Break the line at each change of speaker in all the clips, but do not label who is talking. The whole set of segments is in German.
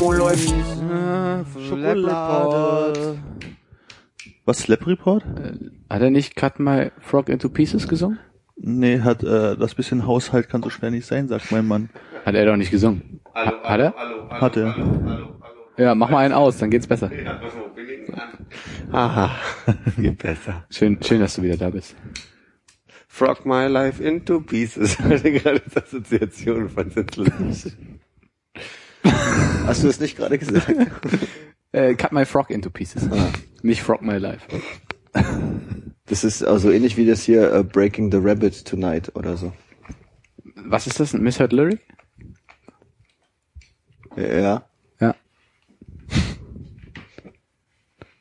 Wo läuft?
Schokolade.
Was, Slap Report?
Hat er nicht Cut My Frog into Pieces gesungen?
Nee, hat äh, das bisschen Haushalt kann so schwer nicht sein, sagt mein Mann.
Hat er doch nicht gesungen.
Hallo,
Ha- hat er?
Hallo, hallo,
Hat er.
Hallo, hallo, hallo.
Ja, mach mal einen aus, dann geht's besser.
Ja, an. Aha, geht besser.
Schön, schön, dass du wieder da bist.
Frog my life into pieces. Ich hatte gerade die Assoziation von lustig.
Hast du das nicht gerade gesagt?
Äh, cut My Frog into Pieces. Nicht Frog My Life.
Das ist also ähnlich wie das hier äh, Breaking the Rabbit Tonight oder so.
Was ist das? Ein Misheard Lyric?
Ja.
Ja.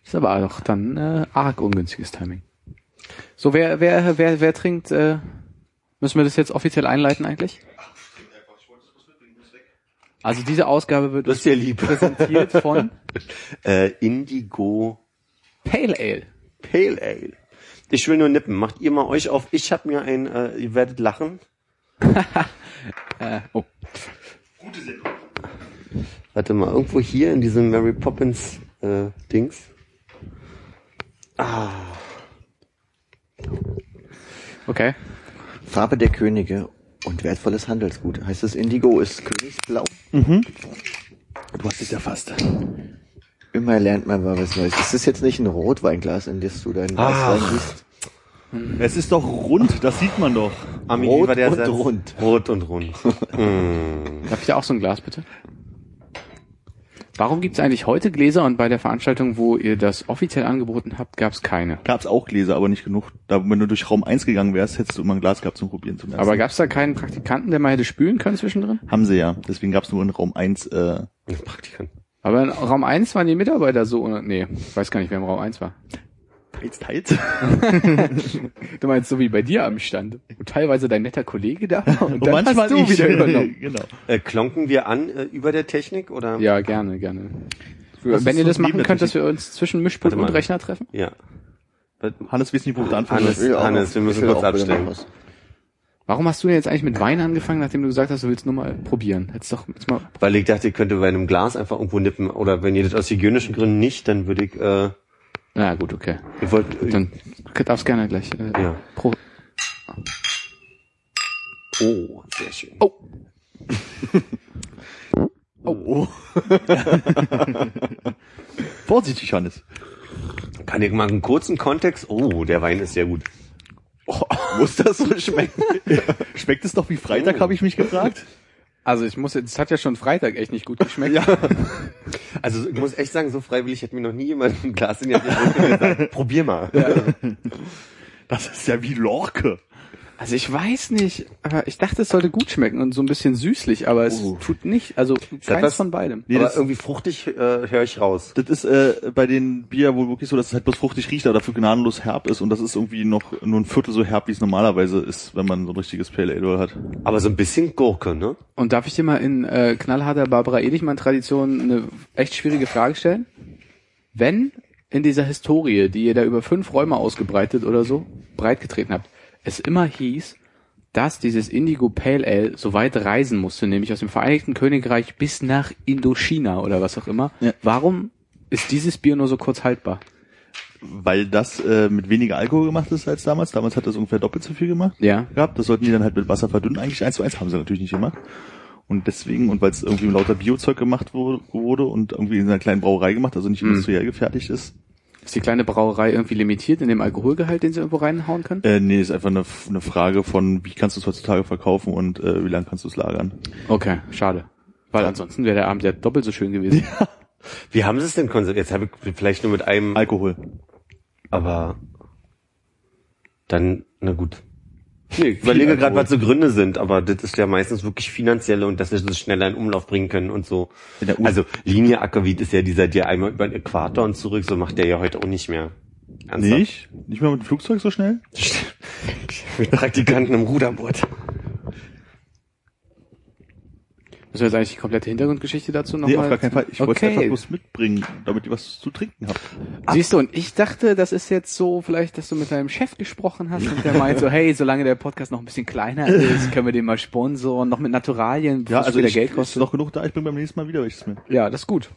Ist aber doch dann äh, arg ungünstiges Timing. So, wer, wer, wer, wer trinkt, äh, müssen wir das jetzt offiziell einleiten eigentlich? Also diese Ausgabe wird
Das ist lieb.
präsentiert von
Äh, Indigo
Pale Ale.
Pale Ale. Ich will nur nippen. Macht ihr mal euch auf. Ich hab mir ein, äh, ihr werdet lachen.
Äh, oh.
Warte mal, irgendwo hier in diesem Mary Poppins äh, Dings.
Okay.
Farbe der Könige und wertvolles Handelsgut. Heißt das Indigo ist Königsblau?
Du hast es ja fast.
Immer lernt man mal was Neues. Ist das jetzt nicht ein Rotweinglas, in das du deinen Weißwein gießt?
Es ist doch rund, das sieht man doch.
Ami,
Rot und rund.
Rot und rund.
Darf ich da auch so ein Glas bitte? Warum gibt's eigentlich heute Gläser und bei der Veranstaltung, wo ihr das offiziell angeboten habt, gab's keine?
Gab's auch Gläser, aber nicht genug. Da, wenn du durch Raum 1 gegangen wärst, hättest du immer ein Glas gehabt zum Probieren zum ersten.
Aber gab's da keinen Praktikanten, der mal hätte spülen können zwischendrin?
Haben sie ja. Deswegen gab's nur in Raum 1, äh,
Praktikant.
Aber in Raum 1 waren die Mitarbeiter so, nee, ich weiß gar nicht, wer im Raum 1 war.
Teils, teils.
Du meinst so wie bei dir am Stand. Und teilweise dein netter Kollege da und,
Und
dann
manchmal
hast du
ich.
wieder übernommen.
genau.
Äh, klonken wir an äh, über der Technik oder?
Ja, gerne, gerne.
Das
Wenn ihr
so
das machen könnt, dass wir uns zwischen Mischpult und Rechner treffen?
Ja.
Hannes weiß nicht, wo du anfangen
Hannes, Hannes,
noch-
wir müssen kurz abstellen.
Warum hast du denn jetzt eigentlich mit Wein angefangen, nachdem du gesagt hast, du willst nur mal probieren? Hättest doch jetzt mal
Weil ich dachte, ich könnte bei einem Glas einfach irgendwo nippen. Oder wenn ihr das aus hygienischen Gründen nicht, dann würde ich, äh,
Na gut, okay.
ihr wollt,
Dann darfst gerne gleich. Äh,
Ja.
Pro
oh, sehr schön.
oh.
Vorsichtig, Hannes.
Kann ich mal einen kurzen Kontext? Oh, der Wein ist sehr gut.
Muss das so schmecken? Schmeckt es doch wie Freitag,
Oh.
habe ich mich gefragt.
Also ich muss jetzt, es hat ja schon Freitag echt nicht gut geschmeckt.
Ja.
Also ich muss echt sagen, so freiwillig hat mir noch nie jemand ein Glas in die Hand gesagt, probier mal.
Das ist ja wie Lorke.
Also ich weiß nicht, aber ich dachte, es sollte gut schmecken und so ein bisschen süßlich, aber es tut nicht. Also keins
was-
von beidem.
Nee,
Aber
das-
irgendwie fruchtig äh, höre ich raus.
Das ist äh, bei den Bier wohl wirklich so, dass es halt bloß fruchtig riecht, aber dafür gnadenlos herb ist und das ist irgendwie noch nur ein Viertel so herb, wie es normalerweise ist, wenn man so ein richtiges Pale Ale hat.
Aber so ein bisschen Gurke, ne?
Und darf ich dir mal in äh, knallharter Barbara Edichmann-Tradition eine echt schwierige Frage stellen? Wenn in dieser Historie, die ihr da über fünf Räume ausgebreitet oder so breitgetreten habt, es immer hieß, dass dieses Indigo Pale Ale so weit reisen musste, nämlich aus dem Vereinigten Königreich bis nach Indochina oder was auch immer.
Ja.
Warum ist dieses Bier nur so kurz haltbar?
Weil das äh, mit weniger Alkohol gemacht ist als damals. Damals hat das ungefähr doppelt so viel gemacht.
Ja.
gehabt. Das sollten die dann halt mit Wasser verdünnen. Eigentlich eins zu eins haben sie natürlich nicht gemacht. Und deswegen, und weil es irgendwie mit lauter Biozeug gemacht wurde, wurde und irgendwie in einer kleinen Brauerei gemacht, also nicht
Mhm.
industriell gefertigt ist.
Ist die kleine Brauerei irgendwie limitiert in dem Alkoholgehalt, den sie irgendwo reinhauen können?
Äh, nee, ist einfach eine, eine Frage von, wie kannst du es heutzutage verkaufen und äh, wie lange kannst du es lagern.
Okay, schade. Weil ansonsten wäre der Abend ja doppelt so schön gewesen.
Wie haben sie es denn konserviert? Jetzt habe ich vielleicht nur mit einem,
Alkohol.
aber dann, na gut. Nee, ich überlege gerade, was so Gründe sind, aber das ist ja meistens wirklich finanzielle und dass wir das schneller in Umlauf bringen können und so. Also Linie Aquavit ist ja dieser, der einmal über den Äquator und zurück, so macht der ja heute auch nicht mehr. Ernsthaft?
Nicht? Nicht mehr mit dem Flugzeug so schnell?
Mit Praktikanten im Ruderboot.
Müssen wir jetzt eigentlich die komplette Hintergrundgeschichte dazu noch
Nee, auf gar keinen Fall. Ich wollte es
okay.
einfach bloß mitbringen, damit ihr was zu trinken habt.
Siehst du, und ich dachte, das ist jetzt so vielleicht, dass du mit deinem Chef gesprochen hast und der meint so, hey, solange der Podcast noch ein bisschen kleiner ist, können wir den mal sponsoren, noch mit Naturalien,
Ja, also
wieder
ich,
Geld
ist
kostet.
noch genug da. Ich bringe beim nächsten Mal wieder welches mit.
Ja, das ist gut.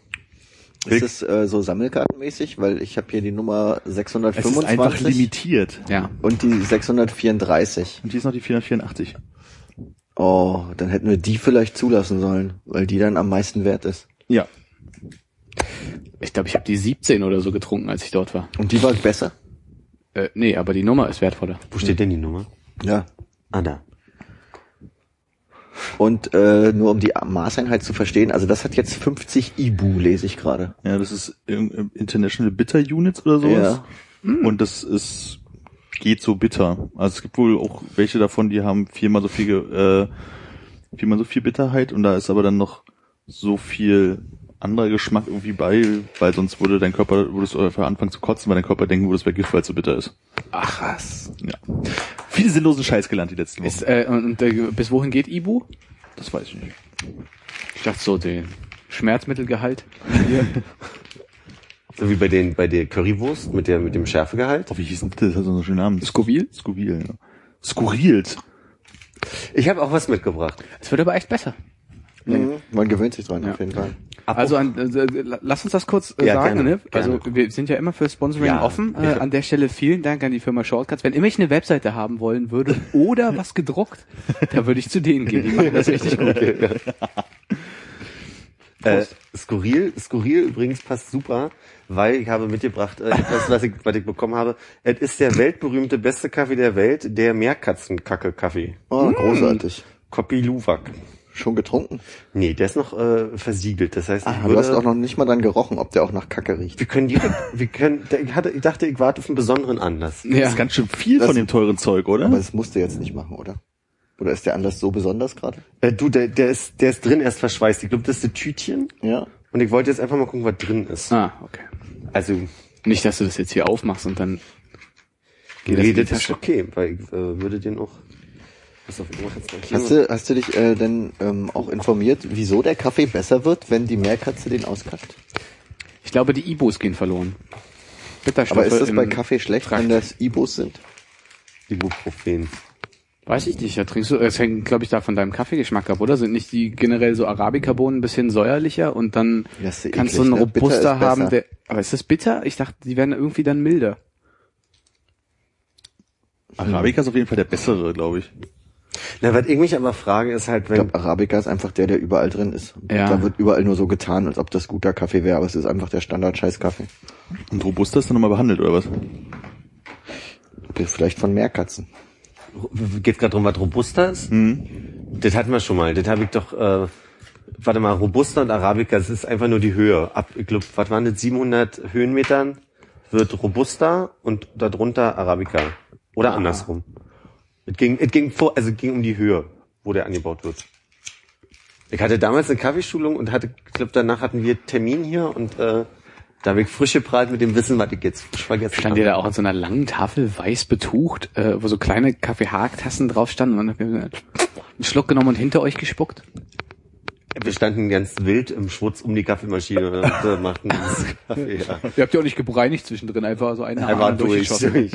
Ist es äh, so sammelkartenmäßig? Weil ich habe hier die Nummer
Es ist einfach
625
limitiert.
Ja.
und die 634.
Und hier ist noch die 484.
Oh, dann hätten wir die vielleicht zulassen sollen, weil die dann am meisten wert ist.
Ja.
Ich glaube, ich habe die 17 oder so getrunken, als ich dort war.
Und die war besser?
Äh, nee, aber die Nummer ist wertvoller.
Wo steht denn die Nummer?
Ja.
Ah, da.
Und äh, nur um die Maßeinheit zu verstehen, also das hat jetzt 50 IBU, lese ich gerade.
Ja, das ist International Bitter Units oder sowas. Und das ist, geht so bitter. Also es gibt wohl auch welche davon, die haben viermal so viel, äh, viermal so viel Bitterheit und da ist aber dann noch so viel anderer Geschmack irgendwie bei, weil sonst würde dein Körper, würdest du anfangen zu kotzen, weil dein Körper denken würde, es wäre Gift, weil es so bitter ist.
Ach was.
Ja. Viel sinnlosen Scheiß gelernt die letzten Wochen.
Ist, äh, und äh, bis wohin geht Ibu?
das weiß ich nicht.
Ich dachte so, den Schmerzmittelgehalt.
So wie bei den, bei der Currywurst mit der, mit dem Schärfegehalt.
Oh, wie hieß denn das? Das hat so einen schönen Namen.
Scoville?
Scoville, ja. Skurrilt.
Ich habe auch was mitgebracht.
Es wird aber echt besser.
Mhm. Man gewöhnt sich dran,
Ja.
auf jeden Fall.
Also an, äh, lass uns das kurz äh,
Ja,
sagen,
gerne,
ne? Also
gerne.
wir sind ja immer für Sponsoring
Ja,
offen. Äh, an der Stelle vielen Dank an die Firma Shortcuts. Wenn immer ich eine Webseite haben wollen würde oder was gedruckt, da würde ich zu denen gehen. Die machen das richtig gut.
Äh, skurril, skurril übrigens passt super, weil ich habe mitgebracht, äh, etwas, was ich, was ich bekommen habe. Es ist der weltberühmte beste Kaffee der Welt, der Meerkatzenkacke-Kaffee.
Oh, großartig.
Kopi Luwak.
Schon getrunken?
Nee, der ist noch äh, versiegelt. Das heißt, ich
Ah, du
würde,
hast auch noch nicht mal dran gerochen, ob der auch nach Kacke riecht.
wir können direkt, wir können, ich hatte, ich dachte, ich warte auf einen besonderen Anlass.
Das
Ja.
ist ganz schön viel
Das-
von dem teuren Zeug, oder?
Aber das musst du jetzt nicht machen, oder? Oder ist der Anlass so besonders gerade?
Äh, du, der, der ist, der ist drin erst verschweißt. Ich glaube, das ist ein Tütchen.
Ja.
Und ich wollte jetzt einfach mal gucken, was drin ist.
Ah, okay.
Also,
Nicht, dass du das jetzt hier aufmachst und dann geht das
nee,
in die
das ist okay, weil ich äh, würde den auch. Pass auf, ich mach jetzt mal hier.
Hast du, hast du dich äh, denn ähm, auch informiert, wieso der Kaffee besser wird, wenn die Meerkatze den auskackt?
Ich glaube, die Ibos gehen verloren. Bitterstoffe
Aber ist das bei Kaffee schlecht,
Trakt.
wenn das Ibos sind?
Ibuprofen.
Weiß ich nicht. Da trinkst du, es hängt, glaube ich, da von deinem Kaffeegeschmack ab, oder? Sind nicht die generell so Arabica-Bohnen ein bisschen säuerlicher und dann
Das ist ja
kannst du
eklig,
einen
ne?
Robuster haben, der, aber ist das bitter? Ich dachte, die werden irgendwie dann milder.
Arabica ist auf jeden Fall der bessere, glaube ich.
Na, was ich mich aber frage, ist halt,
Ich
wenn,
glaube, Arabica ist einfach der, der überall drin ist.
Ja.
Da wird überall nur so getan, als ob das guter Kaffee wäre, aber es ist einfach der Standard-Scheiß-Kaffee.
Und Robusta ist dann nochmal behandelt, oder was?
Vielleicht von Meerkatzen.
Geht gerade drum, was Robusta ist? Das hatten wir schon mal. Das habe ich doch, äh, warte mal, Robusta und Arabica, das ist einfach nur die Höhe. Ab, ich glaube, was waren das, 700 Höhenmetern wird Robusta und darunter Arabica. Oder andersrum. Es ging, es ging vor, also es ging um die Höhe, wo der angebaut wird. Ich hatte damals eine Kaffeeschulung und hatte, ich glaube, danach hatten wir Termin hier und äh, da habe ich frisch geprallt mit dem Wissen, was ich jetzt frisch vergessen
Stand ihr da auch an so einer langen Tafel weiß betucht, äh, wo so kleine Kaffeehaktassen drauf standen und dann habt ihr einen Schluck genommen und hinter euch gespuckt?
Wir standen ganz wild im Schwutz um die Kaffeemaschine und äh, machten Kaffee. Ja.
Ihr habt ja auch nicht gebreinigt zwischendrin, einfach so eine
Er war
Hand
durch. durch.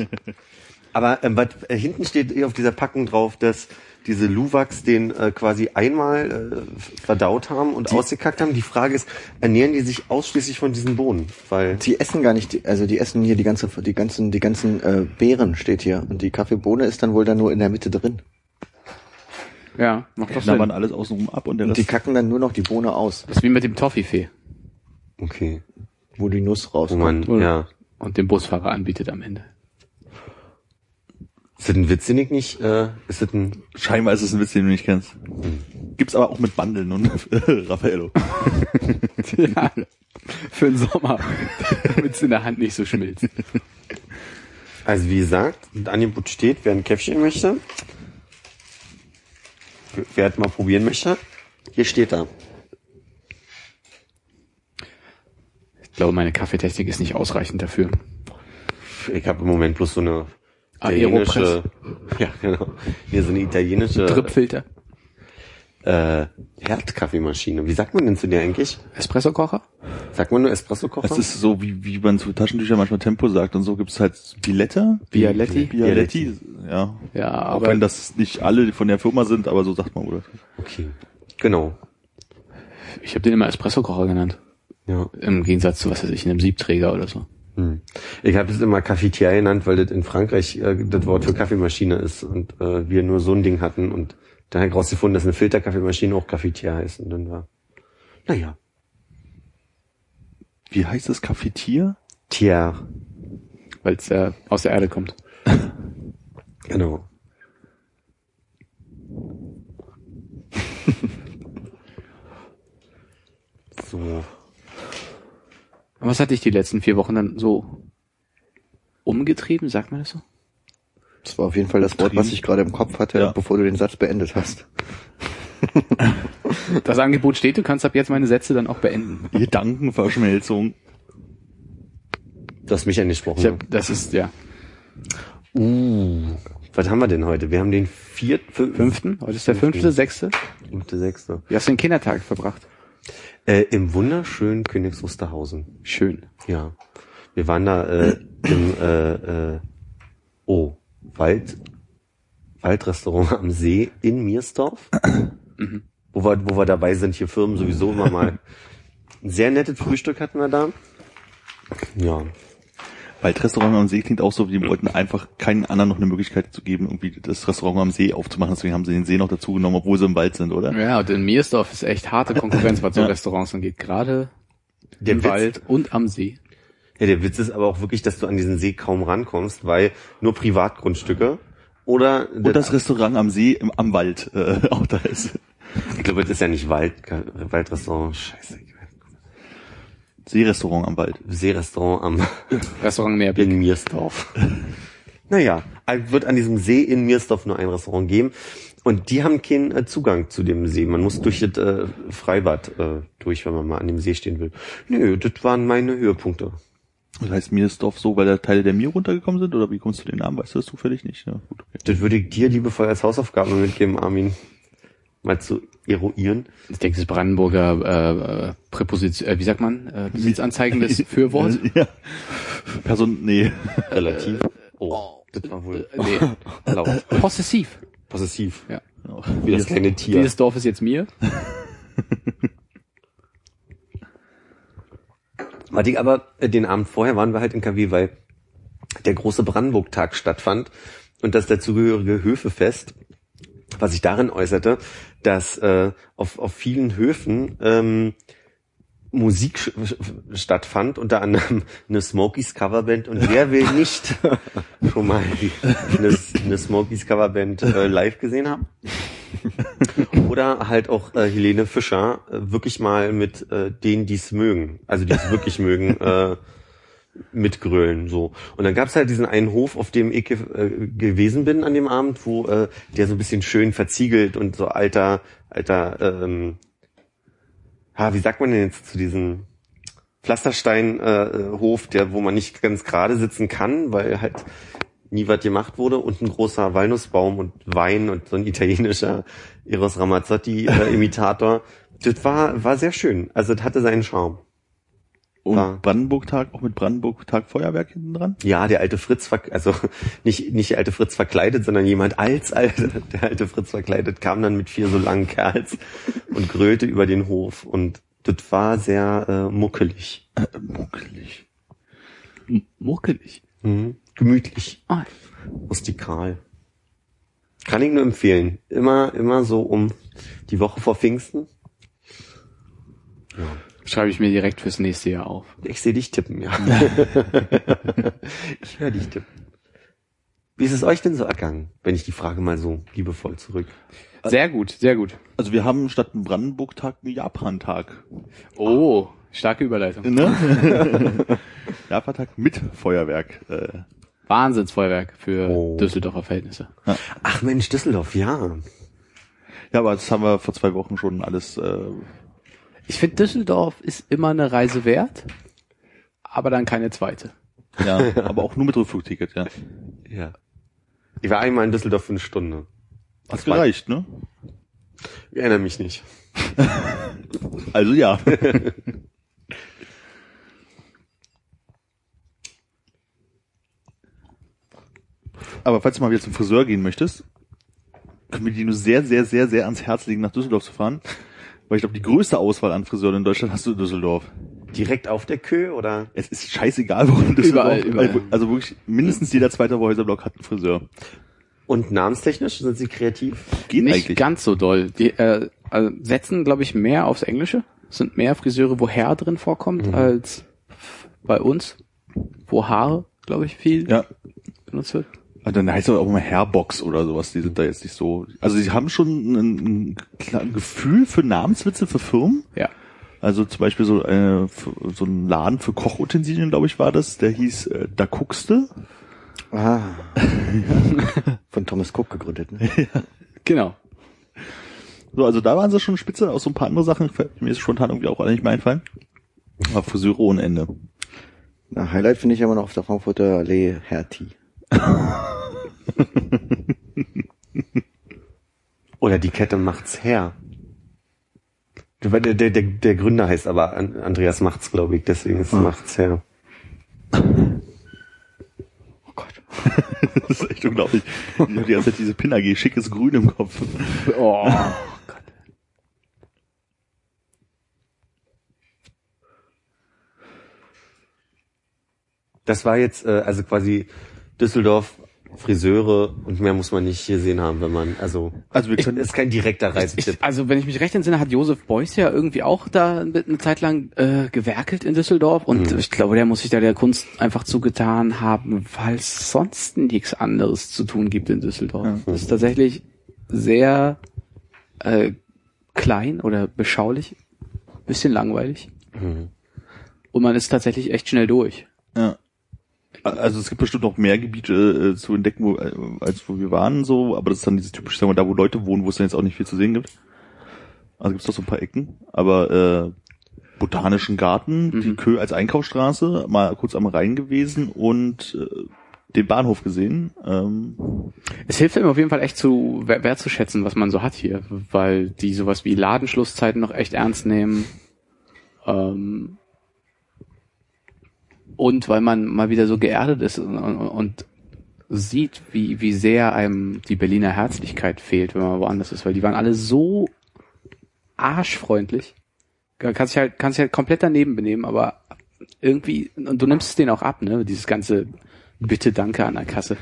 Aber ähm, was, äh, hinten steht eh auf dieser Packung drauf, dass diese Luwaks den äh, quasi einmal äh, verdaut haben und ausgekackt haben. Die Frage ist, ernähren die sich ausschließlich von diesen Bohnen? Weil
Die essen gar nicht, die- also die essen hier die ganze, die ganzen, die ganzen äh, Beeren steht hier und die Kaffeebohne ist dann wohl dann nur in der Mitte drin.
Ja, macht doch Sinn.
alles außenrum ab und der
Und die kacken dann nur noch die Bohne aus,
Das ist wie mit dem Toffifee,
okay,
wo die Nuss rauskommt.
man
Oder?
ja.
und dem Busfahrer anbietet am Ende.
Ist das ein Witz, den ich nicht? Äh, ist das ein
scheinbar ist es ein Witz, den du nicht kennst. Gibt's aber auch mit Bandeln und Raffaello.
ja, für den Sommer, damit es in der Hand nicht so schmilzt.
Also wie gesagt, das Angebot steht, wer ein Käffchen möchte. Wer halt mal probieren möchte, hier steht er.
Ich glaube, meine Kaffeetechnik ist nicht ausreichend dafür.
Ich habe im Moment bloß so eine
Aeropress.
italienische, ja genau, hier so eine italienische
Dripfilter.
äh, Herdkaffeemaschine. Wie sagt man denn zu der eigentlich?
Espressokocher?
Sagt man nur Espresso-Kocher?
Das ist so, wie, wie man zu Taschentüchern manchmal Tempo sagt und so gibt's halt Bialetta.
Bialetti?
Bialetti, ja.
Ja,
Auch
aber
wenn das nicht alle von der Firma sind, aber so sagt man wohl.
okay. Genau.
ich habe den immer Espressokocher genannt.
Ja.
Im Gegensatz zu, was weiß ich, einem Siebträger oder so.
Hm. Ich habe das immer Cafetière genannt, weil das in Frankreich äh, das Wort für Kaffeemaschine ist und äh, wir nur so ein Ding hatten und dann habe ich rausgefunden, dass eine Filterkaffeemaschine auch Cafetière heißt und dann war, naja,
Wie heißt das Cafetier?
Tier,
Weil es äh, aus der Erde kommt.
genau. so,
Und was hat dich die letzten vier Wochen dann so umgetrieben, sagt man das so?
Das war auf jeden Fall das Wort, was ich gerade im Kopf hatte,
Ja.
bevor du den Satz beendet hast.
Das Angebot steht, du kannst ab jetzt meine Sätze dann auch beenden.
Gedankenverschmelzung.
du hast mich angesprochen.
Hab, das ist, ja,
Uh, was haben wir denn heute? Wir haben den vierten, fünften,
heute ist der fünfte, sechste.
fünfte, sechste.
Wie hast du den Kindertag verbracht?
Äh, Im wunderschönen Königs Wusterhausen.
Schön.
Ja. Wir waren da äh, im äh, äh, oh, Wald, Waldrestaurant am See in Miersdorf. Wo wir, wo wir dabei sind, hier Firmen sowieso immer mal. Ein sehr nettes Frühstück hatten wir da. Ja.
Waldrestaurant am See klingt auch so, wie die wollten einfach keinen anderen noch eine Möglichkeit zu geben, irgendwie das Restaurant am See aufzumachen. Deswegen haben sie den See noch dazu genommen, obwohl sie im Wald sind, oder?
Ja, und in Miersdorf ist echt harte Konkurrenz, was so
Ja.
Restaurants angeht. Gerade
Der
im
Witz,
Wald und am See.
ja, der Witz ist aber auch wirklich, dass du an diesen See kaum rankommst, weil nur Privatgrundstücke oder
Und das Restaurant am See im, am Wald äh, auch da ist.
ich glaube, das ist ja nicht Wald, Waldrestaurant, scheiße.
Seerestaurant am Wald.
Seerestaurant am
Restaurant Meerblick.
in Miersdorf. naja, wird an diesem See in Miersdorf nur ein Restaurant geben. Und die haben keinen äh, Zugang zu dem See. Man muss durch das äh, Freibad äh, durch, wenn man mal an dem See stehen will. Nö, das waren meine Höhepunkte.
Das heißt Miersdorf so, weil da Teile der Mir runtergekommen sind? Oder wie kommst du den Namen? Weißt du das zufällig nicht? Ja, gut, okay.
Das würde ich dir liebevoll als Hausaufgabe mitgeben, Armin. Mal zu eruieren.
Ich denke, das Brandenburger äh, Präposition, äh, wie sagt man, äh, besitzanzeigendes Fürwort.
Ja. Person, nee.
Relativ. Oh, das war wohl
Äh, nee,
laut.
possessiv.
Possessiv.
Ja.
Wie das kleine Tier.
Dieses Dorf ist jetzt mir.
Warte, ich aber äh, den Abend vorher waren wir halt in KW, weil der große Brandenburg-Tag stattfand und das dazugehörige Höfefest, was sich darin äußerte, dass äh, auf, auf vielen Höfen ähm, Musik stattfand, unter anderem eine Smokies Coverband und wer will nicht schon mal eine, eine Smokies Coverband äh, live gesehen haben? Oder halt auch äh, Helene Fischer äh, wirklich mal mit äh, denen, die es mögen, also die es wirklich mögen, äh, mitgrölen so. Und dann gab's halt diesen einen Hof, auf dem ich äh, gewesen bin an dem Abend, wo äh, der so ein bisschen schön verziegelt und so alter, alter, ähm, ha, wie sagt man denn jetzt zu diesem Pflasterstein-Hof, äh, Hof, der, wo man nicht ganz gerade sitzen kann, weil halt nie was gemacht wurde und ein großer Walnussbaum und Wein und so ein italienischer Eros Ramazzotti-Imitator. das war, war sehr schön. Also das hatte seinen Charme.
Und
Ja.
Brandenburg-Tag, auch mit Brandenburg-Tag Feuerwerk hinten dran?
Ja, der alte Fritz, ver also nicht, nicht der alte Fritz verkleidet, sondern jemand als alte, der alte Fritz verkleidet, kam dann mit vier so langen Kerls und grölte über den Hof und das war sehr äh, muckelig.
Äh, muckelig.
Muckelig.
Mhm. Gemütlich,
Ah,
rustikal. Kann ich nur empfehlen. Immer, immer so um die Woche vor Pfingsten.
Schreibe ich mir direkt fürs nächste Jahr auf.
Ich sehe dich tippen, ja. ich höre dich tippen. Wie ist es euch denn so ergangen, wenn ich die Frage mal so liebevoll zurück?
Sehr gut, sehr gut.
Also wir haben statt einem Brandenburg-Tag einen Japan-Tag.
Oh, starke Überleitung.
Ne? Japan-Tag mit Feuerwerk. Äh,
Wahnsinnsfeuerwerk für
Oh.
Düsseldorfer Verhältnisse.
Ach Mensch, Düsseldorf, ja.
Ja, aber das haben wir vor zwei Wochen schon alles. Äh,
Ich finde, Düsseldorf ist immer eine Reise wert, aber dann keine zweite.
ja, aber auch nur mit Rückflugticket, ja.
Ja. Ich war einmal in Düsseldorf für eine Stunde.
Hat gereicht, ne?
Ich erinnere mich nicht.
Also ja. Aber falls du mal wieder zum Friseur gehen möchtest, können wir dir nur sehr, sehr, sehr, sehr ans Herz legen, nach Düsseldorf zu fahren. Weil ich glaube, die größte Auswahl an Friseuren in Deutschland hast du in Düsseldorf.
Direkt auf der Kö oder?
Es ist scheißegal, wo in Düsseldorf.
Überall, überall.
Also, also wirklich, mindestens jeder zweite Häuserblock hat einen Friseur.
Und namenstechnisch sind sie kreativ?
Geht
Nicht
eigentlich.
ganz so doll. Die äh, also setzen, glaube ich, mehr aufs Englische. Es sind mehr Friseure, wo Herr drin vorkommt, als bei uns, wo Haare, glaube ich, viel
Ja.
benutzt wird.
Also dann heißt es auch immer Hairbox oder sowas. Die sind da jetzt nicht so. Also sie haben schon ein, ein Gefühl für Namenswitze für Firmen.
Ja.
Also zum Beispiel so, äh, so ein Laden für Kochutensilien, glaube ich, war das. Der hieß äh, Da guckste.
Ah. Von Thomas Cook gegründet, ne?
Genau.
So, also da waren sie schon spitze. Auch so ein paar andere Sachen. Mir ist spontan irgendwie auch alle nicht mehr einfallen. Aber Friseure ohne Ende.
Na, Highlight finde ich immer noch auf der Frankfurter Allee Hertie.
Oder die Kette macht's her. Der, der, der, der Gründer heißt aber An- Andreas Macht's, glaube ich, deswegen ist Macht's her.
Oh Gott.
Das ist echt unglaublich. Ich habe die ganze Zeit diese Pin AG schickes Grün im Kopf.
Oh.
Das war jetzt äh, also quasi Düsseldorf, Friseure und mehr muss man nicht gesehen haben, wenn man, also,
Also wir
ich,
können-
ist kein direkter Reisetipp.
Ich, also wenn ich mich recht entsinne, hat Josef Beuys ja irgendwie auch da eine Zeit lang äh, gewerkelt in Düsseldorf und ich glaube, der muss sich da der Kunst einfach zugetan haben, weil es sonst nichts anderes zu tun gibt in Düsseldorf. Das ist tatsächlich sehr äh, klein oder beschaulich, bisschen langweilig und man ist tatsächlich echt schnell durch.
Ja. Also es gibt bestimmt noch mehr Gebiete äh, zu entdecken, wo, äh, als wo wir waren, so, aber das ist dann dieses typische, sagen wir, da wo Leute wohnen, wo es dann jetzt auch nicht viel zu sehen gibt. Also gibt's doch so ein paar Ecken. Aber äh, Botanischen Garten, die Kö als Einkaufsstraße, mal kurz am Rhein gewesen und äh, den Bahnhof gesehen. Ähm,
Es hilft einem auf jeden Fall echt zu wer- wertzuschätzen, was man so hat hier, weil die sowas wie Ladenschlusszeiten noch echt ernst nehmen. Ähm, und weil man mal wieder so geerdet ist und, und, und sieht, wie, wie sehr einem die Berliner Herzlichkeit fehlt, wenn man woanders ist, weil die waren alle so arschfreundlich. Kannst dich halt, kannst dich halt komplett daneben benehmen, aber irgendwie, und du nimmst es denen auch ab, ne, dieses ganze Bitte, danke an der Kasse.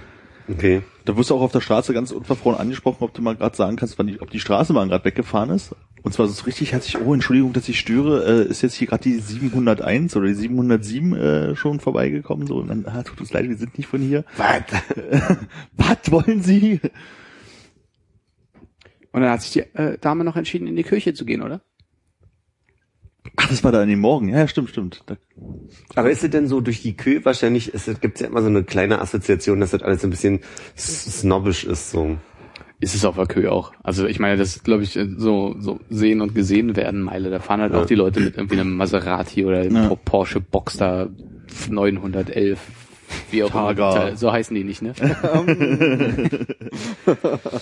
Okay.
da wirst du auch auf der Straße ganz unverfroren angesprochen, ob du mal gerade sagen kannst, wann die, ob die Straßenbahn gerade weggefahren ist. Und zwar so richtig herzlich, oh, Entschuldigung, dass ich störe, äh, ist jetzt hier gerade die 701 oder die 707 äh, schon vorbeigekommen. So, und dann, ah, tut uns leid, wir sind nicht von hier.
Was?
Was wollen Sie?
Und dann hat sich die äh, Dame noch entschieden, in die Kirche zu gehen, oder?
Ach, das war da an dem Morgen. Ja, ja, stimmt, stimmt. Da,
Aber ist es denn so durch die Kö wahrscheinlich, ist es, gibt's ja immer so eine kleine Assoziation, dass das alles ein bisschen snobbisch ist, so.
Ist es auf der Kühe auch. Also ich meine, das glaube ich so so sehen und gesehen werden Meile. Da fahren halt
Ja.
auch die Leute mit irgendwie einem Maserati oder einem
Ja.
Porsche Boxster 911, wie auch
Targa.
immer. So heißen die nicht, ne?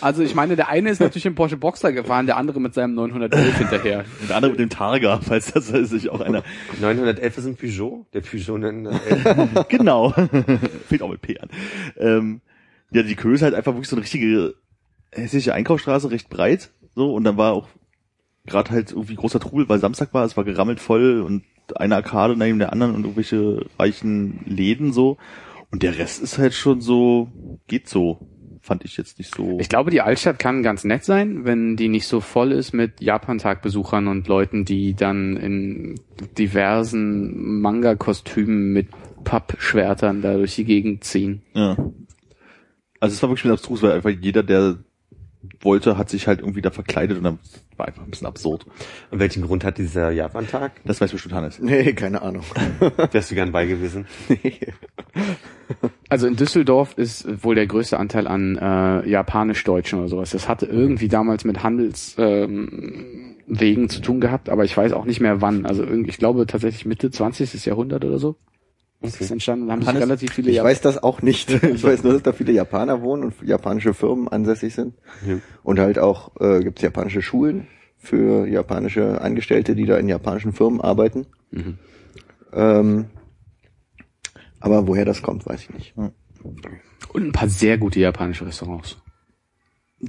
also ich meine, der eine ist natürlich im Porsche Boxster gefahren, der andere mit seinem 911 hinterher.
der andere mit dem Targa, falls das sich auch einer.
911 ist ein Peugeot? Der Peugeot 911.
genau. Fängt auch mit P an. Ähm, ja, die Kö ist halt einfach wirklich so eine richtige hässliche Einkaufsstraße, recht breit. So, und dann war auch gerade halt irgendwie großer Trubel, weil Samstag war, es war gerammelt voll und eine Arkade neben der anderen und irgendwelche reichen Läden so. Und der Rest ist halt schon so, geht so. Fand ich jetzt nicht so.
Ich glaube, die Altstadt kann ganz nett sein, wenn die nicht so voll ist mit Japan-Tag-Besuchern und Leuten, die dann in diversen Manga-Kostümen mit Pappschwertern da durch die Gegend ziehen.
Ja. Also es war wirklich ein abstrus, weil einfach jeder, der wollte, hat sich halt irgendwie da verkleidet und dann war einfach ein bisschen absurd.
Und welchen Grund hat dieser Japan-Tag?
Das weiß bestimmt Hannes.
Nee, keine Ahnung.
Wärst du gern bei gewesen?
Also in Düsseldorf ist wohl der größte Anteil an äh, Japanisch-Deutschen oder sowas. Das hatte irgendwie damals mit Handelswegen ähm, Wegen zu tun gehabt, aber ich weiß auch nicht mehr wann. Also irgendwie, ich glaube tatsächlich Mitte 20. Jahrhundert oder so. Ist
Okay.
das entstanden? Haben sich
Hannes,
relativ viele
Ich
Jap-
weiß das auch nicht. Ich weiß nur, dass da viele Japaner wohnen und japanische Firmen ansässig sind.
Ja.
Und halt auch äh, gibt es japanische Schulen für japanische Angestellte, die da in japanischen Firmen arbeiten.
Mhm.
Ähm, aber woher das kommt, weiß ich nicht.
und ein paar sehr gute japanische Restaurants.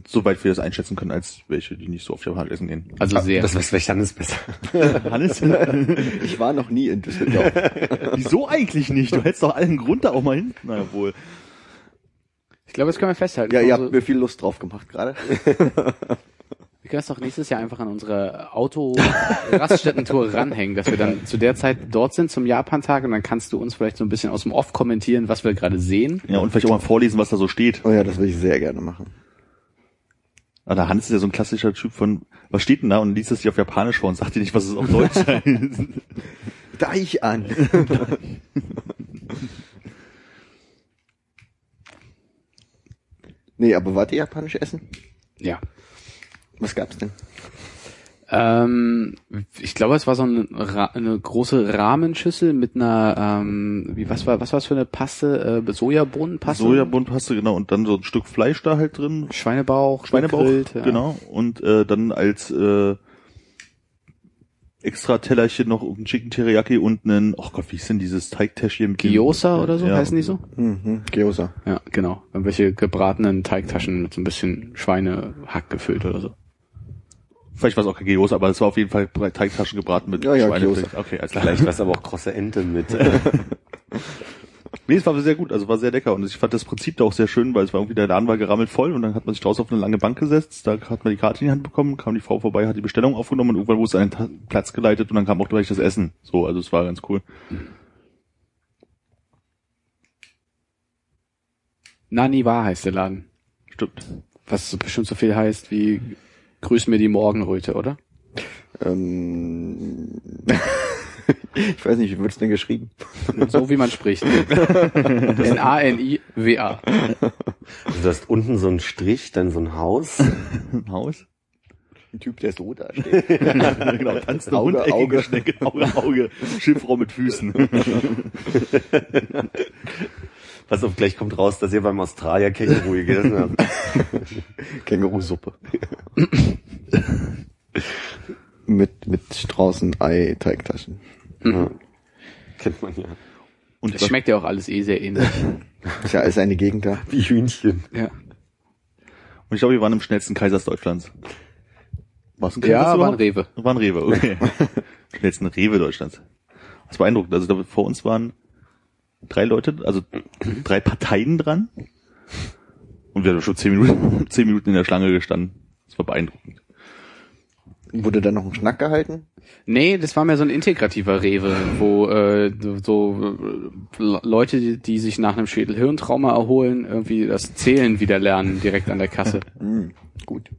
Soweit wir das einschätzen können, als welche, die nicht so oft Japanisch essen gehen.
Also sehr.
Das weiß vielleicht Hannes besser.
Hannes?
Ich war noch nie in Düsseldorf.
Wieso eigentlich nicht? Du hättest doch allen Grund da auch mal hin. Na ja, wohl.
ich glaube, das können wir festhalten.
ja, ihr habt mir viel Lust drauf gemacht gerade.
wir können es doch nächstes Jahr einfach an unsere Auto-Raststätten-Tour ranhängen, dass wir dann zu der Zeit dort sind zum Japantag und dann kannst du uns vielleicht so ein bisschen aus dem Off kommentieren, was wir gerade sehen.
Ja, und vielleicht auch mal vorlesen, was da so steht.
Oh ja, das würde ich sehr gerne machen.
Aber der Hannes ist ja so ein klassischer Typ von, was steht denn da? Und liest es sich auf Japanisch vor und sagt dir nicht, was es auf Deutsch heißt.
Deich an. nee, aber wart ihr japanisch essen?
Ja.
Was gab's denn?
Ähm, ich glaube, es war so eine, eine große Rahmenschüssel mit einer, ähm, wie was war, was war es für eine Paste? Äh, Sojabohnenpaste?
Sojabohnenpaste, genau. Und dann so ein Stück Fleisch da halt drin.
Schweinebauch,
Schweinebauch,
gegrillt, ja.
genau. Und äh, dann als äh, extra Tellerchen noch ein Chicken Teriyaki und einen, oh Gott, wie ist denn dieses Teigtäschchen? mit
Gyoza oder so,
Ja.
heißen die so?
Mhm, Gyoza.
Ja, genau. Irgendwelche gebratenen Teigtaschen mit so ein bisschen Schweinehack gefüllt oder so.
Vielleicht war es auch kein Gyoza, aber es war auf jeden Fall Teigtaschen gebraten mit
Ja, ja,
Schweinefleisch. Okay, alles klar.
Vielleicht war es aber auch krosse Ente mit.
Nee, es war sehr gut, also war sehr lecker und ich fand das Prinzip da auch sehr schön, weil es war irgendwie, der Laden war gerammelt voll und dann hat man sich draußen auf eine lange Bank gesetzt, da hat man die Karte in die Hand bekommen, kam die Frau vorbei, hat die Bestellung aufgenommen und irgendwann wurde es an den Ta- Platz geleitet und dann kam auch gleich das Essen. So, also es war ganz cool.
Naniwa heißt der Laden.
Stimmt.
Was bestimmt so viel heißt wie Grüß mir die Morgenröte, oder?
Ähm, ich weiß nicht, wie wird's denn geschrieben?
So wie man spricht. N-A-N-I-W-A.
Also du hast unten so einen Strich, dann so ein Haus.
Ein Haus.
Ein Typ, der so da steht.
genau, tanzende
Auge,
Auge,
Auge.
Schnecke, Auge, Auge, Schiffraum mit Füßen.
Pass auf, gleich kommt raus, dass ihr beim Australier Känguru gegessen habt.
Kängurusuppe. mit, mit Straußen-Ei-Teigtaschen.
Ja. Kennt man ja.
Und
Das schmeckt ja auch alles eh sehr ähnlich.
Ist ja alles eine Gegend da.
Wie Hühnchen.
Ja.
Und ich glaube, wir waren im schnellsten Kaisers Deutschlands. War es ein
Ja,
Kaisers
war ein? Rewe.
War ein Rewe, okay. schnellsten Rewe Deutschlands. Das ist beeindruckend. Also da, vor uns waren drei Leute, also drei Parteien dran. Und wir haben schon zehn Minuten, zehn Minuten in der Schlange gestanden. Das war beeindruckend.
Wurde da noch ein Schnack gehalten?
Nee, das war mehr so ein integrativer Rewe, wo äh, so- äh, Leute, die, die sich nach einem Schädel-Hirntrauma erholen, irgendwie das Zählen wieder lernen direkt an der Kasse.
Hm, gut.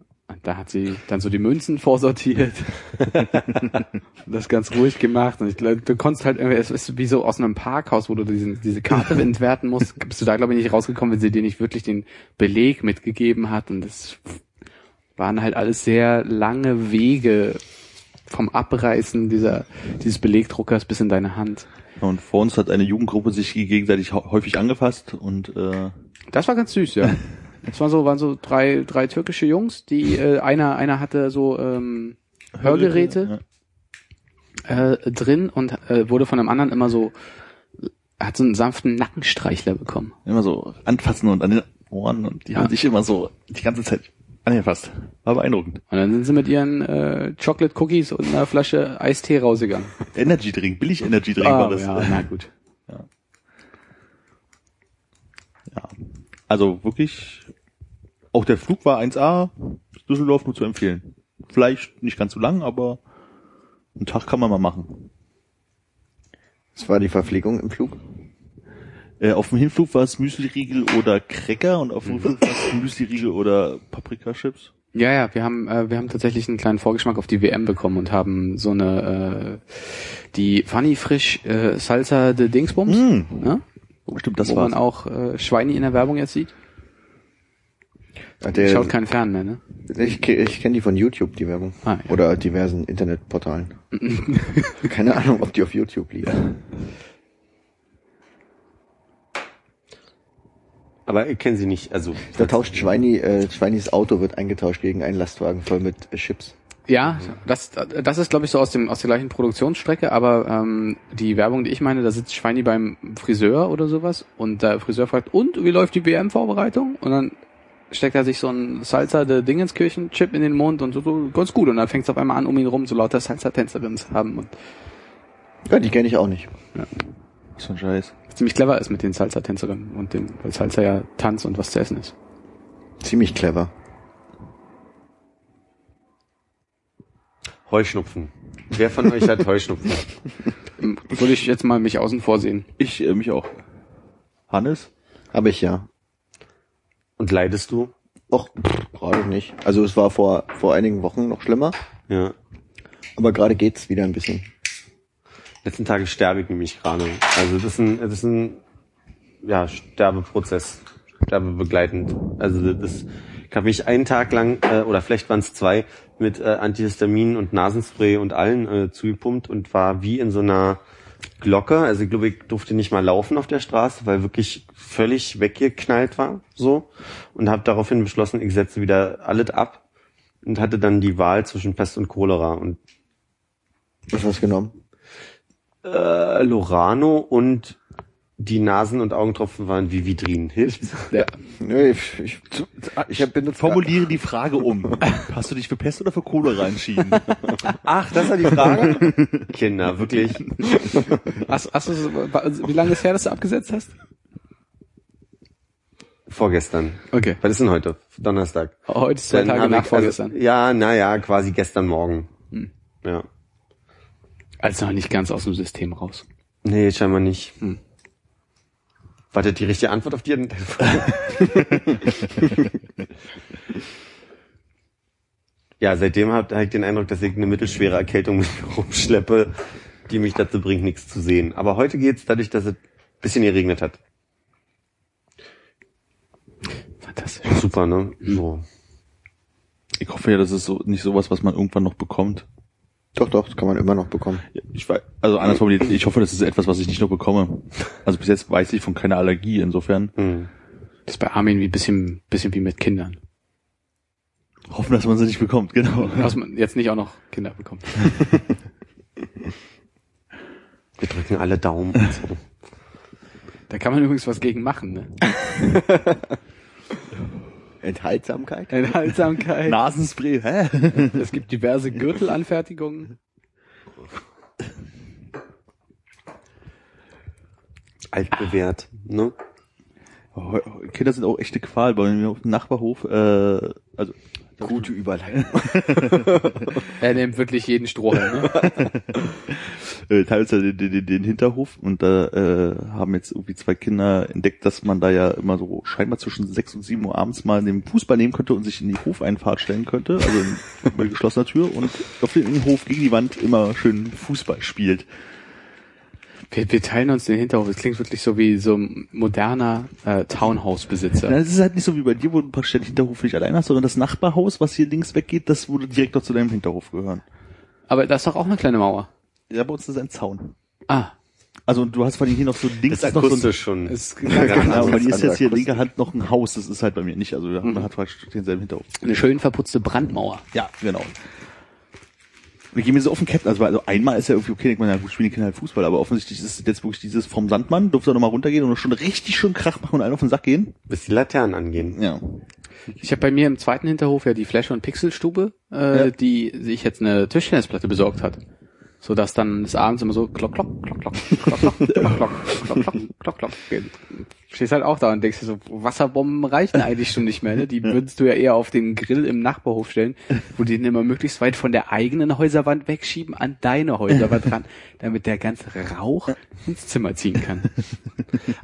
Da hat sie dann so die Münzen vorsortiert. das ganz ruhig gemacht. Und ich glaube, du konntest halt irgendwie, es ist wie so aus einem Parkhaus, wo du diesen, diese Karte entwerten musst, bist du da glaube ich nicht rausgekommen, wenn sie dir nicht wirklich den Beleg mitgegeben hat. Und das waren halt alles sehr lange Wege vom Abreißen dieser, dieses Belegdruckers bis in deine Hand.
Und vor uns hat eine Jugendgruppe sich gegenseitig häufig angefasst und äh,
Das war ganz süß, ja. Das waren so, waren so drei, drei türkische Jungs, die, äh, einer, einer hatte so, ähm, Hörgeräte. äh, drin und äh, wurde von einem anderen immer so, hat so einen sanften Nackenstreichler bekommen.
Ja, immer so anfassen und an den Ohren und die
Ja.
haben sich immer so die ganze Zeit angefasst. War beeindruckend.
Und dann sind sie mit ihren äh, Chocolate Cookies und einer Flasche Eistee rausgegangen.
Energy Drink, billig Energy Drink war das.
ja, na gut.
Also wirklich, auch der Flug war 1A, Düsseldorf nur zu empfehlen. Vielleicht nicht ganz so lang, aber einen Tag kann man mal machen.
Das war die Verpflegung im Flug.
Äh, auf dem Hinflug war es Müsli-Riegel oder Cracker und auf dem Rückflug war es Müsli-Riegel oder Paprika-Chips.
Ja, ja, wir haben, äh, wir haben tatsächlich einen kleinen Vorgeschmack auf die WM bekommen und haben so eine, äh, die Funny Frisch äh, Salsa de Dingsbums.
Mm.
Ja?
Stimmt, das
wo
war's.
man auch äh, Schweini in der Werbung jetzt sieht.
Ja, der,
Schaut keinen Fern mehr, ne?
ich ich kenne die von YouTube, die Werbung.
Ah, ja.
Oder diversen Internetportalen. Keine Ahnung, ob die auf YouTube liegen.
Aber ich kenne sie nicht. Also
Da tauscht Schweini, äh, Schweinis Auto wird eingetauscht gegen einen Lastwagen voll mit äh, Chips.
Ja, das, das ist, glaube ich, so aus dem aus der gleichen Produktionsstrecke, aber ähm, die Werbung, die ich meine, da sitzt Schweini beim Friseur oder sowas und der Friseur fragt, und wie läuft die WM-Vorbereitung? Und dann steckt er sich so ein Salsa de Dingenskirchen-Chip in den Mund und so, so ganz gut. Und dann fängt es auf einmal an, um ihn rum so lauter Salsa-Tänzerinnen zu haben und
Ja, die kenne ich auch nicht.
Was für ein Scheiß.
ziemlich clever ist mit den Salsa-Tänzerinnen und dem, weil Salsa ja Tanz und was zu essen ist.
Ziemlich clever.
Heuschnupfen. Wer von euch hat Heuschnupfen?
Würde ich jetzt mal mich außen vor sehen.
Ich, äh, mich auch. Hannes?
Habe ich ja.
Und leidest du?
Och, pff, gerade nicht. Also es war vor, vor einigen Wochen noch schlimmer,
Ja.
aber gerade geht's wieder ein bisschen.
Letzten Tage sterbe ich nämlich gerade. Also das ist ein, das ist ein ja, Sterbeprozess, sterbebegleitend. Also das, ich habe mich einen Tag lang, äh, oder vielleicht waren es zwei, mit äh, Antihistamin und Nasenspray und allen äh, zugepumpt und war wie in so einer Glocke. Also ich glaube, ich durfte nicht mal laufen auf der Straße, weil wirklich völlig weggeknallt war. So. Und habe daraufhin beschlossen, ich setze wieder alles ab und hatte dann die Wahl zwischen Pest und Cholera. Und
Was hast du genommen?
äh, Lorano und die Nasen- und Augentropfen waren Vividrin. Hilft?
Ja.
Nö, ich, ich, ich hab benutzt
Formuliere die Frage um. Hast du dich für Pest oder für Cholera entschieden?
Ach, das war die Frage? Kinder, wirklich.
Hast, hast du, wie lange ist her, dass du abgesetzt hast?
Vorgestern.
Okay.
Was ist denn heute? Donnerstag.
Heute ist zwei
Dann
Tage nach
ich-
vorgestern.
Also, ja, naja, quasi gestern Morgen.
Hm.
Ja.
Also noch nicht ganz aus dem System raus.
Nee, scheinbar nicht.
Hm.
War das die richtige Antwort auf die Ja, seitdem habe hab ich den Eindruck, dass ich eine mittelschwere Erkältung mit mir rumschleppe, die mich dazu bringt, nichts zu sehen. Aber heute geht's dadurch, dass es ein bisschen geregnet hat.
Fantastisch.
Super, ne? So.
Ich hoffe ja, das ist so nicht sowas, was man irgendwann noch bekommt.
Doch, doch, das kann man immer noch bekommen.
Ich weiß, also anders formuliert, ich hoffe, das ist etwas, was ich nicht noch bekomme. Also bis jetzt weiß ich von keiner Allergie, insofern
Hm.
Das ist bei Armin wie bisschen, bisschen wie mit Kindern.
hoffen, dass man sie nicht bekommt, genau.
Dass man jetzt nicht auch noch Kinder bekommt.
Wir drücken alle Daumen. So.
Da kann man übrigens was gegen machen, ne?
Enthaltsamkeit?
Enthaltsamkeit.
Nasenspray, hä?
Es gibt diverse Gürtelanfertigungen.
Altbewährt, ne?
Kinder sind auch echte Qual, bei mir auf dem Nachbarhof, äh, also
Gute Überleitung.
Er nimmt wirklich jeden Strohhalm, ne?
äh, teilweise den, den, den Hinterhof und da äh, haben jetzt irgendwie zwei Kinder entdeckt, dass man da ja immer so scheinbar zwischen sechs und sieben Uhr abends mal den Fußball nehmen könnte und sich in die Hofeinfahrt stellen könnte, also in, bei geschlossener Tür und auf den Hof gegen die Wand immer schön Fußball spielt.
Wir, wir teilen uns den Hinterhof. Das klingt wirklich so wie so ein moderner äh, Townhouse-Besitzer.
Ja, es ist halt nicht so wie bei dir, wo du praktisch den Hinterhof nicht allein hast, sondern das Nachbarhaus, was hier links weggeht, das würde direkt noch zu deinem Hinterhof gehören.
Aber da ist doch auch eine kleine Mauer.
Ja, bei uns ist ein Zaun.
Ah,
Also du hast allem hier noch so links
Das ist
noch so ein,
schon.
ist
Ja, genau, aber
anders
hier ist jetzt hier linker Hand noch ein Haus, das ist halt bei mir nicht. Also man hat praktisch denselben Hinterhof.
eine schön verputzte Brandmauer.
Ja, genau. Wir gehen mir so auf den Captain, also, also einmal ist ja irgendwie okay, ich meine, ja, gut, spielen die Kinder halt Fußball, aber offensichtlich ist es jetzt wirklich dieses vom Sandmann, durfte er nochmal runtergehen und schon richtig schön Krach machen und allen auf den Sack gehen.
Bis die Laternen angehen.
Ja.
Ich habe bei mir im zweiten Hinterhof ja die Flash- und Pixelstube, äh,
Ja.
die sich jetzt eine Tischtennisplatte besorgt hat. So dass dann des Abends immer so klock, klock, klock, klock, klock, klock, klock, klock, klock, klock, klock, klock geht. Stehst halt auch da und denkst dir so, Wasserbomben reichen eigentlich schon nicht mehr, ne? Die würdest du ja eher auf den Grill im Nachbarhof stellen, wo die den immer möglichst weit von der eigenen Häuserwand wegschieben an deine Häuserwand ran, damit der ganze Rauch ins Zimmer ziehen kann.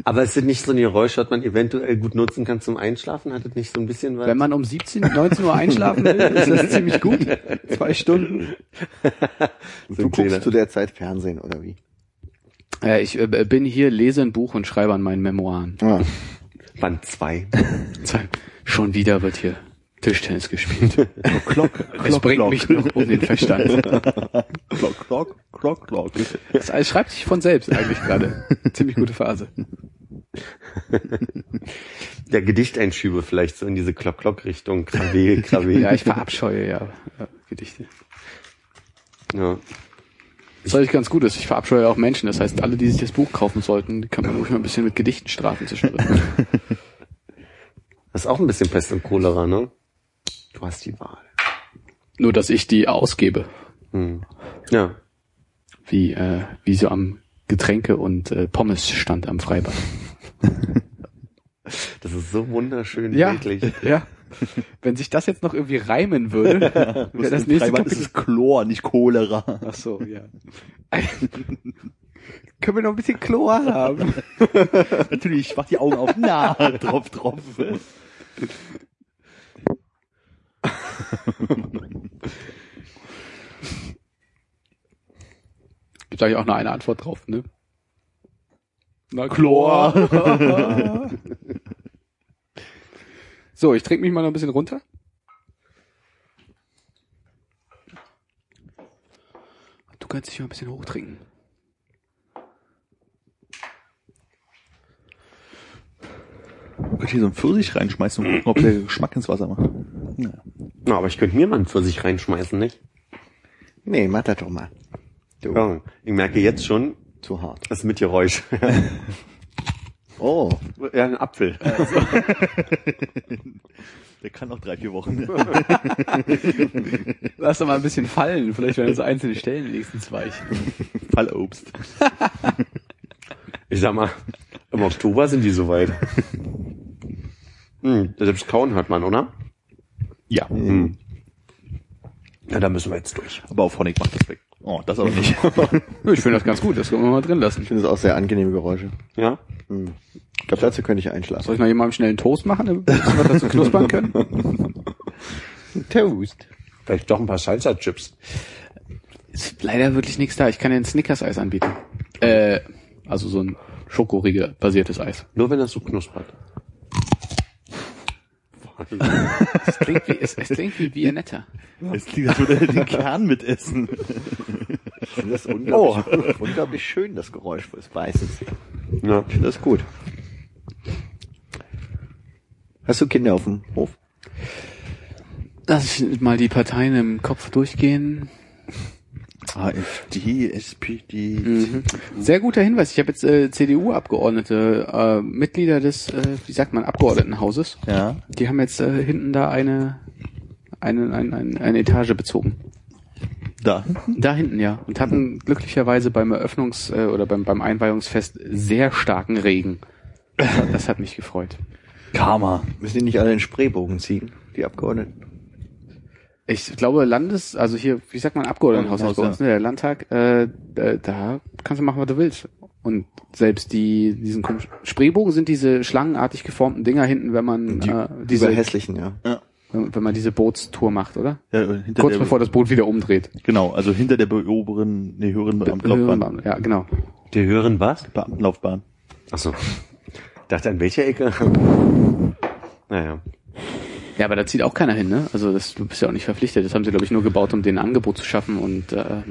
Aber es ist nicht so ein Geräusch, das man eventuell gut nutzen kann zum Einschlafen? Hat es nicht so ein bisschen was?
Wenn man um 17, 19 Uhr einschlafen will, ist das ziemlich gut. Zwei Stunden.
Und
So
du guckst zu der Zeit Fernsehen, oder wie?
Äh, ich äh, bin hier, lese ein Buch und schreibe an meinen Memoiren.
Ah.
Band zwei.
Schon wieder wird hier Tischtennis gespielt.
Klock,
Es bringt mich noch um den Verstand.
Klock, klock, klock, klock.
Das alles schreibt sich von selbst eigentlich gerade. Ziemlich gute Phase.
Der Gedichteinschübe vielleicht so in diese Klock-Klock-Richtung. Krawel, Krawel.
Ja, ich verabscheue ja äh, Gedichte.
ja.
Was eigentlich ganz gut ist. Ich verabscheue auch Menschen. Das heißt, alle, die sich das Buch kaufen sollten, die kann man ruhig mal ein bisschen mit Gedichten strafen zwischendrin.
Das ist auch ein bisschen Pest und Cholera, ne? Du hast die Wahl.
Nur, dass ich die ausgebe.
Hm. Ja.
Wie, äh, wie so am Getränke- und äh, Pommesstand am Freibad.
Das ist so wunderschön
Ja,
bildlich.
ja. Wenn sich das jetzt noch irgendwie reimen würde, wäre das nächste
Freibad ist
Kapitel.
es Chlor, nicht Cholera.
Ach so, ja. Können wir noch ein bisschen Chlor haben?
Natürlich, ich mach die Augen auf. Na, Tropf, Tropf.
Gibt eigentlich auch nur eine Antwort drauf, ne? Na, Chlor. So, ich trinke mich mal noch ein bisschen runter. Du kannst dich mal ein bisschen hochtrinken.
Man könnte hier so einen Pfirsich reinschmeißen und gucken, ob der Geschmack ins Wasser macht. Ja.
Na, aber ich könnte mir mal einen Pfirsich reinschmeißen, nicht?
Nee, mach das doch mal. Du,
Ja. Ich merke jetzt schon,
zu hart.
das mit Geräusch.
Oh,
ja, ein Apfel.
Der kann noch drei, vier Wochen.
Lass doch mal ein bisschen fallen. Vielleicht werden so einzelne Stellen wenigstens weich.
Fallobst.
Ich sag mal, im Oktober sind die soweit. Hm, selbst kauen hört man, oder?
Ja.
Hm. Ja, da müssen wir jetzt durch.
Aber auf Honig macht das weg. Oh, das aber nicht.
Ich finde das ganz gut. Das können wir mal drin lassen.
ich finde es auch sehr angenehme Geräusche.
Ja?
Hm. Ich glaube, dazu könnte ich einschlafen.
Soll ich noch jemandem schnell einen Toast machen, damit wir dazu knuspern können?
Toast.
Vielleicht doch ein paar Salsa-Chips.
Ist leider wirklich nichts da. Ich kann dir ein Snickers-Eis anbieten. Äh, also so ein Schokoriegel basiertes Eis.
Nur wenn das so knuspert.
Es klingt wie, es, es klingt wie Viennetta.
Es klingt, als würde er den Kern mitessen.
Ich finde das unglaublich, unglaublich schön, das Geräusch des Weißes.
Ja.
Ich finde das gut. Hast du Kinder auf dem Hof?
Lass ich mal die Parteien im Kopf durchgehen.
AfD, SPD.
Mhm. Sehr guter Hinweis. Ich habe jetzt äh, CDU-Abgeordnete, äh, Mitglieder des, äh, wie sagt man, Abgeordnetenhauses.
Ja.
Die haben jetzt äh, hinten da eine, eine, eine, eine, eine Etage bezogen.
Da.
Da hinten, ja. Und hatten glücklicherweise beim Eröffnungs- äh, oder beim, beim Einweihungsfest sehr starken Regen. Das hat, das hat mich gefreut.
Karma.
Müssen die nicht alle in Spreebogen ziehen, die Abgeordneten?
Ich glaube, Landes, also hier, wie sagt man, Abgeordnetenhaus
Haus,
bei uns, ne, der Landtag, äh, äh, da kannst du machen, was du willst. Und selbst die, diesen komischen Spreebogen sind diese schlangenartig geformten Dinger hinten, wenn man
Die,
äh,
diese
diese,
hässlichen, ja.
Ja.
wenn, wenn man diese Bootstour macht, oder?
ja hinter
Kurz
der,
bevor das Boot wieder umdreht.
Genau, also hinter der Be- oberen, nee, höheren Beamtenlaufbahn.
Ja, genau.
Die hören was?
Beamtenlaufbahn.
Achso. Dachte, an welcher Ecke? naja.
Ja, aber da zieht auch keiner hin, ne? Also das, du bist ja auch nicht verpflichtet. Das haben sie, glaube ich, nur gebaut, um den Angebot zu schaffen und äh,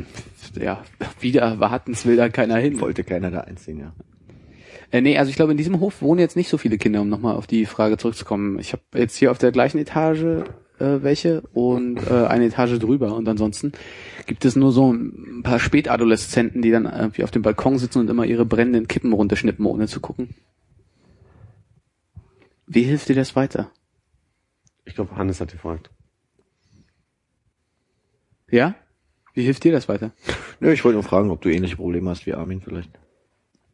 ja, wieder wartens will da keiner hin.
Wollte keiner da einziehen, ja.
Äh, nee, also ich glaube, in diesem Hof wohnen jetzt nicht so viele Kinder, um nochmal auf die Frage zurückzukommen. Ich habe jetzt hier auf der gleichen Etage äh, welche und äh, eine Etage drüber und ansonsten gibt es nur so ein paar Spätadoleszenten, die dann irgendwie auf dem Balkon sitzen und immer ihre brennenden Kippen runterschnippen, ohne zu gucken. Wie hilft dir das weiter?
Ich glaube, Hannes hat gefragt.
Ja? Wie hilft dir das weiter?
Nö, ich wollte nur fragen, ob du ähnliche Probleme hast wie Armin vielleicht.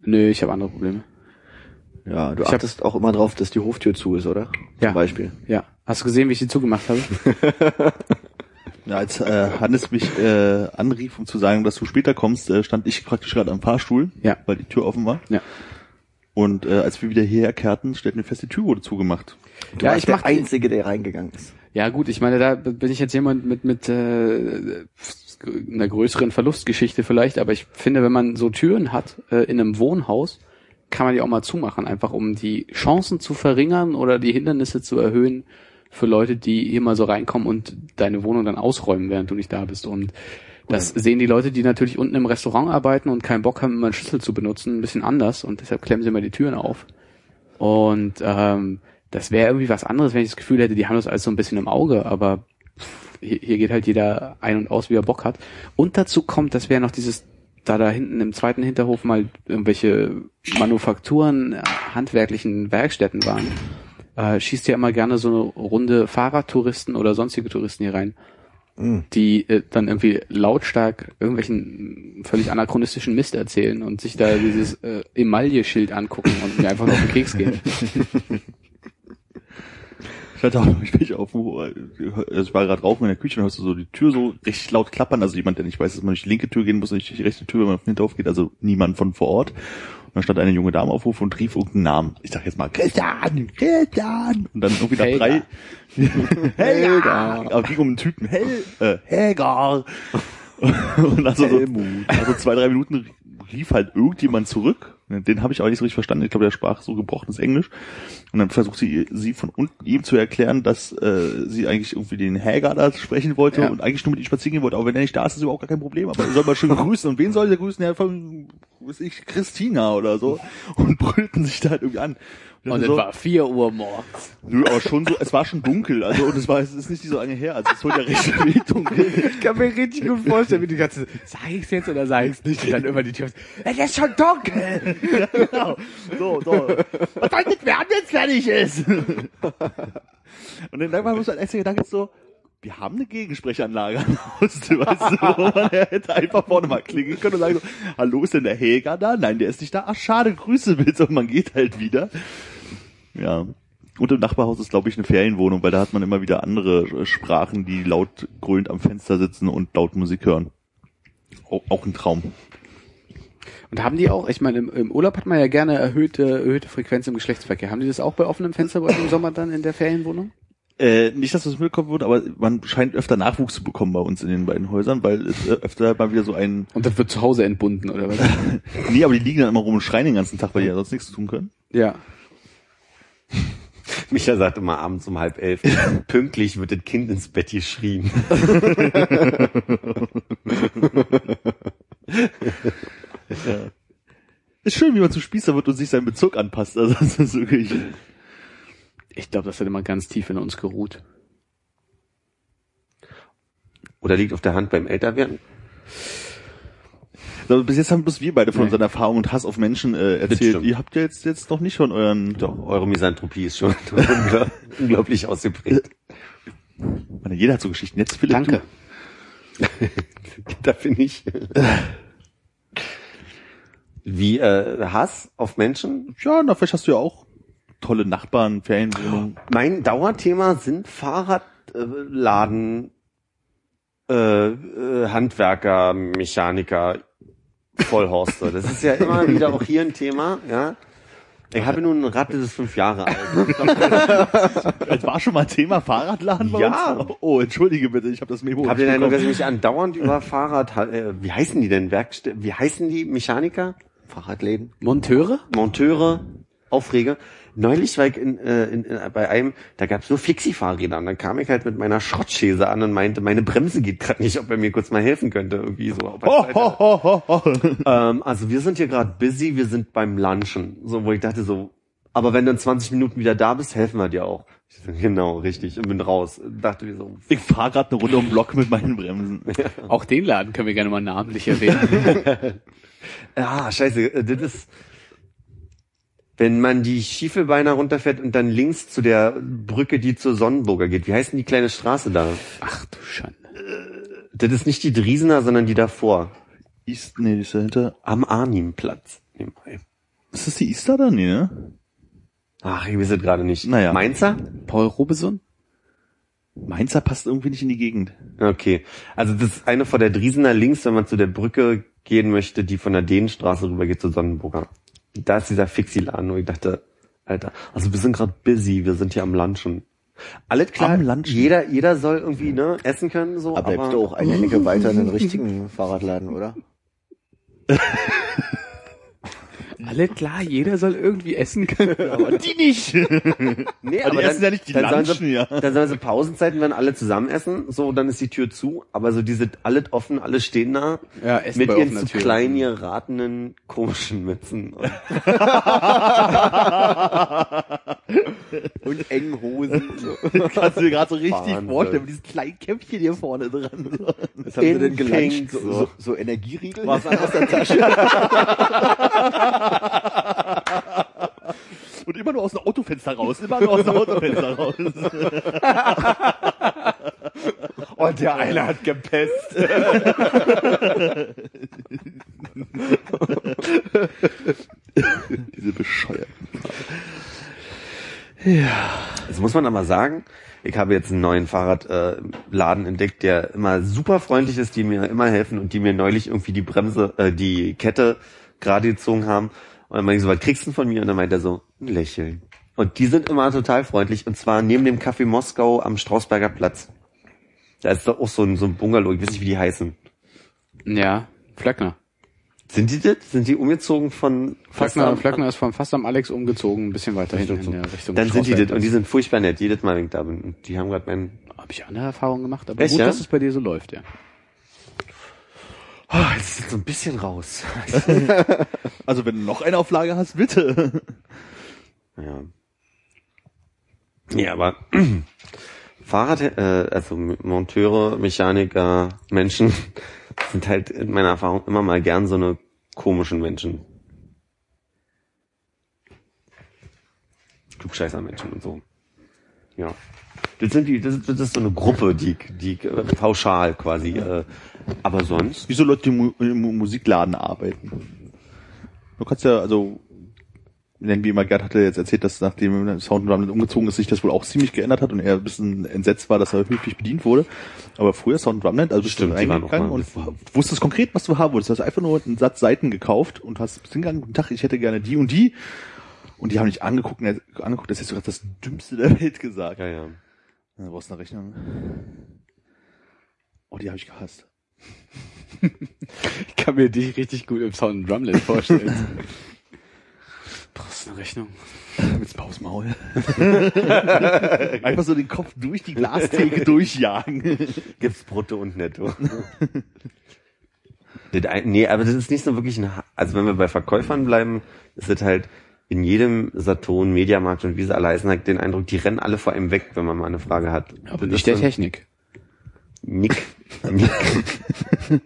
Nö, ich habe andere Probleme.
Ja, du
Ich hab-
achtest auch immer drauf, dass die Hoftür zu ist, oder?
Ja.
Zum Beispiel.
Ja. Hast du gesehen, wie ich sie zugemacht habe?
Ja, als äh, Hannes mich äh, anrief, um zu sagen, dass du später kommst, äh, stand ich praktisch gerade am Fahrstuhl,
Ja.
weil die Tür offen war.
Ja.
Und äh, als wir wieder hierher kehrten, stellten wir fest, die Tür wurde zugemacht.
Du
Ja, ich
der
mach-
Einzige, der reingegangen ist.
Ja gut, ich meine, da bin ich jetzt jemand mit mit äh, einer größeren Verlustgeschichte vielleicht, aber ich finde, wenn man so Türen hat äh, in einem Wohnhaus, kann man die auch mal zumachen, einfach um die Chancen zu verringern oder die Hindernisse zu erhöhen für Leute, die hier mal so reinkommen und deine Wohnung dann ausräumen, während du nicht da bist. Und das sehen die Leute, die natürlich unten im Restaurant arbeiten und keinen Bock haben, immer einen Schlüssel zu benutzen, ein bisschen anders und deshalb klemmen sie immer die Türen auf. Und ähm, das wäre irgendwie was anderes, wenn ich das Gefühl hätte, die haben das alles so ein bisschen im Auge, aber hier, hier geht halt jeder ein und aus, wie er Bock hat. Und dazu kommt, dass wir ja noch dieses, da da hinten im zweiten Hinterhof mal irgendwelche Manufakturen, äh, handwerklichen Werkstätten waren, äh, schießt ja immer gerne so eine Runde Fahrradtouristen oder sonstige Touristen hier rein, die äh, dann irgendwie lautstark irgendwelchen völlig anachronistischen Mist erzählen und sich da dieses äh, Emaille-Schild angucken und mir einfach auf den Keks gehen.
Ich hatte auch, ich bin auf, also ich war gerade rauchen in der Küche und hörst du so die Tür so richtig laut klappern. Also jemand, der nicht weiß, dass man durch die linke Tür gehen muss, nicht durch die rechte Tür, wenn man auf den Hinterhof geht, also niemand von vor Ort. Und dann stand eine junge Dame auf Hof und rief irgendeinen Namen. Ich dachte jetzt mal, Christian, Christian. Und dann irgendwie nach
Helga.
drei, Helga. Aber ging um einen Typen, Hel, äh, Helga. Und also so, also zwei, drei Minuten rief halt irgendjemand zurück. Den habe ich aber nicht so richtig verstanden. Ich glaube, der sprach so gebrochenes Englisch. Und dann versucht sie, sie von unten ihm zu erklären, dass äh, sie eigentlich irgendwie den Häger da sprechen wollte
Ja.
und eigentlich nur mit ihm spazieren gehen wollte. Aber wenn er nicht da ist, ist überhaupt gar kein Problem. Aber er soll mal schön grüßen. Und wen soll der grüßen? Ja, von, weiß ich, Christina oder so. Und brüllten sich da halt irgendwie an.
Und es
so,
war vier Uhr morgens.
Nö, aber schon so, es war schon dunkel. Also, und es war, es ist nicht so lange her. Also, es wurde ja recht wenig dunkel.
Ich kann mir richtig gut vorstellen, wie die ganze, sag ich's jetzt oder sag ich's nicht? Und dann immer die Tür, es ist schon dunkel.
genau. So, so. Was soll das werden, wenn's fertig ist? Und dann irgendwann muss halt erst der Gedanke so, wir haben eine Gegensprechanlage am Haus, du weißt du, wo man hätte einfach vorne mal klingeln können und sagen so, hallo, ist denn der Helga da? Nein, der ist nicht da. Ach, schade, Grüße bitte. Und man geht halt wieder. Ja. Und im Nachbarhaus ist, glaube ich, eine Ferienwohnung, weil da hat man immer wieder andere äh, Sprachen, die laut grölend am Fenster sitzen und laut Musik hören. Auch, auch ein Traum.
Und haben die auch, ich meine, im, im Urlaub hat man ja gerne erhöhte, erhöhte Frequenz im Geschlechtsverkehr. Haben die das auch bei offenem Fenster bei im Sommer dann in der Ferienwohnung?
Äh, nicht, dass das mitbekommen wird, aber man scheint öfter Nachwuchs zu bekommen bei uns in den beiden Häusern, weil es äh, öfter mal wieder so ein...
Und das wird zu Hause entbunden, oder was?
Nee, aber die liegen dann immer rum und schreien den ganzen Tag, weil die ja sonst nichts zu tun können.
ja.
Micha sagt immer abends um halb elf, pünktlich wird das Kind ins Bett geschrien.
Ist schön, wie man zum Spießer wird und sich seinen Bezirk anpasst. Also das ist wirklich...
Ich glaube, das hat immer ganz tief in uns geruht.
Oder liegt auf der Hand beim Älterwerden?
Also bis jetzt haben bloß wir beide von
Nee.
unseren Erfahrungen und Hass auf Menschen äh, erzählt. Ihr habt ja jetzt, jetzt noch nicht von euren...
Doch, eure Misanthropie ist schon ungl- unglaublich ausgeprägt.
Meine, jeder hat so Geschichten. Jetzt Philipp,
Danke.
da bin ich. Wie äh, Hass auf Menschen?
Ja, na, vielleicht hast du ja auch tolle Nachbarn, Ferienwohnungen.
Mein Dauerthema sind Fahrradladen, äh, äh, Handwerker, Mechaniker, Vollhorste. Das ist ja immer wieder auch hier ein Thema, ja. Ich habe nun ein Rad, das ist fünf Jahre alt.
Das war schon mal Thema Fahrradladen bei
Ja.
uns? Oh, entschuldige bitte, ich habe das Memo
Habt ihr den
nicht
Eindruck, dass ich mich andauernd über Fahrrad, äh, wie heißen die denn? Werkst wie heißen die Mechaniker?
Fahrradläden.
Monteure?
Monteure aufrege. Neulich war ich in, äh, in, in, bei einem, da gab's nur Fixie-Fahrräder und dann kam ich halt mit meiner Schrottschäse an und meinte, meine Bremse geht gerade nicht, ob er mir kurz mal helfen könnte, irgendwie so. Aber
Ho, ho, ho, ho, ho.
ähm, also wir sind hier gerade busy, wir sind beim Lunchen, so wo ich dachte so, aber wenn du in 20 Minuten wieder da bist, helfen wir dir auch. Ich so, genau, richtig, und bin raus. Dachte wir so,
Ich fahre gerade eine Runde um den Block mit meinen Bremsen.
Auch den Laden können wir gerne mal namentlich erwähnen.
ja, scheiße, äh, das ist, wenn man die Schiefelbeiner runterfährt und dann links zu der Brücke, die zur Sonnenburger geht. Wie heißt denn die kleine Straße da?
Ach du Schande.
Das ist nicht die Driesener, sondern die davor.
East, nee, die ist dahinter.
Am Arnimplatz. nebenbei.
Ist das die Easter da? Nee, ne?
Ach, ich weiß es gerade nicht.
Naja.
Mainzer?
Paul Robeson?
Mainzer passt irgendwie nicht in die Gegend.
Okay. Also das ist eine vor der Driesener links, wenn man zu der Brücke gehen möchte, die von der Dänenstraße rüber geht zur Sonnenburger. Da ist dieser Fixie-Laden, wo ich dachte, Alter, also wir sind gerade busy, wir sind hier am Lunchen. Alles klar,
Am Lunchen.
jeder, jeder soll irgendwie ne, essen können, so.
Aber bleibst du auch eine Ecke weiter einen richtigen Fahrradladen, oder?
Alles klar, jeder soll irgendwie essen können.
Aber die nicht.
Nee,
Aber die essen ja nicht, die
dann sollen sie,
ja.
Dann sollen sie Pausenzeiten, wenn alle zusammen essen, so, dann ist die Tür zu, aber so diese, alles offen, alle stehen da,
Ja, essen
mit ihren zu
Tür.
klein geratenen, komischen Mützen. Und
Und engen Hosen.
Kannst du dir gerade so richtig
Wahnsinn.
vorstellen, mit diesem kleinen Käppchen hier vorne dran.
Was haben sie denn
In? Pink,
So,
so.
so, so Energieriegel?
Was aus der Tasche. Und immer nur aus dem Autofenster raus. Immer nur aus dem Autofenster raus.
Und der eine hat gepisst.
Diese bescheuerten.
Das muss man aber sagen. Ich habe jetzt einen neuen Fahrradladen äh, entdeckt, der immer super freundlich ist, die mir immer helfen und die mir neulich irgendwie die Bremse, äh, die Kette gerade gezogen haben. Und dann meinte ich so, was kriegst du denn von mir? Und dann meint er so, ein Lächeln. Und die sind immer total freundlich. Und zwar neben dem Café Moskau am Strausberger Platz. Da ist doch auch so ein, so ein Bungalow, ich weiß nicht, wie die heißen.
Ja, Flöckner.
Sind die das? Sind die umgezogen von fast
Flöckner,
am-
Flöckner ist von fast am Alex umgezogen, ein bisschen weiter hinten in der Richtung.
Dann sind die das. Und die sind furchtbar nett. Jedes Mal, wenn ich da bin. Und die haben gerade meinen
Habe ich andere Erfahrungen gemacht, aber
Echt,
gut,
ja?
dass es bei dir so läuft, ja.
Oh, jetzt ist so ein bisschen raus.
Also wenn du noch eine Auflage hast, bitte.
Ja. Ja, aber Fahrrad, äh, also Monteure, Mechaniker, Menschen sind halt in meiner Erfahrung immer mal gern so eine komischen Menschen. Klugscheißer-Menschen und so. Ja. Das sind die, das ist, das ist so eine Gruppe, die, die äh, pauschal quasi, äh, aber sonst.
Wieso Leute, die mu im Musikladen arbeiten? Du kannst ja, also, denn wie immer Gerd hatte jetzt erzählt, dass nachdem Sound Drum umgezogen ist, sich das wohl auch ziemlich geändert hat und er ein bisschen entsetzt war, dass er höflich bedient wurde. Aber früher Sound Drumland, also bist
Stimmt,
du reingegangen
mal
und wusstest konkret, was du haben wolltest. Du hast einfach nur einen Satz Seiten gekauft und hast hingegangen, guten Tag, ich hätte gerne die und die. Und die haben dich angeguckt, und angeguckt, das hast du gerade das Dümmste der Welt gesagt.
Ja, ja.
Du brauchst eine Rechnung. Oh, die habe ich gehasst.
Ich kann mir dich richtig gut im Sound Drumlet vorstellen. Brauchst du eine Rechnung?
Mit Pausmaul. Einfach so den Kopf durch die Glastheke durchjagen.
Gibt's Brutto und Netto. Das nee, aber das ist nicht so wirklich ein, Ha- also wenn wir bei Verkäufern bleiben, ist es halt in jedem Saturn, Mediamarkt und wie sie alle heißen, halt den Eindruck, die rennen alle vor einem weg, wenn man mal eine Frage hat.
Aber
Das
nicht der Technik.
Nick. Nick.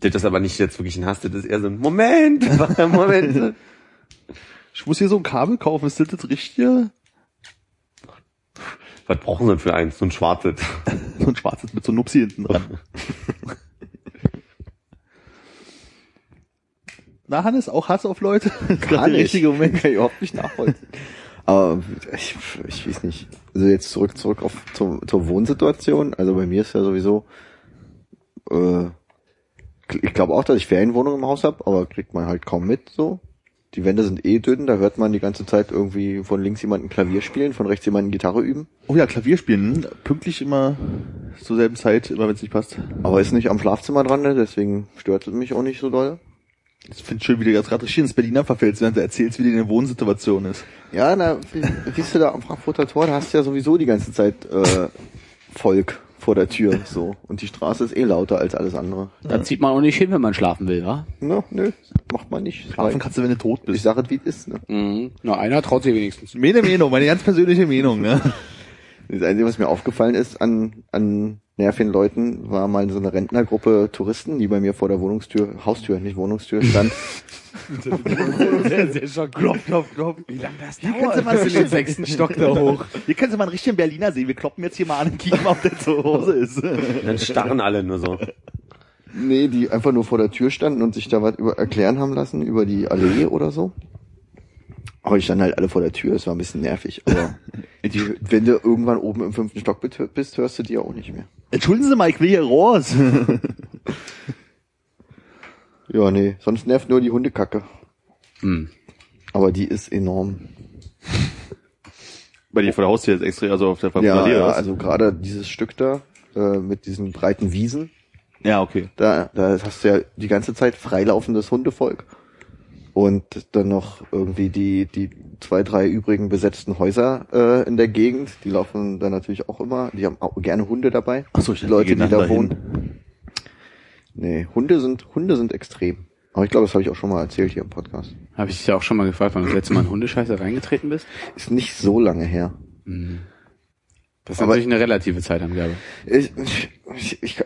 das ist aber nicht jetzt wirklich ein Hass, das ist eher so ein Moment, Moment.
Ich muss hier so ein Kabel kaufen, ist das das Richtige?
Was brauchen sie denn für eins? So ein schwarzes.
So ein schwarzes mit so einem Nupsi hinten dran. Na, Hannes, auch Hass auf Leute? Gerade der richtige Moment.
Kann ich überhaupt nicht nachvollziehen. Aber ich, ich weiß nicht. Also jetzt zurück, zurück auf zur, zur Wohnsituation. Also bei mir ist ja sowieso, äh, ich glaube auch, dass ich Ferienwohnung im Haus habe, aber kriegt man halt kaum mit so. Die Wände sind eh dünn, da hört man die ganze Zeit irgendwie von links jemanden Klavier spielen, von rechts jemanden Gitarre üben.
Oh ja, Klavier spielen. Pünktlich immer zur selben Zeit, immer wenn es nicht passt.
Aber ist nicht am Schlafzimmer dran, ne? deswegen stört es mich auch nicht so doll.
Ich finde schön, wie du jetzt gerade richtig ins Berliner verfällst, während du erzählst, wie deine Wohnsituation ist.
Ja, na, wie, siehst du da am Frankfurter Tor, da hast du ja sowieso die ganze Zeit äh, Volk vor der Tür so. Und die Straße ist eh lauter als alles andere.
Da zieht man auch nicht hin, wenn man schlafen will, wa?
No, nö, macht man nicht.
Schlafen kannst du, wenn du tot
ich
bist.
sage es, wie es ist. Ne?
Mhm. Na, einer traut sich wenigstens.
Meine Meinung, meine ganz persönliche Meinung, ne?
Das Einzige, was mir aufgefallen ist an, an nervigen Leuten, war mal so eine Rentnergruppe Touristen, die bei mir vor der Wohnungstür, Haustür, nicht Wohnungstür, stand.
sehr, sehr schockiert.
Klopf, klopf, klopf.
Wie lange das
Hier kannst du mal
in den sechsten Stock da hoch.
Hier kannst du mal einen richtigen Berliner sehen. Wir kloppen jetzt hier mal an und kicken, ob der zu Hause ist.
Dann starren alle nur so.
nee, die einfach nur vor der Tür standen und sich da was über erklären haben lassen über die Allee oder so. Aber die standen halt alle vor der Tür, es war ein bisschen nervig. Aber die, wenn du irgendwann oben im fünften Stock bist, hörst du die ja auch nicht mehr.
Entschuldigen Sie mal, ich will hier raus.
Ja, nee, sonst nervt nur die Hundekacke.
Hm.
Aber die ist enorm.
Bei dir vor der Haustür ist extra, also auf der
Ja, ja also gerade dieses Stück da äh, mit diesen breiten Wiesen,
Ja, okay.
da, da hast du ja die ganze Zeit freilaufendes Hundevolk. Und dann noch irgendwie die, die zwei, drei übrigen besetzten Häuser äh, in der Gegend, die laufen dann natürlich auch immer, die haben auch gerne Hunde dabei.
Ach so, ich
die Leute,
die
die da
dahin.
wohnen. Nee, Hunde sind, Hunde sind extrem. Aber ich glaube, das habe ich auch schon mal erzählt hier im Podcast.
Habe ich dich ja auch schon mal gefragt, wann du das letzte Mal in Hundescheiße reingetreten bist?
Ist nicht so lange her.
Das ist
Aber-
natürlich eine relative Zeitangabe.
Ich, ich, ich, ich,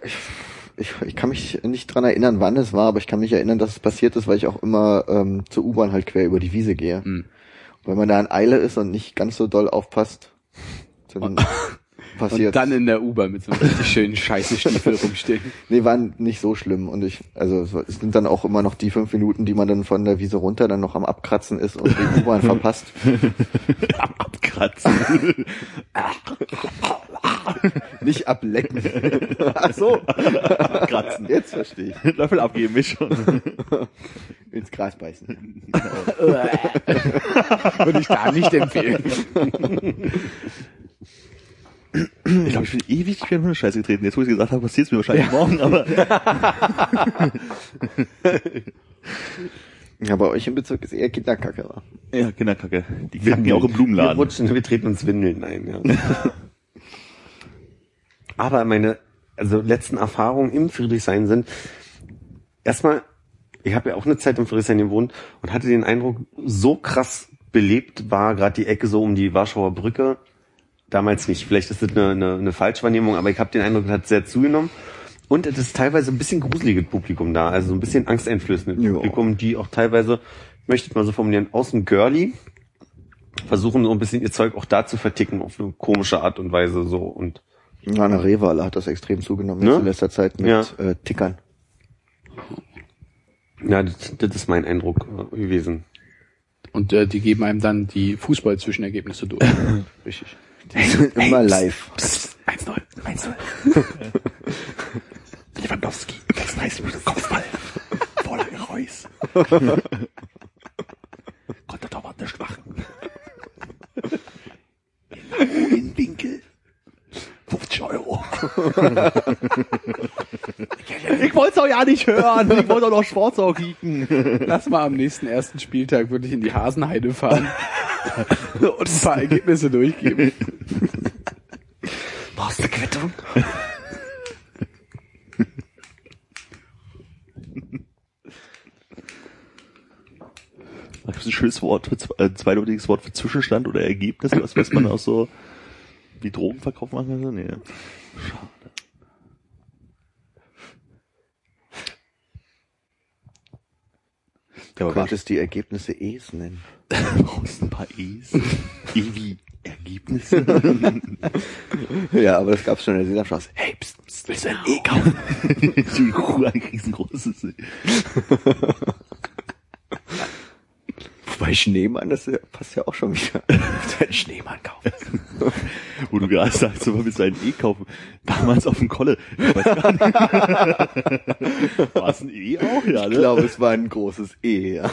ich, ich kann mich nicht dran erinnern, wann es war, aber ich kann mich erinnern, dass es passiert ist, weil ich auch immer ähm, zur U-Bahn halt quer über die Wiese gehe.
Hm.
Wenn man da in Eile ist und nicht ganz so doll aufpasst, dann passiert.
Und dann in der U-Bahn mit so einem richtig schönen Scheiße-Stiefel rumstehen.
nee, war nicht so schlimm und ich, also es sind dann auch immer noch die fünf Minuten, die man dann von der Wiese runter dann noch am Abkratzen ist und die U-Bahn verpasst.
Abkratzen.
Nicht ablecken. Ach so,
Abkratzen.
jetzt verstehe ich.
Löffel abgeben, ich schon.
Ins Gras beißen.
Würde ich gar nicht empfehlen.
Ich glaube, ich bin ewig quer in Hundescheiße getreten. Jetzt, wo ich gesagt habe, passiert es mir wahrscheinlich morgen, aber
Ja, bei euch im Bezirk ist eher Kinderkacke. wa?
ja, Kinderkacke. Die kacken ja auch im Blumenladen.
Wir rutschen, wir treten uns Windeln ein, ja. Aber meine, also letzten Erfahrungen im Friedrichshain sind, erstmal, ich habe ja auch eine Zeit im Friedrichshain gewohnt und hatte den Eindruck, so krass belebt war gerade die Ecke so um die Warschauer Brücke. Damals nicht. Vielleicht ist das eine, eine, eine Falschwahrnehmung, aber ich habe den Eindruck, es hat sehr zugenommen. Und es ist teilweise ein bisschen gruseliges Publikum da, also so ein bisschen angsteinflößendes
Ja.
Publikum, die auch teilweise, ich möchte es mal so formulieren, außen girly, versuchen so ein bisschen ihr Zeug auch da zu verticken auf eine komische Art und Weise so und
Ja, eine Rehwale hat das extrem zugenommen
Ne?
in letzter Zeit mit
Ja.
äh, Tickern.
ja, das, das ist mein Eindruck äh, gewesen.
Und äh, die geben einem dann die Fußball-Zwischenergebnisse durch.
Richtig. Die sind immer live.
1-0, 1-0.
Lewandowski, 36 Minuten Kopfball. Vorlage Reus. Konnte mal nicht machen. Genau in Winkel. 50 Euro. ich wollte es auch ja nicht hören. Ich wollte auch noch Sportsau kicken.
Lass mal am nächsten ersten Spieltag wirklich in die Hasenheide fahren und ein paar Ergebnisse durchgeben.
Brauchst du Quittung?
Das ist ein schönes Wort, äh, zweideutiges Wort für Zwischenstand oder Ergebnis, was, was man auch so wie Drogenverkauf machen kann. Nee. Schade. Ja,
Du
aber
könntest die Ergebnisse E's nennen.
brauchst ein paar E's. E wie Ergebnisse.
Ja, aber das gab's schon in der Sesamstraße. Hey, pst, pst, willst du ein E kaufen?
Ein riesengroßes E.
Wobei Schneemann, das passt ja auch schon wieder. Willst du einen Schneemann kaufen?
Wo du gerade sagst, so, willst du ein E kaufen? Damals auf dem Kolle. War es ein E auch? Ja, ne?
Ich glaube, es war ein großes E, ja.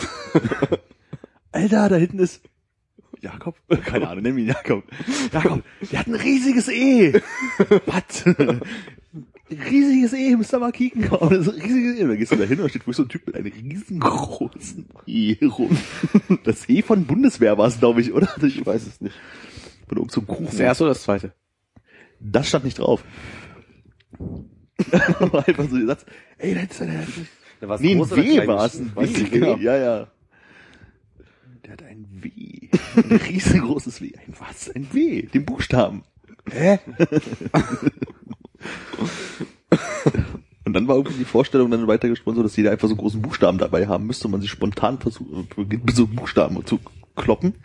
Alter, da hinten ist Jakob, keine Ahnung, nenn ihn Jakob. Jakob, der hat ein riesiges E. Was? Riesiges E, müsst ihr mal kicken. kommen. Das ist ein riesiges E. Und dann gehst du da hin und da steht wirklich so ein Typ mit einem riesengroßen E rum. Das E von Bundeswehr war es, glaube ich, oder? Ich
weiß es nicht.
Von irgend so einem Kuchen.
Das erste oder das zweite?
Das stand nicht drauf. Einfach so der Satz, ey, da ist einer.
Da
Nee, ein W war es. Ein
Weiß
W,
genau.
ja, ja. Der hat ein W. Ein riesengroßes W. Ein was? Ein W. Den Buchstaben. Hä? Und dann war irgendwie die Vorstellung dann weitergesponnen, so dass jeder einfach so großen Buchstaben dabei haben müsste und man sich spontan versucht, mit so Buchstaben zu kloppen.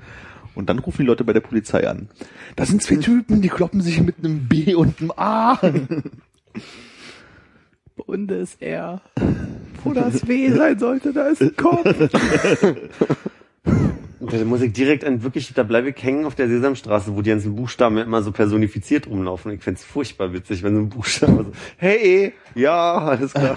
Und dann rufen die Leute bei der Polizei an. Da sind zwei Typen, die kloppen sich mit einem B und einem A.
Bundeswehr. Wo das W sein sollte, da ist ein Kopf.
Und Da muss ich direkt an wirklich, da bleibe ich hängen auf der Sesamstraße, wo die ganzen Buchstaben immer so personifiziert rumlaufen. Ich find's furchtbar witzig, wenn so ein Buchstabe so, hey, ja, alles klar.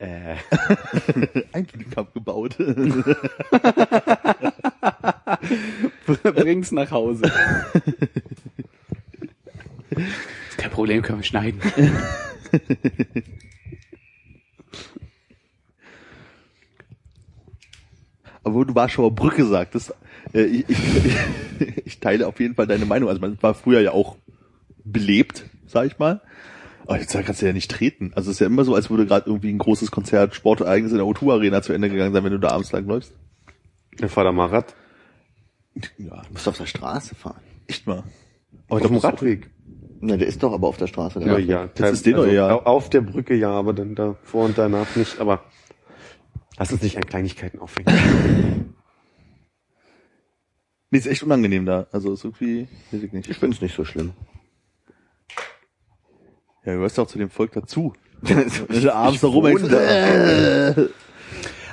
Äh,
Ein Flugkampf gebaut.
Bring's nach Hause. Kein Problem, können wir schneiden.
Aber wo du Warschauer Brücke sagtest, äh, ich, ich, ich teile auf jeden Fall deine Meinung. Also man war früher ja auch belebt, sag ich mal. Aber jetzt kannst du ja nicht treten. Also es ist ja immer so, als würde gerade irgendwie ein großes Konzert, Sportereignis in der O2 Arena zu Ende gegangen sein, wenn du da abends lang läufst.
der fahr da mal Rad.
Ja,
Du musst auf der Straße fahren.
echt mal.
Auf dem Radweg.
Na, der ist doch aber auf der Straße.
Ja,
Der
ja.
Das ist den doch, ja.
au- Auf der Brücke ja, aber dann davor und danach nicht. Aber lass uns nicht an Kleinigkeiten aufhängen.
Nee, ist echt unangenehm da. Also ist irgendwie, weiß ich nicht.
Ich find's nicht so schlimm.
Ja, du gehörst ja auch zu dem Volk dazu.
ich
abends da
wohne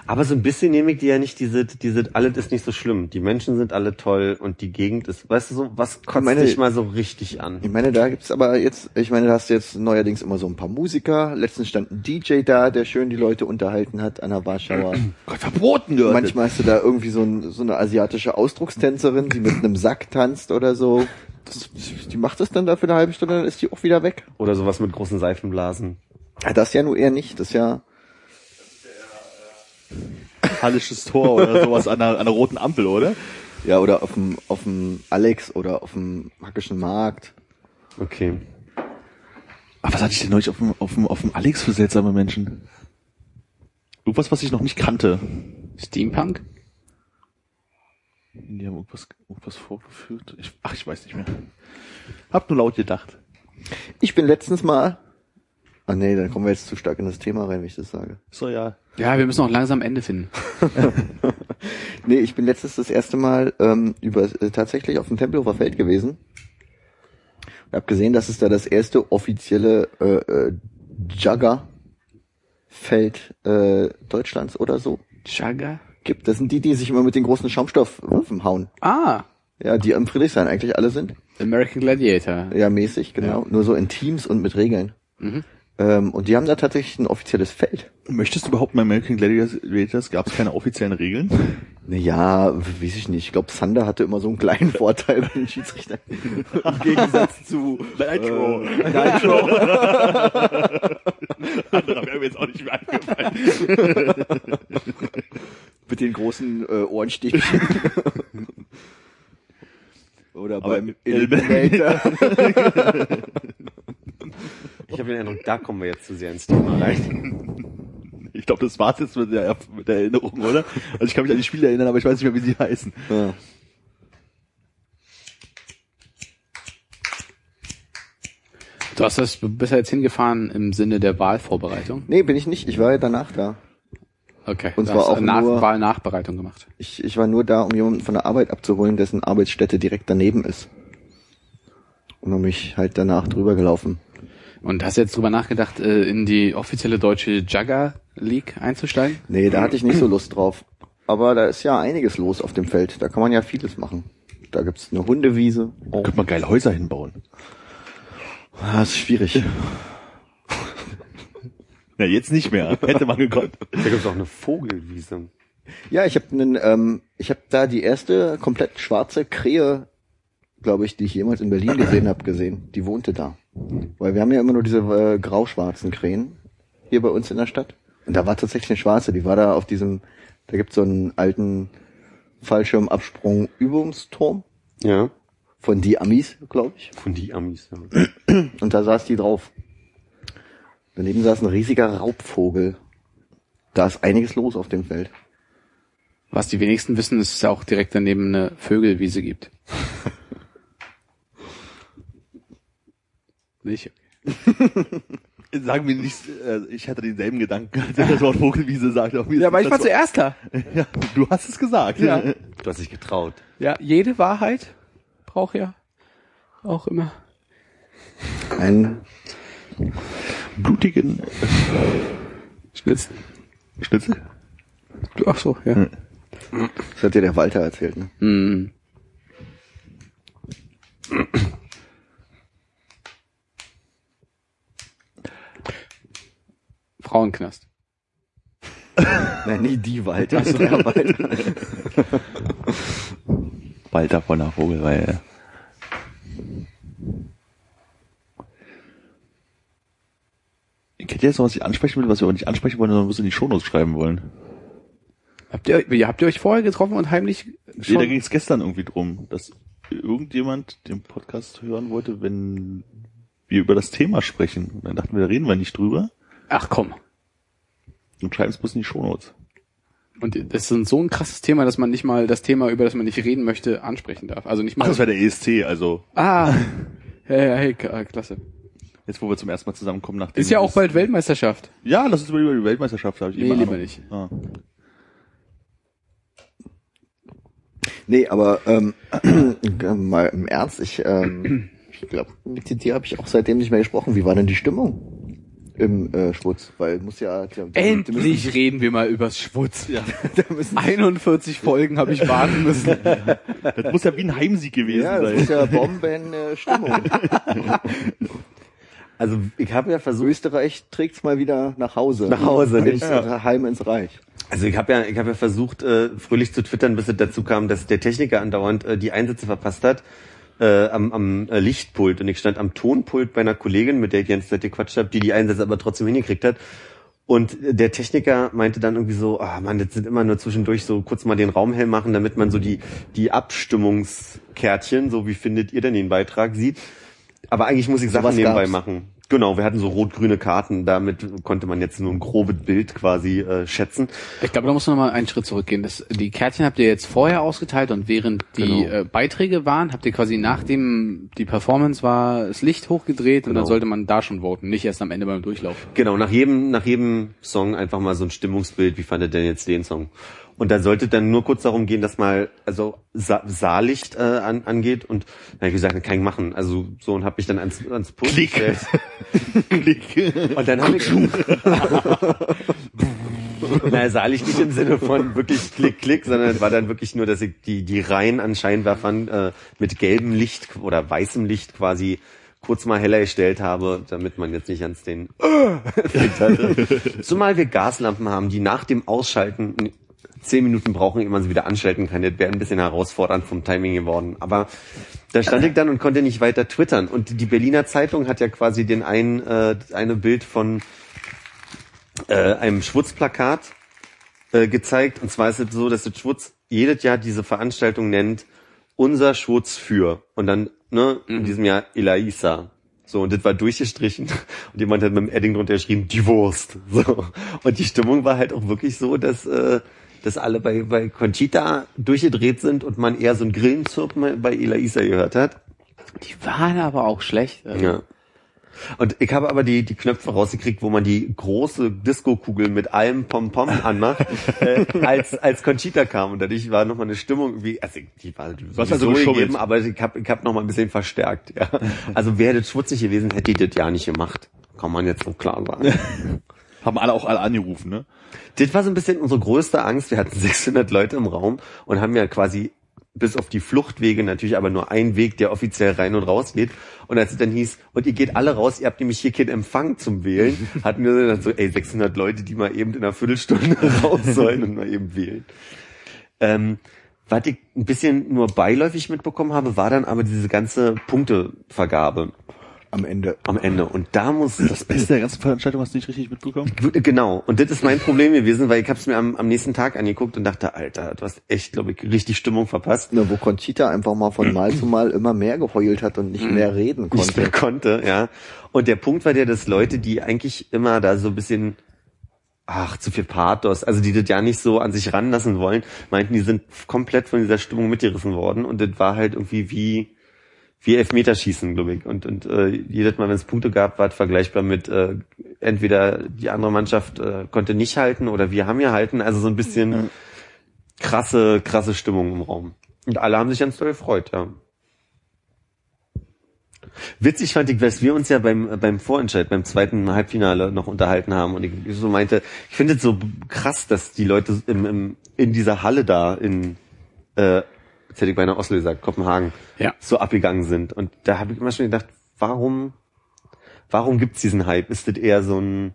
Aber so ein bisschen nehme ich dir ja nicht diese, diese, alles ist nicht so schlimm. Die Menschen sind alle toll und die Gegend ist, weißt du so, was kotzt
meine-
dich mal so richtig an?
Ich meine, da gibt's aber jetzt, ich meine, da hast du jetzt neuerdings immer so ein paar Musiker. Letztens stand ein DJ da, der schön die Leute unterhalten hat an der Warschauer.
Gott, verboten gehört.
Manchmal hast du da irgendwie so, ein, so eine asiatische Ausdruckstänzerin, die mit einem Sack tanzt oder so. Das, die macht das dann da für eine halbe Stunde, dann ist die auch wieder weg.
Oder sowas mit großen Seifenblasen.
Ja, das ja nur eher nicht. Das ist ja,
Hallisches Tor oder sowas an einer, an einer roten Ampel, oder?
ja, oder auf dem, auf dem Alex oder auf dem Hackischen Markt.
Okay.
Aber was hatte ich denn neulich auf dem, auf dem, auf dem Alex für seltsame Menschen? Irgendwas, was ich noch nicht kannte.
Steampunk?
Die haben irgendwas, irgendwas vorgeführt. Ich, ach, ich weiß nicht mehr. Hab nur laut gedacht.
Ich bin letztens mal, ah nee, dann kommen wir jetzt zu stark in das Thema rein, wenn ich das sage.
So, ja.
Ja, wir müssen auch langsam Ende finden.
Nee, ich bin letztens das erste Mal ähm, über äh, tatsächlich auf dem Tempelhofer Feld gewesen. Und habe gesehen, dass es da das erste offizielle äh, äh, Jugger-Feld äh, Deutschlands oder so
Chaga?
Gibt. Das sind die, die sich immer mit den großen Schaumstoffwaffen hauen.
Ah,
Ja, die am Friedrichshain eigentlich alle sind.
American Gladiator.
Ja, mäßig, genau. Nur so in Teams und mit Regeln. Ähm, und die haben da tatsächlich ein offizielles Feld.
Möchtest du überhaupt bei American Gladiators gab es keine offiziellen Regeln?
Naja, weiß ich nicht. Ich glaube, Sander hatte immer so einen kleinen Vorteil bei den Schiedsrichtern. Im Gegensatz zu
Nitro.
Äh, Nitro.
Anderer wäre mir jetzt auch nicht mehr eingefallen.
Mit den großen äh, Ohrenstichen. Oder
Aber
beim
Eliminator.
Ich habe den Eindruck, da kommen wir jetzt zu sehr ins Thema rein.
Ich glaube, das war's jetzt mit der, mit der Erinnerung, oder? Also ich kann mich an die Spiele erinnern, aber ich weiß nicht mehr, wie sie heißen.
ja.
Du hast das du bist ja jetzt hingefahren im Sinne der Wahlvorbereitung.
Nee, bin ich nicht. Ich war ja danach da.
Okay.
Und
du
zwar auch
nach,
nur-
Wahlnachbereitung gemacht.
Ich, ich war nur da, um jemanden von der Arbeit abzuholen, dessen Arbeitsstätte direkt daneben ist. Und um mich halt danach drüber gelaufen.
Und hast jetzt drüber nachgedacht, äh, in die offizielle deutsche Jugger League einzusteigen?
Nee, da hatte ich nicht so Lust drauf. Aber da ist ja einiges los auf dem Feld. Da kann man ja vieles machen. Da gibt's eine Hundewiese. Oh,
Könnte man geile Häuser hinbauen.
Ah, das ist schwierig.
Ja, jetzt nicht mehr. Hätte man gekonnt.
Da gibt's auch eine Vogelwiese.
Ja, ich habe ähm, ich habe da die erste komplett schwarze Krähe, glaube ich, die ich jemals in Berlin gesehen habe, gesehen. Die wohnte da. Weil wir haben ja immer nur diese äh, grau-schwarzen Krähen hier bei uns in der Stadt. Und da war tatsächlich eine schwarze, die war da auf diesem, da gibt's so einen alten Fallschirmabsprung-Übungsturm
Ja.
von die Amis, glaube ich.
Von die Amis. Ja.
Und da saß die drauf. Daneben saß ein riesiger Raubvogel. Da ist einiges los auf dem Feld.
Was die wenigsten wissen, ist, dass es ja auch direkt daneben eine Vögelwiese gibt. Nicht?
Sagen wir nicht, äh, ich hatte denselben Gedanken, als er das Wort Vogelwiese sagte.
Ja, aber ich war zuerst da.
Ja, du hast es gesagt.
Ja.
Du hast dich getraut.
Ja, jede Wahrheit braucht ja auch immer.
Ein
Blutigen
Schnitzel.
Schnitzel?
Ach so, ja.
Das hat dir der Walter erzählt, ne?
Mhm. Frauenknast.
Nein, nicht die Walter, der Walter.
Walter von der Vogelreihe. Ich hätte jetzt noch was ich ansprechen will, was wir aber nicht ansprechen wollen, sondern was wir in die Shownotes schreiben wollen.
Habt ihr, ihr- habt ihr euch vorher getroffen und heimlich
Nee, da
schon?
ging es gestern irgendwie drum, dass irgendjemand den Podcast hören wollte, wenn wir über das Thema sprechen. Und dann dachten wir, da reden wir nicht drüber
Ach komm.
und schreiben es bloß in die Shownotes.
Und das ist so ein krasses Thema, dass man nicht mal das Thema, über das man nicht reden möchte, ansprechen darf. Also nicht
Ach,
mal.
das war der ESC, also
ah. Hey, hey, äh, klasse.
Jetzt, wo wir zum ersten Mal zusammenkommen nach dem
Ist ja auch bald Weltmeisterschaft.
Ja, lass uns über die Weltmeisterschaft, habe ich
Nee,
immer
lieber
Ahnung.
nicht.
Ah.
Nee, aber ähm, mal im Ernst, ich, ähm, ich glaube, mit dir habe ich auch seitdem nicht mehr gesprochen. Wie war denn die Stimmung im äh, Schwutz? Weil muss ja die, die, die
Endlich reden wir mal übers Schwutz.
Ja.
müssen,
41 Folgen habe ich warten müssen.
Das muss ja wie ein Heimsieg gewesen
ja, das
sein.
ist ja Bomben äh, Stimmung.
Also ich habe ja versucht,
Österreich trägt's mal wieder nach Hause.
Nach Hause, nicht?
Heim ins Reich.
also ich habe ja, ich habe ja versucht, äh, fröhlich zu twittern, bis es dazu kam, dass der Techniker andauernd äh, die Einsätze verpasst hat äh, am, am äh, Lichtpult und ich stand am Tonpult bei einer Kollegin, mit der ich Zeit gequatscht habe, die die Einsätze aber trotzdem hingekriegt hat. Und der Techniker meinte dann irgendwie so, ah man, das sind immer nur zwischendurch so kurz mal den Raum hell machen, damit man so die, die Abstimmungskärtchen, so wie findet ihr denn den Beitrag, sieht. Aber eigentlich muss ich Sachen nebenbei
gab's.
machen. Genau, wir hatten so rot-grüne Karten, damit konnte man jetzt nur ein grobes Bild quasi äh, schätzen.
Ich glaube, da muss man noch mal einen Schritt zurückgehen. Das, die Kärtchen habt ihr jetzt vorher ausgeteilt und während die
Genau.
äh, Beiträge waren, habt ihr quasi nachdem die Performance war, das Licht hochgedreht und
Genau.
dann sollte man da schon voten, nicht erst am Ende beim Durchlauf.
Genau, nach jedem, nach jedem Song einfach mal so ein Stimmungsbild, wie fandet denn jetzt den Song? Und da sollte dann nur kurz darum gehen, dass mal also Sa Saallicht äh, an, angeht und dann hab ich gesagt, kann ich machen. Also so und habe mich dann ans, ans Pult
Klick.
gestellt.
Klick.
Und dann habe ich naja, Saallicht nicht im Sinne von wirklich Klick, Klick, sondern es war dann wirklich nur, dass ich die, die Reihen an Scheinwerfern äh, mit gelbem Licht oder weißem Licht quasi kurz mal heller gestellt habe, damit man jetzt nicht ans den. Zumal wir Gaslampen haben, die nach dem Ausschalten zehn Minuten brauchen, ehe man sie wieder anschalten kann. Das wäre ein bisschen herausfordernd vom Timing geworden. Aber da stand ich dann und konnte nicht weiter twittern. Und die Berliner Zeitung hat ja quasi den einen, äh, eine Bild von äh, einem Schwutzplakat äh, gezeigt. Und zwar ist es so, dass das Schwutz jedes Jahr diese Veranstaltung nennt, unser Schwutz für. Und dann, ne, in diesem Jahr Elaisa. So, und das war durchgestrichen. Und jemand hat mit dem Edding drunter geschrieben, die Wurst. So. Und die Stimmung war halt auch wirklich so, dass, äh, dass alle bei, bei Conchita durchgedreht sind und man eher so ein Grillenzirpen bei Elaisa gehört hat.
Die waren aber auch schlecht. Also,
Ja. Und ich habe aber die, die Knöpfe rausgekriegt, wo man die große Disco-Kugel mit allem Pom-Pom anmacht, äh, als, als Conchita kam. Und dadurch war nochmal eine Stimmung irgendwie, also die war
hast also
sowieso
geschummelt.
gegeben, aber ich habe ich hab noch mal ein bisschen verstärkt. Ja. Also wäre das schmutzig gewesen, hätte die das ja nicht gemacht. Kann man jetzt so klar sagen.
Haben alle auch alle angerufen, ne?
Das war so ein bisschen unsere größte Angst. Wir hatten 600 Leute im Raum und haben ja quasi bis auf die Fluchtwege natürlich aber nur einen Weg, der offiziell rein und raus geht. Und als es dann hieß, und ihr geht alle raus, ihr habt nämlich hier keinen Empfang zum Wählen, hatten wir dann so, ey, 600 Leute, die mal eben in einer Viertelstunde raus sollen und mal eben wählen. Ähm, was ich ein bisschen nur beiläufig mitbekommen habe, war dann aber diese ganze Punktevergabe
Am Ende.
am Ende. Und da muss
Das Beste der ganzen Veranstaltung hast du nicht richtig mitbekommen?
Genau. Und das ist mein Problem gewesen, weil ich habe es mir am, am nächsten Tag angeguckt und dachte, Alter, du hast echt, glaube ich, richtig Stimmung verpasst.
Ne, wo Conchita einfach mal von Mal zu Mal immer mehr geheult hat und nicht mehr reden
Nicht mehr
konnte.
konnte, ja. Und der Punkt war der, dass Leute, die eigentlich immer da so ein bisschen ach, zu viel Pathos, also die das ja nicht so an sich ranlassen wollen, meinten, die sind komplett von dieser Stimmung mitgerissen worden und das war halt irgendwie wie wie Elfmeterschießen, glaube ich. Und, und äh, jedes Mal, wenn es Punkte gab, war es vergleichbar mit äh, entweder die andere Mannschaft äh, konnte nicht halten oder wir haben ja halten. Also so ein bisschen krasse, krasse Stimmung im Raum. Und alle haben sich ganz doll gefreut, ja. Witzig fand ich, dass wir uns ja beim, beim Vorentscheid, beim zweiten Halbfinale noch unterhalten haben und ich so meinte, ich finde es so krass, dass die Leute im, im, in dieser Halle da in, äh, jetzt hätte ich beinahe Oslo gesagt, Kopenhagen,
Ja.
so abgegangen sind. Und da habe ich immer schon gedacht, warum, warum gibt's diesen Hype? Ist das eher so ein,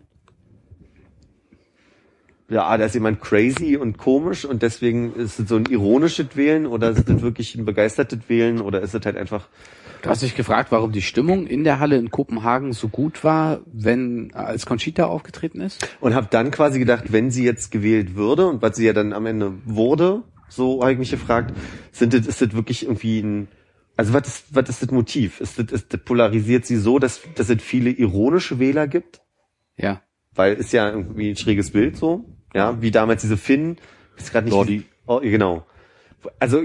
ja, da ist jemand crazy und komisch und deswegen ist es so ein ironisches Wählen oder ist es wirklich ein begeistertes Wählen oder ist es halt einfach
Du hast dich gefragt, warum die Stimmung in der Halle in Kopenhagen so gut war, wenn als Conchita aufgetreten ist?
Und habe dann quasi gedacht, wenn sie jetzt gewählt würde und was sie ja dann am Ende wurde, so habe ich mich gefragt, sind das, ist das wirklich irgendwie ein, also was ist, was ist das Motiv? Ist das, ist das polarisiert sie so, dass, dass es viele ironische Wähler gibt?
Ja.
Weil ist ja irgendwie ein schräges Bild so, ja, wie damals diese Finn, ist gerade nicht,
Lordi.
oh, genau. Also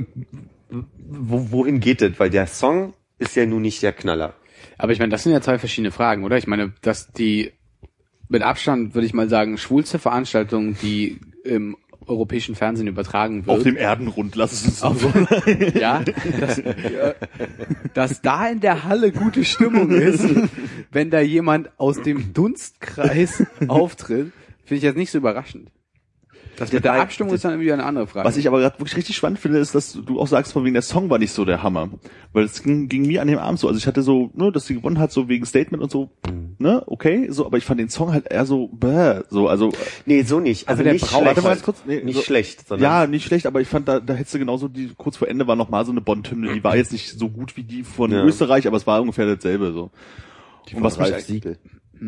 wo, wohin geht das? Weil der Song ist ja nun nicht der Knaller.
Aber ich meine, das sind ja zwei verschiedene Fragen, oder? Ich meine, dass die mit Abstand, würde ich mal sagen, schwulste Veranstaltung, die im europäischen Fernsehen übertragen wird.
Auf dem Erdenrund, lass es uns
Auf-
so
ja, dass, ja, dass da in der Halle gute Stimmung ist, wenn da jemand aus dem Dunstkreis auftritt, finde ich jetzt nicht so überraschend. Das mit der Abstimmung ist dann irgendwie eine andere Frage.
Was ich aber gerade wirklich richtig spannend finde, ist, dass du auch sagst, von wegen der Song war nicht so der Hammer. Weil es ging, ging mir an dem Abend so. Also ich hatte so, ne, dass sie gewonnen hat, so wegen Statement und so, ne, okay, so, aber ich fand den Song halt eher so, bäh, so, also,
Nee, so nicht. Also
der
nicht schlecht.
warte mal kurz, nee,
nicht
so-
schlecht, sondern
ja, nicht schlecht, aber ich fand, da, da hättest du genauso, die, kurz vor Ende war noch mal so eine Bond-Hymne, die war jetzt nicht so gut wie die von
Ja.
Österreich, aber es war ungefähr dasselbe, so. Und was mich,
Ralf Siegel.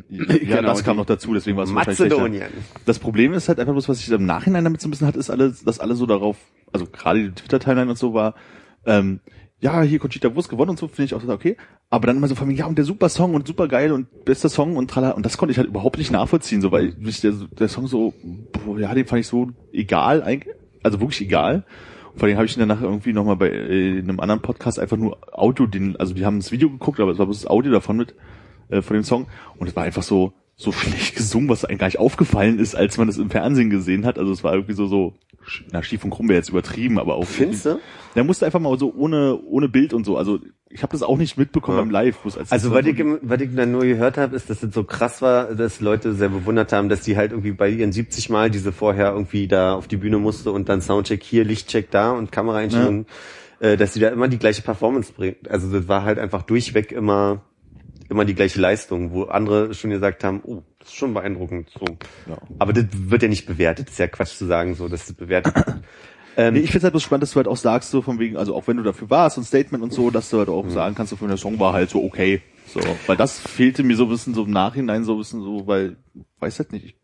Ja,
Genau,
das kam noch dazu, deswegen war es wahrscheinlich.
Mazedonien.
Das Problem ist halt einfach bloß, was ich im Nachhinein damit so ein bisschen hatte, ist alle, dass alle so darauf, also gerade die Twitter-Timeline und so war, ähm, ja, hier Conchita Wurst gewonnen und so, finde ich auch total okay. Aber dann immer so von mir, ja, und der super Song und super geil und bester Song und tralala. Und das konnte ich halt überhaupt nicht nachvollziehen, so, weil mich der, der Song so, boah, ja, den fand ich so egal, eigentlich, also wirklich egal. Und vor allem habe ich ihn danach irgendwie nochmal bei äh, in einem anderen Podcast einfach nur Audio, den, also die haben das Video geguckt, aber es war bloß das Audio davon mit, äh, von dem Song. Und es war einfach so, so schlecht gesungen, was einem gar nicht aufgefallen ist, als man das im Fernsehen gesehen hat. Also es war irgendwie so, so, na, schief und krumm wäre jetzt übertrieben, aber auch.
Findest du?
Der musste einfach mal so ohne, ohne Bild und so. Also ich habe das auch nicht mitbekommen
Ja.
beim Live. als
Also was ich, was ich dann nur gehört habe, ist, dass es so krass war, dass Leute sehr bewundert haben, dass die halt irgendwie bei ihren 70 Mal diese vorher irgendwie da auf die Bühne musste und dann Soundcheck hier, Lichtcheck da und Kameraeinstellungen, äh, dass sie da immer die gleiche Performance bringt. Also das war halt einfach durchweg immer immer die gleiche Leistung, wo andere schon gesagt haben, oh, das ist schon beeindruckend. So.
Ja.
Aber das wird ja nicht bewertet. Das ist ja Quatsch zu sagen, so, dass das bewertet wird. Ähm,
Nee, ich finde halt bloß spannend, dass du halt auch sagst, so von wegen, also auch wenn du dafür warst und Statement und so, dass du halt auch
Mhm.
sagen kannst, so von der Song war halt so okay. So, weil das fehlte mir so ein bisschen so im Nachhinein so ein bisschen so, weil, weiß halt nicht.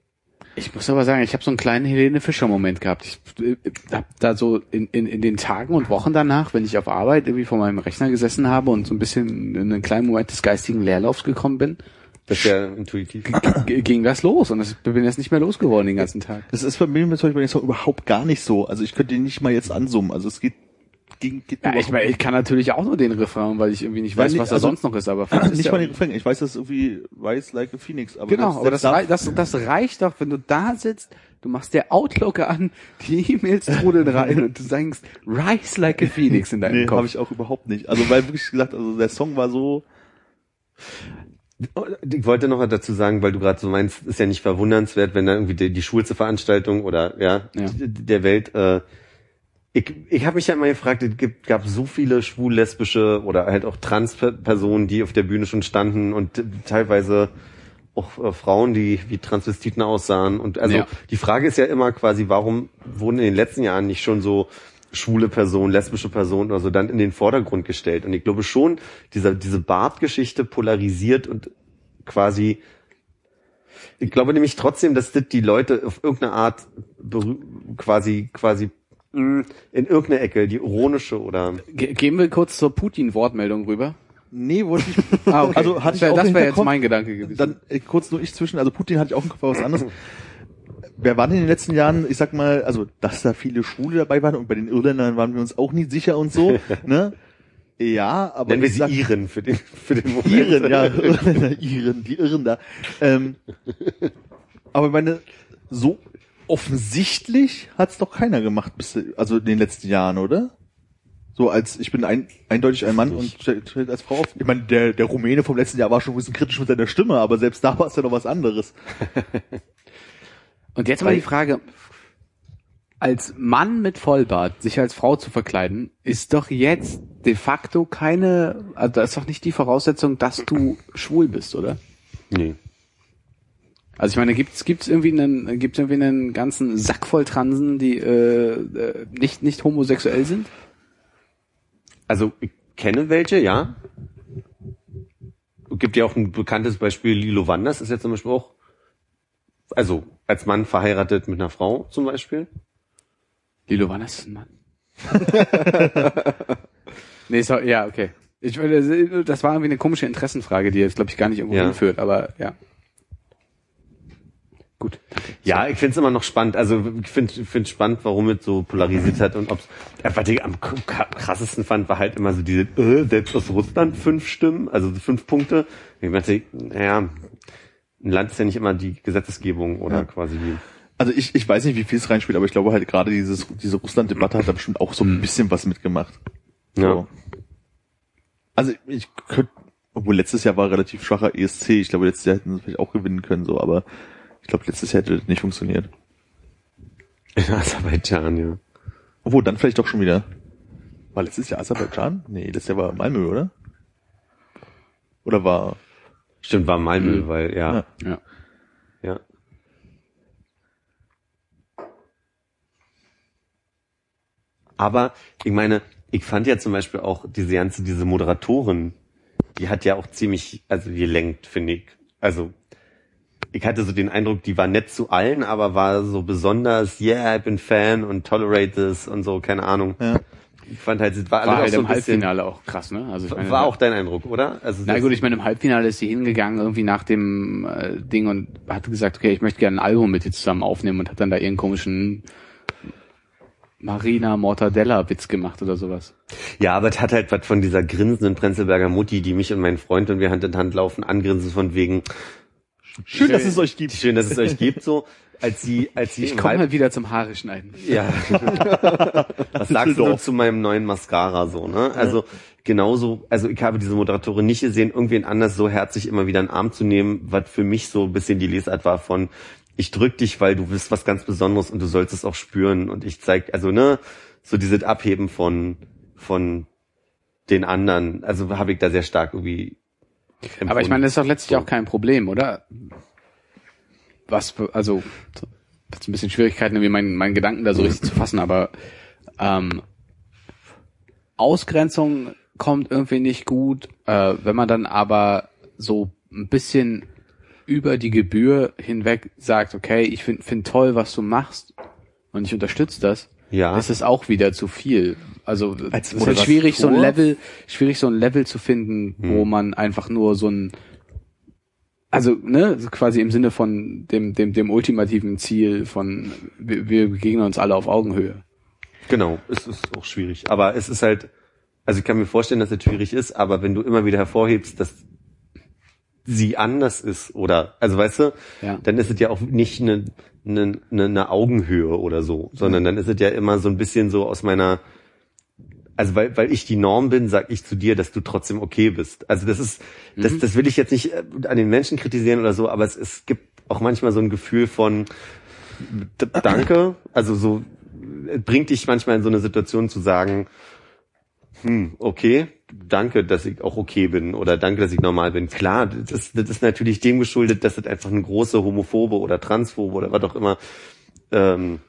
Ich muss aber sagen, ich habe so einen kleinen Helene Fischer Moment gehabt. Ich äh, habe da so in, in, in den Tagen und Wochen danach, wenn ich auf Arbeit irgendwie vor meinem Rechner gesessen habe und so ein bisschen in einen kleinen Moment des geistigen Leerlaufs gekommen bin,
das ist ja intuitiv.
ging das los und ich bin jetzt nicht mehr losgeworden den ganzen Tag.
Das ist bei mir bei dem Song überhaupt gar nicht so. Also ich könnte den nicht mal jetzt ansummen. Also es geht, geht
Ja, ich meine, ich kann natürlich auch nur den Refrain, weil ich irgendwie nicht
Nein,
weiß,
nee,
was da
also-
sonst noch ist, aber
nicht
ja-
mal den Refrain. Ich weiß, dass irgendwie Rise Like a Phoenix. Aber
Genau, aber das, rei das, das reicht doch, wenn du da sitzt, du machst der Outlook an, die E-Mails trudeln rein und du sagst, rise like a phoenix in deinem
Nee,
Kopf.
habe ich auch überhaupt nicht. Also weil wirklich gesagt, also der Song war so,
Ich wollte noch dazu sagen, weil du gerade so meinst, ist ja nicht verwundernswert, wenn da irgendwie die, die schwulste Veranstaltung oder ja,
Ja.
der Welt. Äh, ich ich habe mich ja immer gefragt, es gibt, gab so viele schwul-lesbische oder halt auch Trans-Personen, die auf der Bühne schon standen und teilweise auch äh, Frauen, die wie Transvestiten aussahen. Und also
Ja.
die Frage ist ja immer quasi, warum wurden in den letzten Jahren nicht schon so schwule Personen, lesbische Personen oder so dann in den Vordergrund gestellt? Und ich glaube schon, diese, diese Bart-Geschichte polarisiert und quasi ich glaube nämlich trotzdem, dass das die Leute auf irgendeine Art quasi, quasi in irgendeine Ecke, die ironische oder
Ge gehen wir kurz zur Putin-Wortmeldung rüber.
nee, wollte ich.
Ah, okay.
Also hatte
das
ich
wäre
auch
das
im
wär jetzt mein Gedanke gewesen.
Dann äh, kurz nur ich zwischen, also Putin hatte ich auch im Kopf was anderes. Wer waren in den letzten Jahren, ich sag mal, also dass da viele Schwule dabei waren und bei den Irländern waren wir uns auch nie sicher und so, ne? Ja, aber
nennen wir sie
sag-
Iren für den für den Moment.
Iren, ja, Irländer, Iren, die Irren da. Ähm, aber ich meine, so offensichtlich hat's doch keiner gemacht, bis, also in den letzten Jahren, oder? So als ich bin ein, eindeutig ein Mann und stellt als Frau auf. Ich meine, der, der Rumäne vom letzten Jahr war schon ein bisschen kritisch mit seiner Stimme, aber selbst da war es ja noch was anderes.
Und jetzt mal die Frage, als Mann mit Vollbart sich als Frau zu verkleiden, ist doch jetzt de facto keine, also das ist doch nicht die Voraussetzung, dass du schwul bist, oder?
Nee.
Also ich meine, gibt's gibt's irgendwie einen gibt's irgendwie einen ganzen Sack voll Transen, die äh, äh, nicht nicht homosexuell sind?
Also ich kenne welche, ja. Gibt ja auch ein bekanntes Beispiel, Lilo Wanders ist jetzt zum Beispiel auch, also als Mann verheiratet mit einer Frau zum Beispiel.
Lilo Wanders ist ein Mann. nee, so, ja, okay. Ich, das war irgendwie eine komische Interessenfrage, die jetzt, glaube ich, gar nicht irgendwo
Ja.
hinführt, aber ja. Gut.
Ja, ich finde es immer noch spannend. Also ich finde find spannend, warum es so polarisiert hat und ob's. Ja, was ich am krassesten fand, war halt immer so diese, äh, selbst aus Russland fünf Stimmen, also fünf Punkte. Ich dachte, naja, ein Land ist ja nicht immer die Gesetzesgebung oder
Ja.
quasi die.
Also ich, ich weiß nicht, wie viel es reinspielt, aber ich glaube halt gerade dieses, diese Russland-Debatte hat da bestimmt auch so ein bisschen was mitgemacht.
Ja.
So. Also ich könnte, obwohl letztes Jahr war relativ schwacher ESC, ich glaube letztes Jahr hätten sie vielleicht auch gewinnen können, so, aber ich glaube letztes Jahr hätte das nicht funktioniert.
In Aserbaidschan, ja.
Obwohl, dann vielleicht doch schon wieder. War letztes Jahr Aserbaidschan? Nee, letztes Jahr war Malmö, oder? Oder war,
Stimmt, war Malmö,
Mhm.
weil, ja,
Ja.
Ja.
ja. Aber ich meine, ich fand ja zum Beispiel auch diese ganze, diese Moderatorin, die hat ja auch ziemlich, also gelenkt, finde ich. Also ich hatte so den Eindruck, die war nett zu allen, aber war so besonders, yeah, ich bin Fan und tolerate this und so, keine Ahnung.
Ja.
Ich fand halt, es war,
War
alles
halt
auch so
im
bisschen,
Halbfinale auch krass, ne? Also ich meine,
war auch dein Eindruck, oder? Also
Na gut, ich meine, im Halbfinale ist sie hingegangen, irgendwie nach dem äh, Ding und hat gesagt, okay, ich möchte gerne ein Album mit dir zusammen aufnehmen und hat dann da ihren komischen Marina Mortadella-Witz gemacht oder sowas.
Ja, aber es hat halt was von dieser grinsenden Prenzlberger Mutti, die mich und meinen Freund und wir Hand in Hand laufen, angrinsen von wegen,
schön, dass es euch gibt.
schön, dass es euch gibt, so, als sie, als sie
Ich komme mal wieder zum Haare schneiden.
Ja. Was sagst du zu meinem neuen Mascara so, ne? Also genauso, also ich habe diese Moderatorin nicht gesehen, irgendwen anders so herzlich immer wieder in den Arm zu nehmen, was für mich so ein bisschen die Lesart war von ich drück dich, weil du bist was ganz Besonderes und du sollst es auch spüren und ich zeig, also ne, so dieses Abheben von von den anderen, also habe ich da sehr stark irgendwie empfunden.
Aber ich meine, das ist doch letztlich auch kein Problem, oder? Was, also, jetzt ein bisschen Schwierigkeiten, irgendwie meinen, meinen Gedanken da so richtig zu fassen, aber ähm, Ausgrenzung kommt irgendwie nicht gut, äh, wenn man dann aber so ein bisschen über die Gebühr hinweg sagt, okay, ich finde find toll, was du machst und ich unterstütze das,
Ja.
ist es auch wieder zu viel. Also
Als
es ist halt schwierig, so ein? Level, schwierig so ein Level zu finden, wo man einfach nur so ein also, ne, quasi im Sinne von dem, dem, dem ultimativen Ziel von wir, wir begegnen uns alle auf Augenhöhe.
Genau, es ist auch schwierig. Aber es ist halt, also ich kann mir vorstellen, dass es schwierig ist, aber wenn du immer wieder hervorhebst, dass sie anders ist oder, also weißt du,
Ja.
dann ist es ja auch nicht eine, eine, eine, eine Augenhöhe oder so, sondern dann ist es ja immer so ein bisschen so aus meiner, also weil, weil ich die Norm bin, sag ich zu dir, dass du trotzdem okay bist. Also das ist, das, das will ich jetzt nicht äh, an den Menschen kritisieren oder so, aber es, es gibt auch manchmal so ein Gefühl von Danke, also so äh, bringt dich manchmal in so eine Situation zu sagen, hm, okay, danke, dass ich auch okay bin oder danke, dass ich normal bin. Klar, das, das ist natürlich dem geschuldet, dass es einfach eine große homophobe oder transphobe oder was auch immer ähm,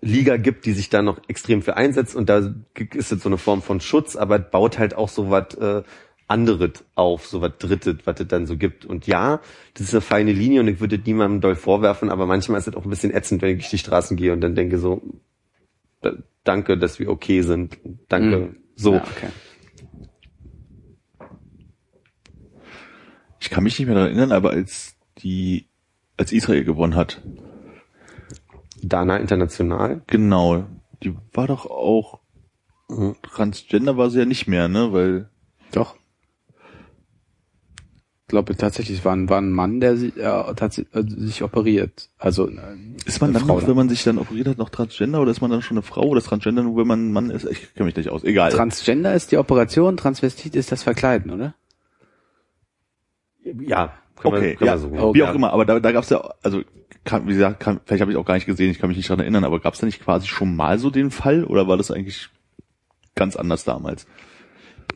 Liga gibt, die sich da noch extrem für einsetzt und da ist es so eine Form von Schutz, aber baut halt auch so was äh, anderes auf, so was Drittes, was es dann so gibt. Und ja, das ist eine feine Linie und ich würde niemandem doll vorwerfen, aber manchmal ist es auch ein bisschen ätzend, wenn ich durch die Straßen gehe und dann denke so, danke, dass wir okay sind. Danke.
Mhm.
So.
Ja, okay.
Ich kann mich nicht mehr daran erinnern, aber als die, als Israel gewonnen hat,
Dana International.
genau, die war doch auch,
Mhm.
Transgender war sie ja nicht mehr, ne, weil,
Doch. Ich glaube tatsächlich, es war ein, war ein Mann, der sich, äh, äh, sich operiert. Also äh,
ist man
eine
dann
Frau
noch,
dann.
wenn man sich dann operiert hat, noch Transgender oder ist man dann schon eine Frau oder ist Transgender nur, wenn man ein Mann ist? Ich kenne mich nicht aus, egal.
Transgender ist die Operation, Transvestit ist das Verkleiden, oder?
Ja, können
Okay,
wir, können
ja,
wir so
Oh,
wie auch immer, aber da, da gab's ja, also kann, wie gesagt, kann, vielleicht habe ich auch gar nicht gesehen, ich kann mich nicht daran erinnern, aber gab's da nicht quasi schon mal so den Fall oder war das eigentlich ganz anders damals?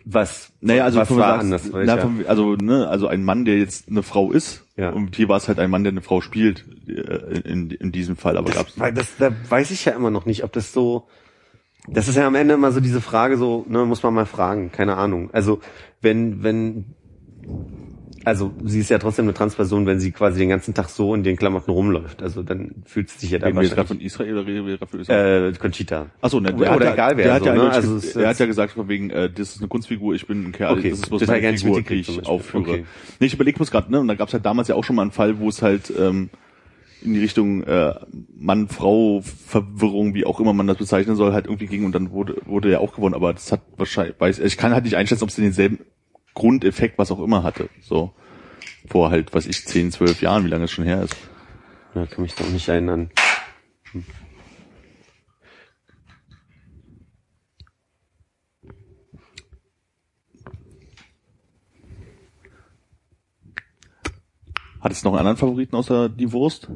Was?
Naja, also
was war
sagst,
anders?
na, von, also ne, also ein Mann, der jetzt eine Frau ist,
Ja.
und hier war es halt ein Mann, der eine Frau spielt äh, in, in diesem Fall, aber gab's
Weil das, da weiß ich ja immer noch nicht, ob das so. Das ist ja am Ende immer so diese Frage, so, ne, muss man mal fragen, keine Ahnung. Also, wenn, wenn, also sie ist ja trotzdem eine Transperson, wenn sie quasi den ganzen Tag so in den Klamotten rumläuft. Also dann fühlt sie sich ja da
Reden wir jetzt gerade
wahrscheinlich.
von Israel oder reden wir von Israel?
Äh, Conchita.
Achso, ne,
oder- oder egal wer,
der hat
so,
ja
ne? Also es
er hat ja gesagt von wegen, äh, das ist eine Kunstfigur, ich bin ein Kerl,
Okay,
das ist bloß
das
meine Figur, die ich aufführe.
Okay.
Nee, ich überlege bloß gerade, ne, und da gab es ja damals ja auch schon mal einen Fall, wo es halt ähm, in die Richtung äh, Mann-Frau-Verwirrung, wie auch immer man das bezeichnen soll, halt irgendwie ging und dann wurde wurde ja auch gewonnen, aber das hat wahrscheinlich, weiß, ich kann halt nicht einschätzen, ob es denselben Grundeffekt, was auch immer hatte, so vor halt, was ich, 10, 12 Jahren, wie lange es schon her ist.
Ja, kann mich da auch nicht erinnern.
Hat es noch einen anderen Favoriten außer die Wurst?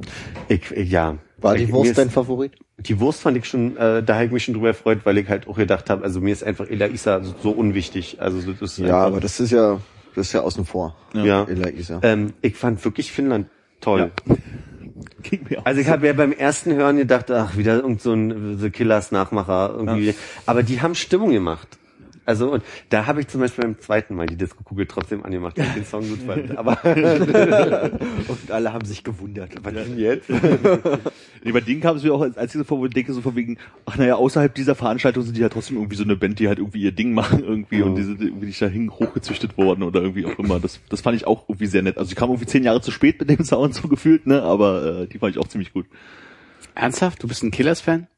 Ich, ich, ja.
War die Wurst dein Favorit?
Die Wurst fand ich schon, äh, da habe ich mich schon drüber gefreut, weil ich halt auch gedacht habe, also mir ist einfach Ela Isa so, so unwichtig. Also das ist
Ja, aber das ist ja, das ist ja außen vor.
ja.
Ella Isa.
Ähm, ich fand wirklich Finnland toll.
Auch.
Also ich habe ja beim ersten Hören gedacht, ach, wieder irgend so ein The Killers Nachmacher irgendwie. Aber die haben Stimmung gemacht. Also und da habe ich zum Beispiel beim zweiten Mal die Disco-Kugel trotzdem angemacht, weil ich den Song gut fand. Aber
Und alle haben sich gewundert. Was denn jetzt?
Nee, bei denen kam es mir auch als einziges vor, wo ich denke, so von wegen, ach naja, außerhalb dieser Veranstaltung sind die ja trotzdem irgendwie so eine Band, die halt irgendwie ihr Ding machen irgendwie und die sind irgendwie nicht dahin hochgezüchtet worden oder irgendwie auch immer. Das, das fand ich auch irgendwie sehr nett. Also die kamen irgendwie zehn Jahre zu spät mit dem Sound so gefühlt, ne, aber äh, die fand ich auch ziemlich gut.
Ernsthaft? Du bist ein Killers-Fan?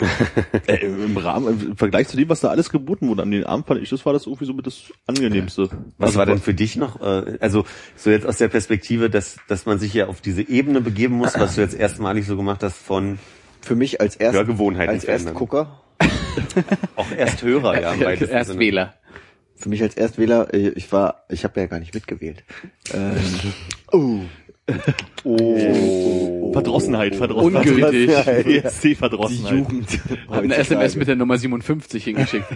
Äh, Im Rahmen, im Vergleich zu dem, was da alles geboten wurde an den Abend, fand ich, das war das irgendwie so mit das angenehmste.
was
Also,
war denn für dich noch? Äh, also so jetzt aus der Perspektive, dass dass man sich ja auf diese Ebene begeben muss, was du jetzt erstmalig so gemacht hast von
Für mich als erst,
Hörgewohnheiten
als
verändern.
Erstgucker,
auch Ersthörer, ja, Sinne.
Erstwähler.
für mich als Erstwähler, äh, ich war, ich habe ja gar nicht mitgewählt. Ähm, oh.
Oh.
Verdrossenheit, Verdrossenheit.
Ungültig.
ESC
Die
Verdrossenheit.
Jugend.
Hab eine SMS mit der Nummer 57 hingeschickt.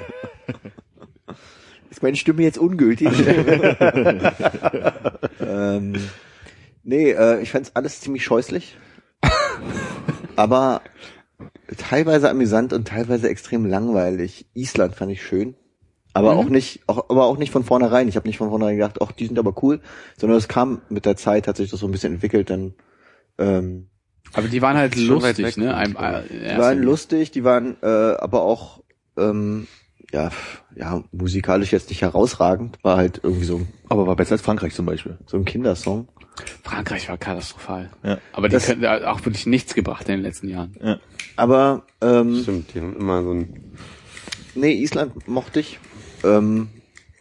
Ist meine Stimme jetzt ungültig? ähm, nee, äh, ich fand's alles ziemlich scheußlich. aber teilweise amüsant und teilweise extrem langweilig. Island fand ich schön. Aber auch nicht, auch, aber auch nicht von vornherein. Ich habe nicht von vornherein gedacht, ach, die sind aber cool, sondern es kam mit der Zeit, hat sich das so ein bisschen entwickelt, dann ähm,
Aber die waren halt lustig,
weg
ne? Ein,
Killer.
äh,
Die waren lustig, die waren äh, aber auch ähm, ja, ja, musikalisch jetzt nicht herausragend, war halt irgendwie so,
Aber war besser als Frankreich zum Beispiel.
so ein Kindersong.
Frankreich war katastrophal.
Ja.
Aber die
Das-
können auch wirklich nichts gebracht in den letzten Jahren.
Ja.
Aber ähm,
Stimmt, die haben immer so ein
nee, Island mochte ich. Ähm,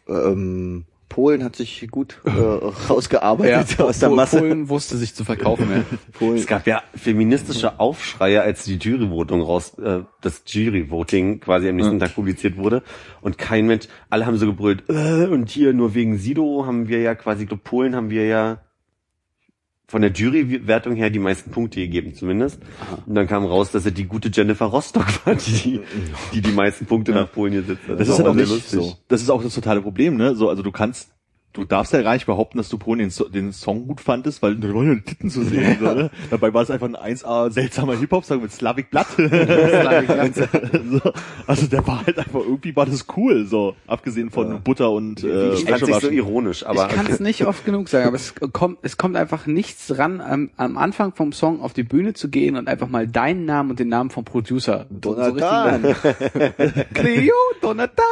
ähm, Polen hat sich gut äh, rausgearbeitet aus der Masse.
Polen wusste sich zu verkaufen, ja.
Polen.
Es gab ja feministische Aufschreie, als die Juryvoting raus, äh, das Juryvoting quasi am nächsten Tag publiziert wurde. Und kein Mensch, alle haben so gebrüllt, äh, und hier nur wegen Sido haben wir ja quasi, ich glaub, Polen haben wir ja von der Jurywertung her die meisten Punkte gegeben, zumindest. Und dann kam raus, dass er die gute Jennifer Rostock war, die die, die meisten Punkte nach Polen gesetzt hat.
Das, ist
war
halt auch nicht so. Das ist auch das totale Problem, ne? So, also du kannst, du darfst ja gar nicht behaupten, dass du Polen den, So- den Song gut fandest, weil da waren ja Titten zu sehen. so, ne? Dabei war es einfach ein 1A seltsamer Hip-Hop-Song mit Slavic Blood. so, also der war halt einfach, irgendwie war das cool, so. Abgesehen von Butter und äh,
Ich fand nicht so ironisch, aber
ich kann es nicht oft genug sagen, aber es kommt, es kommt einfach nichts ran, am, am Anfang vom Song auf die Bühne zu gehen und einfach mal deinen Namen und den Namen vom Producer.
Donatan.
So richtig- Cleo, Donatan.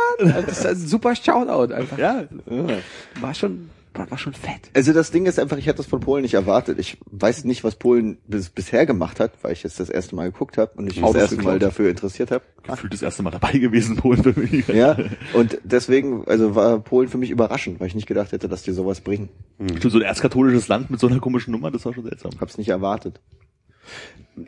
Das ist ein super Shoutout einfach.
ja,
War schon, war, schon fett.
Also das Ding ist einfach, ich hätte das von Polen nicht erwartet. Ich weiß nicht, was Polen bis, bisher gemacht hat, weil ich jetzt das erste Mal geguckt habe und mich
Autos
das erste Mal
geklaut.
dafür interessiert habe.
gefühlt das erste Mal dabei gewesen, Polen für mich.
Ja, und deswegen, also war Polen für mich überraschend, weil ich nicht gedacht hätte, dass die sowas bringen.
So ein erstkatholisches Land mit so einer komischen Nummer, das war schon seltsam.
Hab's nicht erwartet.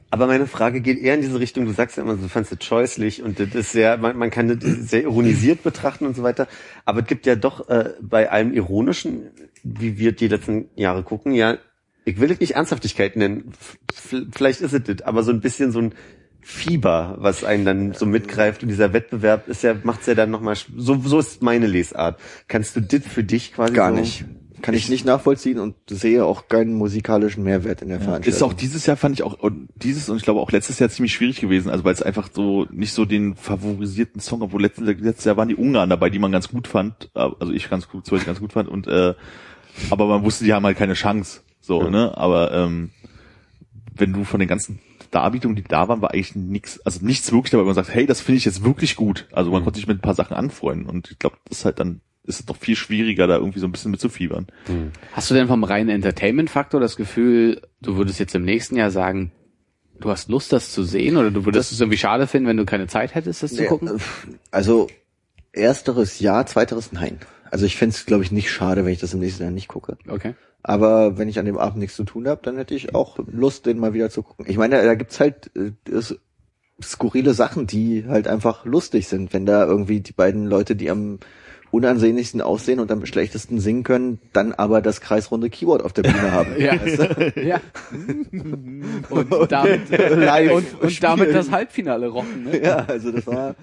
Aber meine Frage geht eher in diese Richtung, du sagst ja immer, du fandst es scheußlich und das ist sehr, man, man kann das sehr ironisiert betrachten und so weiter. Aber es gibt ja doch äh, bei allem Ironischen, wie wir die letzten Jahre gucken, ja, ich will es nicht Ernsthaftigkeit nennen, vielleicht ist es das, aber so ein bisschen so ein Fieber, was einen dann so mitgreift und dieser Wettbewerb ist ja, macht's ja dann nochmal, so, so ist meine Lesart. Kannst du das für dich quasi
Gar
so?
nicht. Kann ich nicht nachvollziehen und sehe auch keinen musikalischen Mehrwert in der Veranstaltung.
Ist auch dieses Jahr fand ich auch und dieses und ich glaube auch letztes Jahr ziemlich schwierig gewesen, also weil es einfach so nicht so den favorisierten Song, obwohl letztes, letztes Jahr waren die Ungarn dabei, die man ganz gut fand, also ich ganz gut, zum Beispiel ganz gut fand und äh, aber man wusste, die haben halt keine Chance, so
Ja.
ne, aber ähm, wenn du von den ganzen Darbietungen, die da waren, war eigentlich nichts, also nichts wirklich dabei, wo man sagt, hey, das finde ich jetzt wirklich gut. Also man konnte sich mit ein paar Sachen anfreunden und ich glaube, das ist halt dann ist es doch viel schwieriger, da irgendwie so ein bisschen mitzufiebern.
Hast du denn vom reinen Entertainment-Faktor das Gefühl, du würdest jetzt im nächsten Jahr sagen, du hast Lust, das zu sehen oder du würdest es irgendwie schade finden, wenn du keine Zeit hättest, das zu
Ja,
gucken?
äh, Also ersteres ja, zweiteres nein. Also ich fände es, glaube ich, nicht schade, wenn ich das im nächsten Jahr nicht gucke.
Okay.
Aber wenn ich an dem Abend nichts zu tun habe, dann hätte ich auch Lust, den mal wieder zu gucken. Ich meine, da gibt's halt äh, das- skurrile Sachen, die halt einfach lustig sind. Wenn da irgendwie die beiden Leute, die am unansehnlichsten aussehen und am schlechtesten singen können, dann aber das kreisrunde Keyboard auf der Bühne haben.
Ja.
Weißt du?
ja. Und damit,
Live
und, und damit das Halbfinale rocken, ne?
Ja, also das war,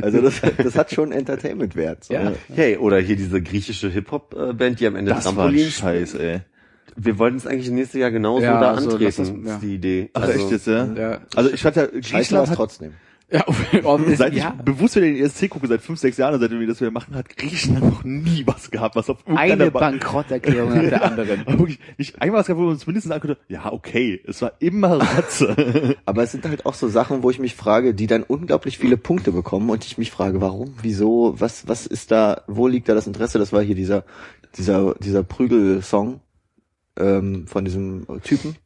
also das, das hat schon Entertainment-Wert. So.
Ja.
Hey, oder hier diese griechische Hip-Hop-Band, die am Ende
Das war
Trampolin
scheiß, ey.
Wir wollten es eigentlich nächstes Jahr genauso
Ja,
da
also
antreten,
das-
ist
ja.
die Idee.
Ach
Also,
echt jetzt, ja?
Ja.
Also ich hatte
Scheiße
Griechenland hat,
trotzdem.
Ja,
seit
ja.
ich bewusst wieder den ESC gucke, seit fünf, sechs Jahren, seitdem wir das wieder machen, hat Griechenland noch nie was gehabt, was auf irgendeiner
eine
Ba-
Bankrotterklärung nach der anderen.
Aber wirklich nicht einmal was gehabt, wo man uns mindestens sagen konnte, ja, okay, es war immer Ratze.
Aber es sind halt auch so Sachen, wo ich mich frage, die dann unglaublich viele Punkte bekommen und ich mich frage, warum, wieso, was, was ist da, wo liegt da das Interesse? Das war hier dieser, dieser, dieser Prügel-Song ähm, von diesem Typen.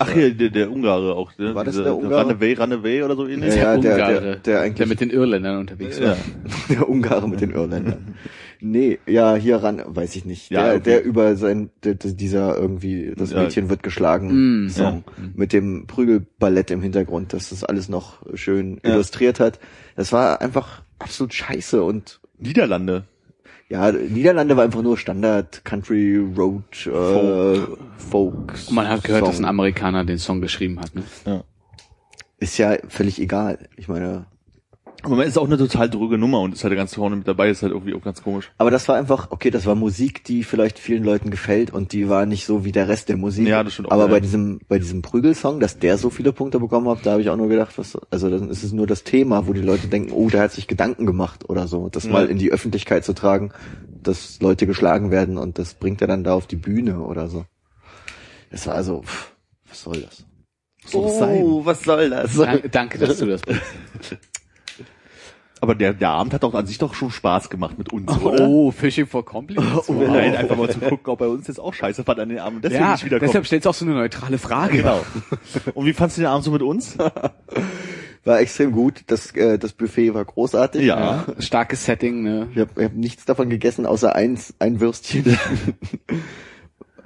Ach hier, der, der Ungare auch. Ne?
War das
Diese-
der Ungare?
Runaway, Runaway oder so ähnlich?
Ja, der, der, der, der eigentlich
der mit den Irländern unterwegs war.
Ja.
der Ungare mit den Irländern. Nee, ja, hier ran, weiß ich nicht.
Ja,
Der,
okay.
der über sein, der, dieser irgendwie, das
Ja.
Mädchen wird geschlagen
Mm.
Song mit dem Prügelballett im Hintergrund, dass das alles noch schön
Ja.
illustriert hat. Das war einfach absolut scheiße und
Niederlande.
Ja, Niederlande war einfach nur Standard Country Road äh,
Folk.
Folk.
Und man hat gehört,
Song.
dass ein Amerikaner den Song geschrieben hat. Ne?
Ja.
ist ja völlig egal. Ich meine,
Aber man ist auch eine total dröge Nummer und ist halt ganz vorne mit dabei, ist halt irgendwie auch ganz komisch.
Aber das war einfach, okay, das war Musik, die vielleicht vielen Leuten gefällt und die war nicht so wie der Rest der Musik.
Ja, das stimmt auch,
Aber
ja.
bei diesem, bei diesem Prügelsong, dass der so viele Punkte bekommen hat, da habe ich auch nur gedacht, was, also dann ist es nur das Thema, wo die Leute denken, oh, der hat sich Gedanken gemacht oder so. Das
Ja.
mal in die Öffentlichkeit zu tragen, dass Leute geschlagen werden und das bringt er dann da auf die Bühne oder so. Das war also, pff, was soll das?
Soll das sein?
Oh, was soll das?
Danke, danke, dass du das bringst.
Aber der, der Abend hat doch an sich doch schon Spaß gemacht mit uns, oder?
Oh, Fishing for Compliments.
Um Nein, einfach mal zu gucken, ob er uns jetzt auch scheiße fand an den Abend. Deswegen
Ja,
nicht wiederkommt.
deshalb stellst du auch so eine neutrale Frage.
Genau. Und wie fandst du den Abend so mit uns?
War extrem gut. Das, äh, das Buffet war großartig.
Ja.
Ja, starkes Setting, ne?
Ich habe hab nichts davon gegessen, außer eins, ein Würstchen.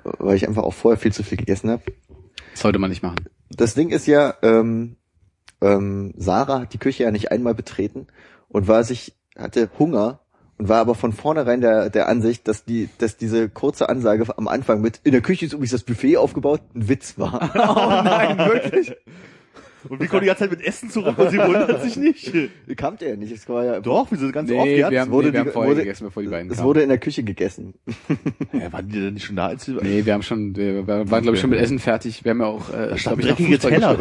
Weil ich einfach auch vorher viel zu viel gegessen habe.
Sollte man nicht machen.
Das Ding ist ja, ähm, ähm, Sarah hat die Küche ja nicht einmal betreten und war sich, hatte Hunger und war aber von vornherein der, der Ansicht, dass die, dass diese kurze Ansage am Anfang mit in der Küche ist übrigens das Buffet aufgebaut, ein Witz war.
Oh nein, wirklich? Und wie kommt die ganze Zeit mit Essen zurück und sie wundert sich nicht?
Kam der ja nicht. Es war ja,
Doch, wie sie ganz
Nee,
oft
wir haben,
wurde
nee, wir
die-
haben vorher
wurde-
gegessen, bevor die beiden
es
kamen.
wurde in der Küche gegessen.
Ja, waren die denn nicht schon da, als sie...
Nee, wir haben schon, wir waren, glaube ich, schon mit Essen fertig. Wir haben ja auch, äh,
Da standen
ich,
Teller.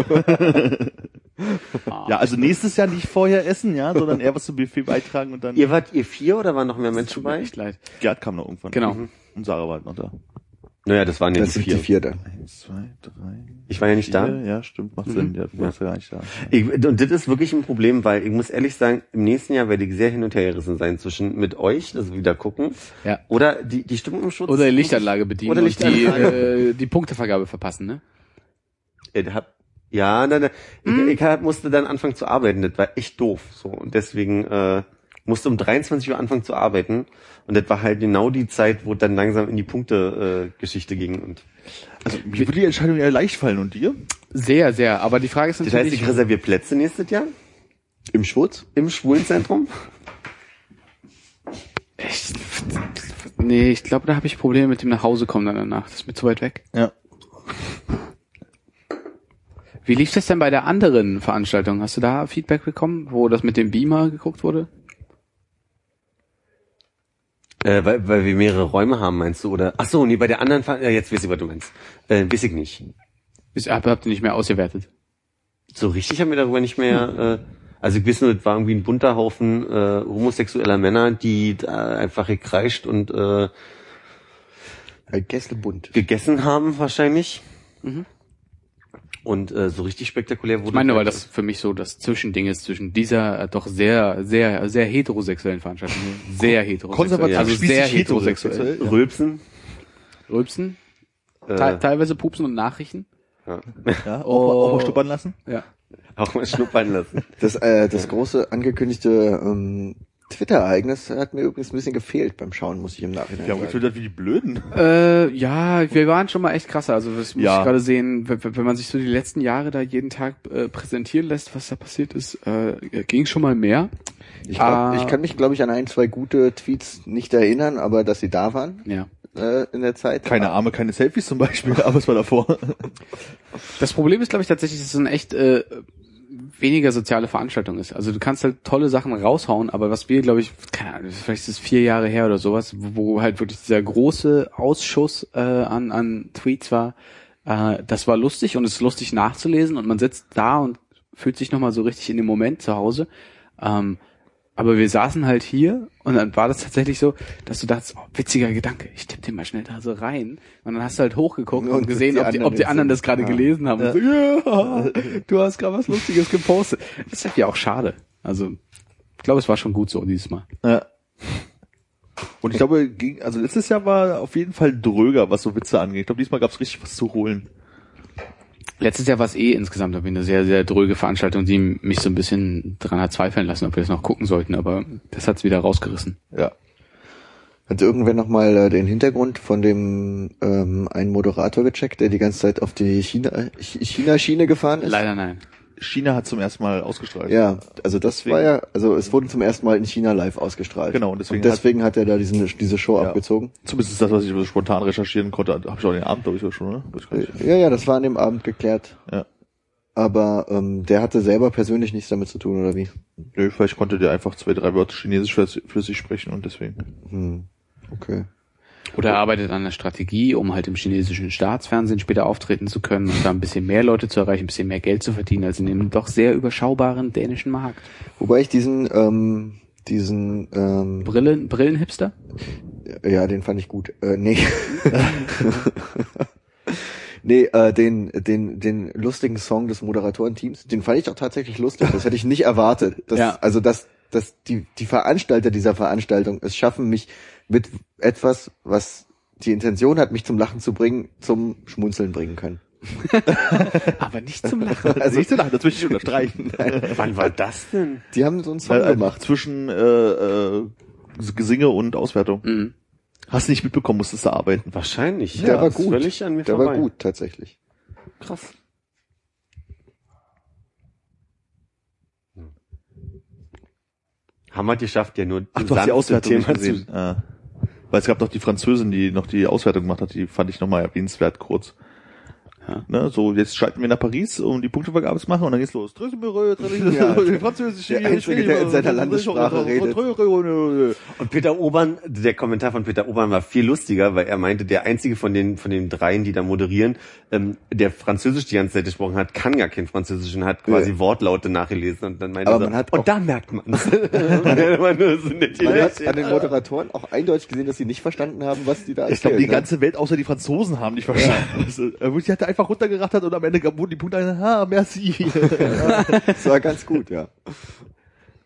Ja, also nächstes Jahr nicht vorher essen, ja, sondern eher was zum Buffet beitragen und dann...
Ihr wart ihr vier oder waren noch mehr Menschen bei?
echt leid.
Gerd kam noch irgendwann.
Genau.
Und Sarah war halt noch da.
Naja, das waren ja
Das
die
sind
vier.
die vierte.
Eins, zwei, drei,
Ich war ja nicht da.
vier. Ja, stimmt, macht Sinn. Ja, du warst ja gar nicht da.
Ich, und das ist wirklich ein Problem, weil ich muss ehrlich sagen, im nächsten Jahr werde ich sehr hin und her gerissen sein zwischen mit euch, also wieder gucken,
Ja.
oder die, die Stimmung im Schutz.
Oder die Lichtanlage bedienen
Oder
und die,
Lichtanlage.
äh, die Punktevergabe verpassen, ne?
Ich hab, ja, nein, nein.
Hm?
Ich, ich musste dann anfangen zu arbeiten. Das war echt doof. So und deswegen äh, musste um 23 Uhr anfangen zu arbeiten. Und das war halt genau die Zeit, wo dann langsam in die Punkte-Geschichte äh, Geschichte ging. Und
Also, mir würde die Entscheidung eher leicht fallen. Und dir?
Sehr, sehr. Aber die Frage ist
das heißt,
natürlich,
ich reserviere Plätze nächstes Jahr
Im Schwutz?
im Schwulenzentrum.
echt, nee, ich glaube, da habe ich Probleme mit dem nach Hause kommen dann danach. Das ist mir zu weit weg.
Ja.
Wie lief das denn bei der anderen Veranstaltung? Hast du da Feedback bekommen, wo das mit dem Beamer geguckt wurde?
Äh, weil, weil wir mehrere Räume haben, meinst du? Oder ach so, nee, bei der anderen, Ver- ja, jetzt weiß ich, was du meinst. Äh, weiß ich nicht.
Ist, hab- habt ihr nicht mehr ausgewertet?
So richtig haben wir darüber nicht mehr. Äh, also ich weiß nur, es war irgendwie ein bunter Haufen äh, homosexueller Männer, die da einfach gekreischt und äh,
Ein Gästelbund.
gegessen haben wahrscheinlich. Und äh, so richtig spektakulär wurde
Ich meine, weil das für mich so das Zwischending ist zwischen dieser äh, doch sehr, sehr, sehr heterosexuellen Veranstaltung. Sehr heterosexuell.
Konservativ,
also sehr heterosexuell.
Rülpsen.
Rülpsen,
Äh,
te teilweise Pupsen und Nachrichten.
Ja, auch,
Oh.
auch mal stuppern lassen.
Ja.
auch mal schnuppern lassen.
Das, äh, das große angekündigte ähm, Twitter-Ereignis hat mir übrigens ein bisschen gefehlt beim Schauen, muss ich im Nachhinein
Wir haben
sagen.
getwittert wie die Blöden.
Äh, ja, wir waren schon mal echt krasser. Also das muss
Ja.
ich gerade sehen, wenn, wenn man sich so die letzten Jahre da jeden Tag äh, präsentieren lässt, was da passiert ist, äh, ging schon mal mehr.
Ich, glaub,
Ah.
ich kann mich, glaube ich, an ein, zwei gute Tweets nicht erinnern, aber dass sie da waren
Ja.
äh, in der Zeit.
Keine Arme, keine Selfies zum Beispiel, aber es war davor.
Das Problem ist, glaube ich, tatsächlich, dass es eine echt äh, weniger soziale Veranstaltung ist. Also du kannst halt tolle Sachen raushauen, aber was wir, glaube ich, keine Ahnung, vielleicht ist es vier Jahre her oder sowas, wo, wo halt wirklich dieser große Ausschuss äh, an, an Tweets war, äh, das war lustig und es ist lustig nachzulesen und man sitzt da und fühlt sich nochmal so richtig in dem Moment zu Hause. Ähm, aber wir saßen halt hier und dann war das tatsächlich so, dass du dachtest, oh, witziger Gedanke, ich tippe den mal schnell da so rein. Und dann hast du halt hochgeguckt und,
Und
gesehen,
die
ob die,
anderen
ob die anderen das gerade
Ja.
gelesen haben. Und so, ja, du hast gerade was Lustiges gepostet. Das ist halt ja auch schade. Also, ich glaube, es war schon gut so dieses Mal.
Ja. Und ich glaube, also letztes Jahr war auf jeden Fall dröger, was so Witze angeht. Ich glaube, diesmal gab es richtig was zu holen.
Letztes Jahr war es eh insgesamt irgendwie eine sehr, sehr dröge Veranstaltung, die mich so ein bisschen dran hat zweifeln lassen, ob wir das noch gucken sollten, aber das hat's wieder rausgerissen.
Ja.
Hat irgendwer nochmal äh, den Hintergrund von dem ähm, einen Moderator gecheckt, der die ganze Zeit auf die China- Ch- China-Schiene gefahren ist?
Leider nein.
China hat zum ersten Mal ausgestrahlt.
Ja, also das
Deswegen-
war ja, also es wurde zum ersten Mal in China live ausgestrahlt.
Genau, und deswegen
und deswegen hat, er da diesen, diese Show
Ja.
abgezogen.
Zumindest ist das, was ich so spontan recherchieren konnte, habe ich auch den Abend, glaube ich, schon, nicht.
Ja, ja, das war an dem Abend geklärt.
Ja.
Aber ähm, der hatte selber persönlich nichts damit zu tun, oder wie?
Nö, vielleicht konnte der einfach zwei, drei Wörter Chinesisch für, für sich sprechen und deswegen.
Hm. Okay.
Oder er arbeitet an der Strategie, um halt im chinesischen Staatsfernsehen später auftreten zu können und da ein bisschen mehr Leute zu erreichen, ein bisschen mehr Geld zu verdienen, als in dem doch sehr überschaubaren dänischen Markt.
Wobei ich diesen, ähm, diesen, ähm,
Brillen, Brillenhipster?
ja, den fand ich gut. Äh, nee. nee, äh, den, den, den lustigen Song des Moderatorenteams, den fand ich doch tatsächlich lustig. Das hätte ich nicht erwartet. Das,
Ja.
Also, dass, dass die, die Veranstalter dieser Veranstaltung es schaffen, mich mit etwas, was die Intention hat, mich zum Lachen zu bringen, zum Schmunzeln bringen können.
Aber nicht zum Lachen.
Also nicht so lachen, das möchte ich unterstreichen.
Wann war das denn?
Die haben so einen Song
Äh,
gemacht.
Zwischen äh, äh, Gesinge und Auswertung.
Mhm.
Hast du nicht mitbekommen, musstest du arbeiten.
Wahrscheinlich.
Der
ja,
war
ist
gut.
Völlig an mir
Der
vorbei.
war gut, tatsächlich.
Krass. Haben wir geschafft, ja nur
Ach, du hast die Auswertung
Thema
gesehen. Ah. Weil es gab noch die Französin, die noch die Auswertung gemacht hat, die fand ich nochmal erwähnenswert kurz.
Ja.
Ne, so, jetzt schalten wir nach Paris, um die Punktevergabe zu machen und dann geht's los.
Ja,
Französische,
der Einzige, der in seiner Landessprache redet.
Und Peter Obern, der Kommentar von Peter Obern war viel lustiger, weil er meinte, der einzige von den von den dreien, die da moderieren, ähm, der Französisch die ganze Zeit gesprochen hat, kann gar kein Französisch und hat quasi
Ja.
Wortlaute nachgelesen und dann meinte
Aber
er,
man hat
und da merkt man es.
Man hat an den Moderatoren auch eindeutig gesehen, dass sie nicht verstanden haben, was die da
Ich glaube, die
erzählen, ne?
ganze Welt außer die Franzosen haben nicht verstanden. Also, äh, Sie hat einfach runtergerattert und am Ende wurden die Punkte, ah, merci.
Das war ganz gut, ja.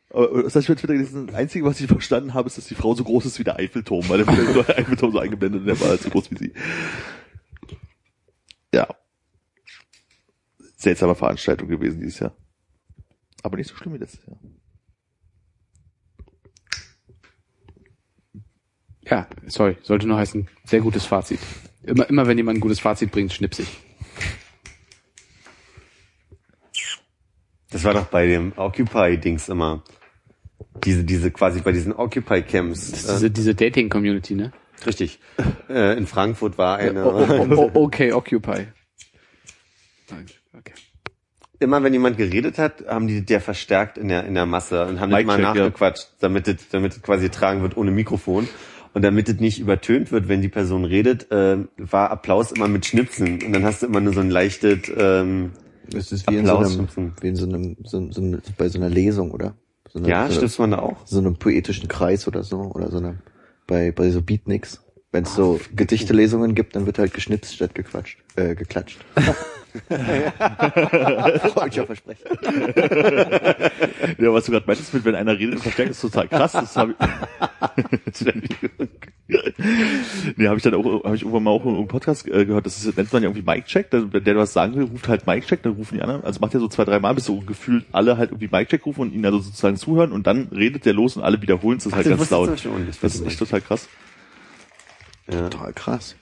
Aber das heißt, ich Twitter gelesen, das Einzige, was ich verstanden habe, ist, dass die Frau so groß ist wie der Eiffelturm, weil der Eiffelturm so eingeblendet und der war halt so groß wie sie. Ja. Seltsame Veranstaltung gewesen dieses Jahr. Aber nicht so schlimm wie letztes Jahr.
Ja, sorry, sollte nur heißen, sehr gutes Fazit. Immer, immer wenn jemand ein gutes Fazit bringt, schnips
Das war doch bei dem Occupy-Dings immer. Diese, diese quasi bei diesen Occupy-Camps.
Das ist diese, diese Dating-Community, ne?
Äh, richtig. Äh, in Frankfurt war eine.
Oh, oh, oh, okay, Occupy. Okay.
immer wenn jemand geredet hat, haben die der verstärkt in der in der Masse und haben
Mic
nicht mal
check, ja.
nachgequatscht, damit es damit es quasi getragen wird ohne Mikrofon. Und damit es nicht übertönt wird, wenn die Person redet, äh, war Applaus immer mit Schnipsen. Und dann hast du immer nur so ein leichtes ähm,
Das ist wie in so
Applaus.
einem, wie in so einem, so, so, einem- bei so einer Lesung, oder? So eine,
Ja,
so,
stimmt man da auch.
so einem poetischen Kreis oder so, oder so eine, bei, bei so Beatniks. Wenn es so Gedichtelesungen gibt, dann wird halt geschnipst statt gequatscht, äh, geklatscht. Freudscher Versprechen.
Ja, was du gerade meintest mit, wenn einer redet und verstärkt, ist total krass. Das habe ich, nee, habe ich dann auch, habe ich irgendwann mal auch im Podcast äh, gehört, das ist, nennt man ja irgendwie Mic-Check, der, der was sagen will, ruft halt Mic-Check, dann rufen die anderen, also macht er so zwei, drei Mal, bis so gefühlt alle halt irgendwie Mic-Check rufen und ihn also sozusagen zuhören und dann redet der los und alle wiederholen es halt
das
ganz
wusste ich
laut. Das ist echt total krass.
Ja.
Total krass.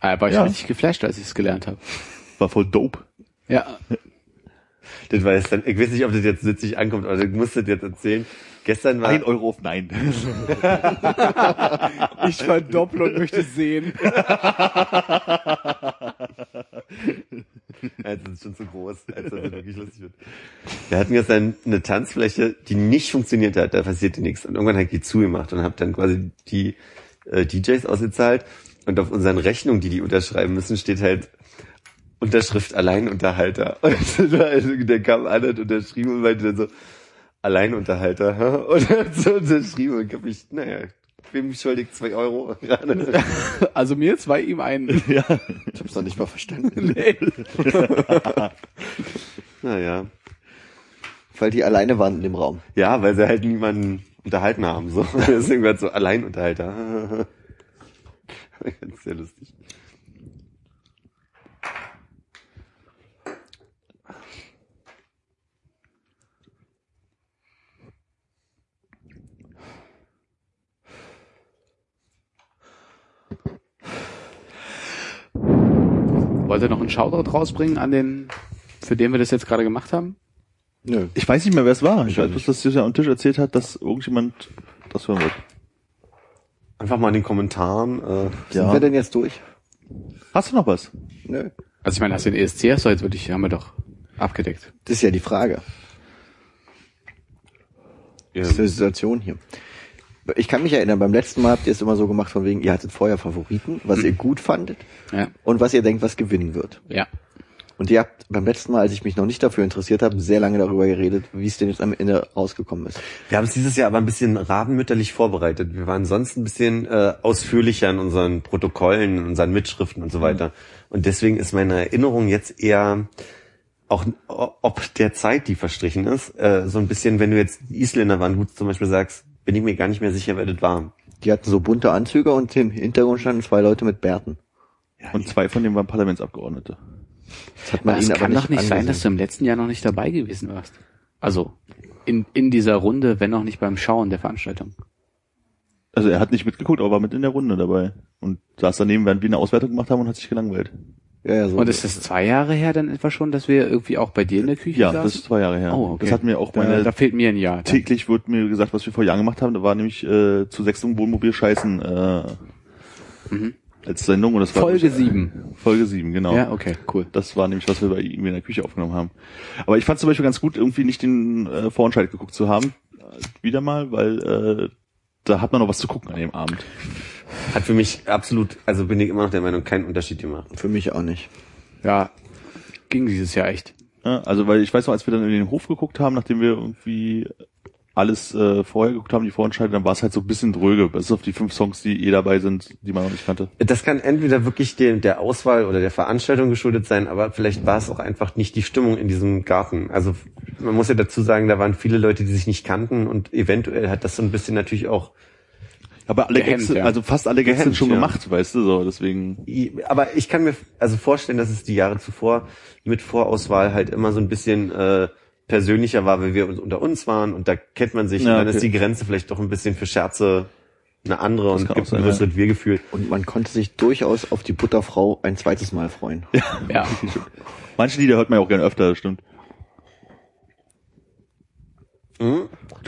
Ah, war ich
Ja.
richtig geflasht, als ich es gelernt habe.
War voll dope.
Ja.
Das war jetzt dann, ich weiß nicht, ob das jetzt witzig ankommt, aber ich muss das jetzt erzählen. Gestern war,
Ein Euro auf Nein.
Ich verdopple und möchte sehen.
Also, das ist schon zu groß, als dass das wirklich lustig wird. Wir hatten gestern eine Tanzfläche, die nicht funktioniert hat, da passierte nichts. Und irgendwann habe ich die zugemacht und habe dann quasi die äh, DJs ausgezahlt. Und auf unseren Rechnungen, die die unterschreiben müssen, steht halt Unterschrift Alleinunterhalter. Und also, der kam an, hat unterschrieben und meinte dann so, Alleinunterhalter. Und hat so unterschrieben und hab ich, naja, wem schuldig zwei Euro gerade.
Also mir zwei, ihm einen.
Ich hab's noch nicht mal verstanden.
Nee.
Naja.
Weil die alleine waren in dem Raum.
Ja, weil sie halt niemanden unterhalten haben. So. Deswegen es so Alleinunterhalter. Ganz sehr lustig.
Wollt ihr noch einen Shoutout rausbringen an den, für den wir das jetzt gerade gemacht haben?
Nö.
Ich weiß nicht mehr, wer es war. Ich weiß bloß, dass Julia am Tisch erzählt hat, dass irgendjemand das hören wird.
Einfach mal in den Kommentaren. Äh,
Sind wir denn jetzt durch?
Hast du noch was?
Nö.
Also ich meine, hast du den ESC hast du jetzt wirklich, haben wir doch abgedeckt.
Das ist ja die Frage.
ja,
Das ist eine Situation hier. Ich kann mich erinnern, beim letzten Mal habt ihr es immer so gemacht, von wegen, ihr hattet vorher Favoriten, was ihr gut fandet
Ja.
und was ihr denkt, was gewinnen wird.
Ja.
Und ihr habt beim letzten Mal, als ich mich noch nicht dafür interessiert habe, sehr lange darüber geredet, wie es denn jetzt am Ende rausgekommen ist.
wir haben es dieses Jahr aber ein bisschen rabenmütterlich vorbereitet. Wir waren sonst ein bisschen äh, ausführlicher in unseren Protokollen, in unseren Mitschriften und so weiter. Und deswegen ist meine Erinnerung jetzt eher auch ob der Zeit, die verstrichen ist, äh, so ein bisschen, wenn du jetzt die Isländer waren, gut zum Beispiel sagst, bin ich mir gar nicht mehr sicher, wer das war.
Die hatten so bunte Anzüge und im Hintergrund standen zwei Leute mit Bärten.
Und zwei von denen waren Parlamentsabgeordnete.
Das hat man
Das
ihnen
kann
aber
doch nicht sein,
angesehen.
dass du im letzten Jahr noch nicht dabei gewesen warst. Also in, in dieser Runde, wenn auch nicht beim Schauen der Veranstaltung.
Also er hat nicht mitgeguckt, aber war mit in der Runde dabei. Und saß daneben, während wir eine Auswertung gemacht haben und hat sich gelangweilt.
Ja, ja, so.
Und ist das zwei Jahre her dann etwa schon, dass wir irgendwie auch bei dir in der Küche
Ja,
saßen?
das ist zwei Jahre her.
Oh, okay.
Das hat mir auch
da,
meine
da fehlt mir ein Jahr.
täglich wird mir gesagt, was wir vor Jahren gemacht haben. Da war nämlich äh, zu sechs im Wohnmobil scheißen äh, als Sendung und das war
Folge sieben.
Folge sieben, genau.
Ja, okay, cool.
Das war nämlich, was wir bei ihm in der Küche aufgenommen haben. Aber ich fand zum Beispiel ganz gut, irgendwie nicht den äh, Vorentscheid geguckt zu haben. Äh, wieder mal, weil äh, da hat man noch was zu gucken an dem Abend.
Hat für mich absolut, also bin ich immer noch der Meinung, keinen Unterschied gemacht.
Für mich auch nicht.
Ja, ging dieses Jahr echt.
Ja, also weil ich weiß noch, als wir dann in den Hof geguckt haben, nachdem wir irgendwie alles äh, vorher geguckt haben, die Vorentscheide, dann war es halt so ein bisschen dröge, bis auf die fünf Songs, die eh dabei sind, die man noch nicht kannte.
Das kann entweder wirklich dem, der Auswahl oder der Veranstaltung geschuldet sein, aber vielleicht war es auch einfach nicht die Stimmung in diesem Garten. Also man muss ja dazu sagen, da waren viele Leute, die sich nicht kannten und eventuell hat das so ein bisschen natürlich auch
Aber alle
Gehemmt,
Gags,
ja.
also fast alle Gags sind schon
ja.
gemacht, weißt du, so, deswegen.
Aber ich kann mir also vorstellen, dass es die Jahre zuvor mit Vorauswahl halt immer so ein bisschen äh, persönlicher war, weil wir uns unter uns waren und da kennt man sich
Ja,
und dann
okay.
ist die Grenze vielleicht doch ein bisschen für Scherze eine andere und
kann
gibt
sein,
ein größeres Wir-Gefühl.
Und man konnte sich durchaus auf die Butterfrau ein zweites Mal freuen.
Ja.
Manche Lieder hört man ja auch gerne öfter, das stimmt.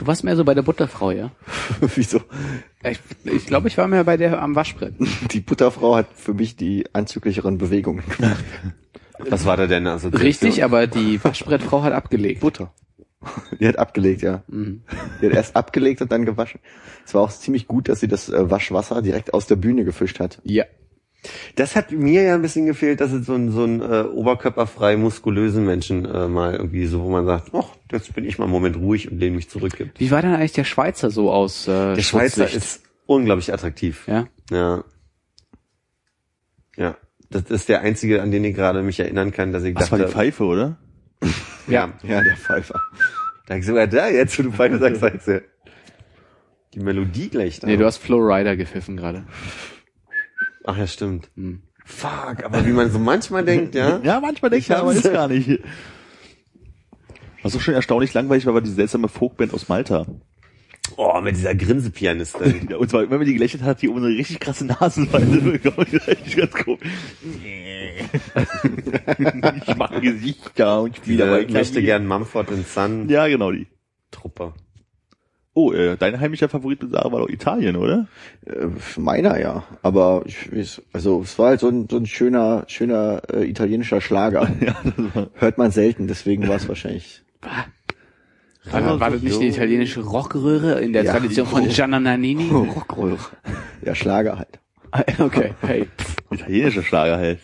Du warst mehr so bei der Butterfrau, ja?
Wieso?
Ich, ich glaube, ich war mehr bei der am Waschbrett.
Die Butterfrau hat für mich die anzüglicheren Bewegungen gemacht.
Was war da denn? Also
Richtig, aber die Waschbrettfrau hat abgelegt.
Butter. Die hat abgelegt, ja.
Mhm.
Die hat erst abgelegt und dann gewaschen. Es war auch ziemlich gut, dass sie das äh, Waschwasser direkt aus der Bühne gefischt hat.
Ja.
Das hat mir ja ein bisschen gefehlt, dass es so ein, so ein äh, oberkörperfrei muskulösen Menschen äh, mal irgendwie so, wo man sagt, ach, jetzt bin ich mal einen Moment ruhig und lehne mich zurück gibt.
Wie war denn eigentlich der Schweizer so aus? Äh,
Der Schweizer ist unglaublich attraktiv.
ja.
Ja. Ja. Das ist der einzige, an den ich gerade mich erinnern kann, dass ich
Das war
dachte,
die Pfeife, oder?
ja,
Ja, der Pfeifer.
da ich sogar da jetzt, wo du Pfeife sagst, sagst du, die Melodie gleich da.
Nee, du hast Flo Rider gepfiffen gerade.
Ach ja, stimmt.
Hm.
Fuck, aber wie man so manchmal denkt, ja.
Ja, manchmal denke
Ich
ich, aber ist gar nicht. Was auch schon erstaunlich langweilig war, war die seltsame Folkband aus Malta.
Oh, mit dieser Grinsepianistin.
Ja, und zwar, wenn man die gelächelt hat, die um eine richtig krasse Nasenfalte bekommen. Richtig ganz komisch. ich mache Gesichter und spiele dabei
Dieser möchte gern Mumford Son
Ja, genau die.
Truppe.
Oh, äh, dein heimischer Favorit Sarah war doch Italien, oder?
Äh, meiner ja. Aber ich weiß, also es war halt so ein, so ein schöner, schöner äh, italienischer Schlager.
Ja,
Hört man selten, deswegen war es wahrscheinlich.
War, war das nicht die italienische Rockröhre in der
Ja.
Tradition von Gianna Nannini?
Rockröhre. Ja, Schlager halt.
okay, hey.
italienischer Schlager halt.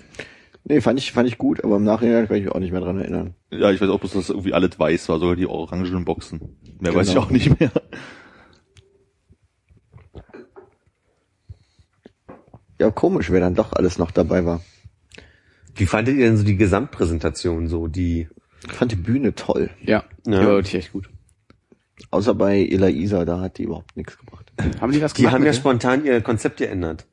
Nee, fand ich, fand ich gut, aber im Nachhinein kann ich mich auch nicht mehr dran erinnern.
Ja, ich weiß auch bloß, dass das irgendwie alles weiß war, sogar die orangenen Boxen. Mehr weiß ich
Genau.
auch nicht mehr.
Ja, komisch, wer dann doch alles noch dabei war.
Wie fandet ihr denn so die Gesamtpräsentation so, die,
Ich fand die Bühne toll.
Ja, die
Ja.
war wirklich echt gut.
Außer bei Elaisa, da hat die überhaupt nichts gebracht.
Haben die was
die
gemacht?
haben ja spontan ihr Konzept geändert.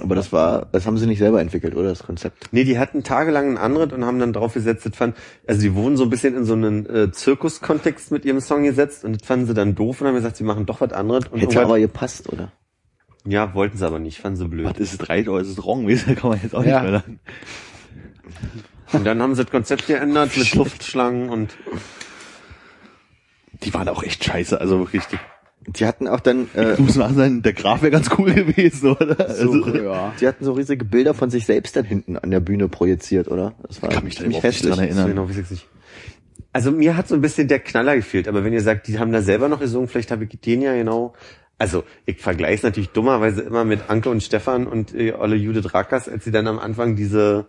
Aber das war, das haben sie nicht selber entwickelt, oder? Das Konzept.
Nee, die hatten tagelang ein anderes und haben dann drauf gesetzt, das fand, also die wurden so ein bisschen in so einen äh, Zirkuskontext mit ihrem Song gesetzt und das fanden sie dann doof und haben gesagt, sie machen doch was anderes und
Hätte aber gepasst, oder?
ja, wollten sie aber nicht, fanden sie blöd.
Was ist es right oder ist es wrong? Da kann man jetzt auch
Ja.
nicht mehr sagen.
Und dann haben sie das Konzept geändert mit Luftschlangen und
Die waren auch echt scheiße, also wirklich. Die,
Die hatten auch dann, äh,
ich muss mal sagen, der Graf wäre ganz cool gewesen, oder? Also,
ja.
die hatten so riesige Bilder von sich selbst dann hinten an der Bühne projiziert, oder? Das war
kann mich da nicht dran erinnern.
So genau weiß ich's nicht. Also mir hat so ein bisschen der Knaller gefehlt, aber wenn ihr sagt, die haben da selber noch gesungen, vielleicht habe ich den ja genau. Also ich vergleiche es natürlich dummerweise immer mit Anke und Stefan und äh, Olle Judith Rackers, als sie dann am Anfang diese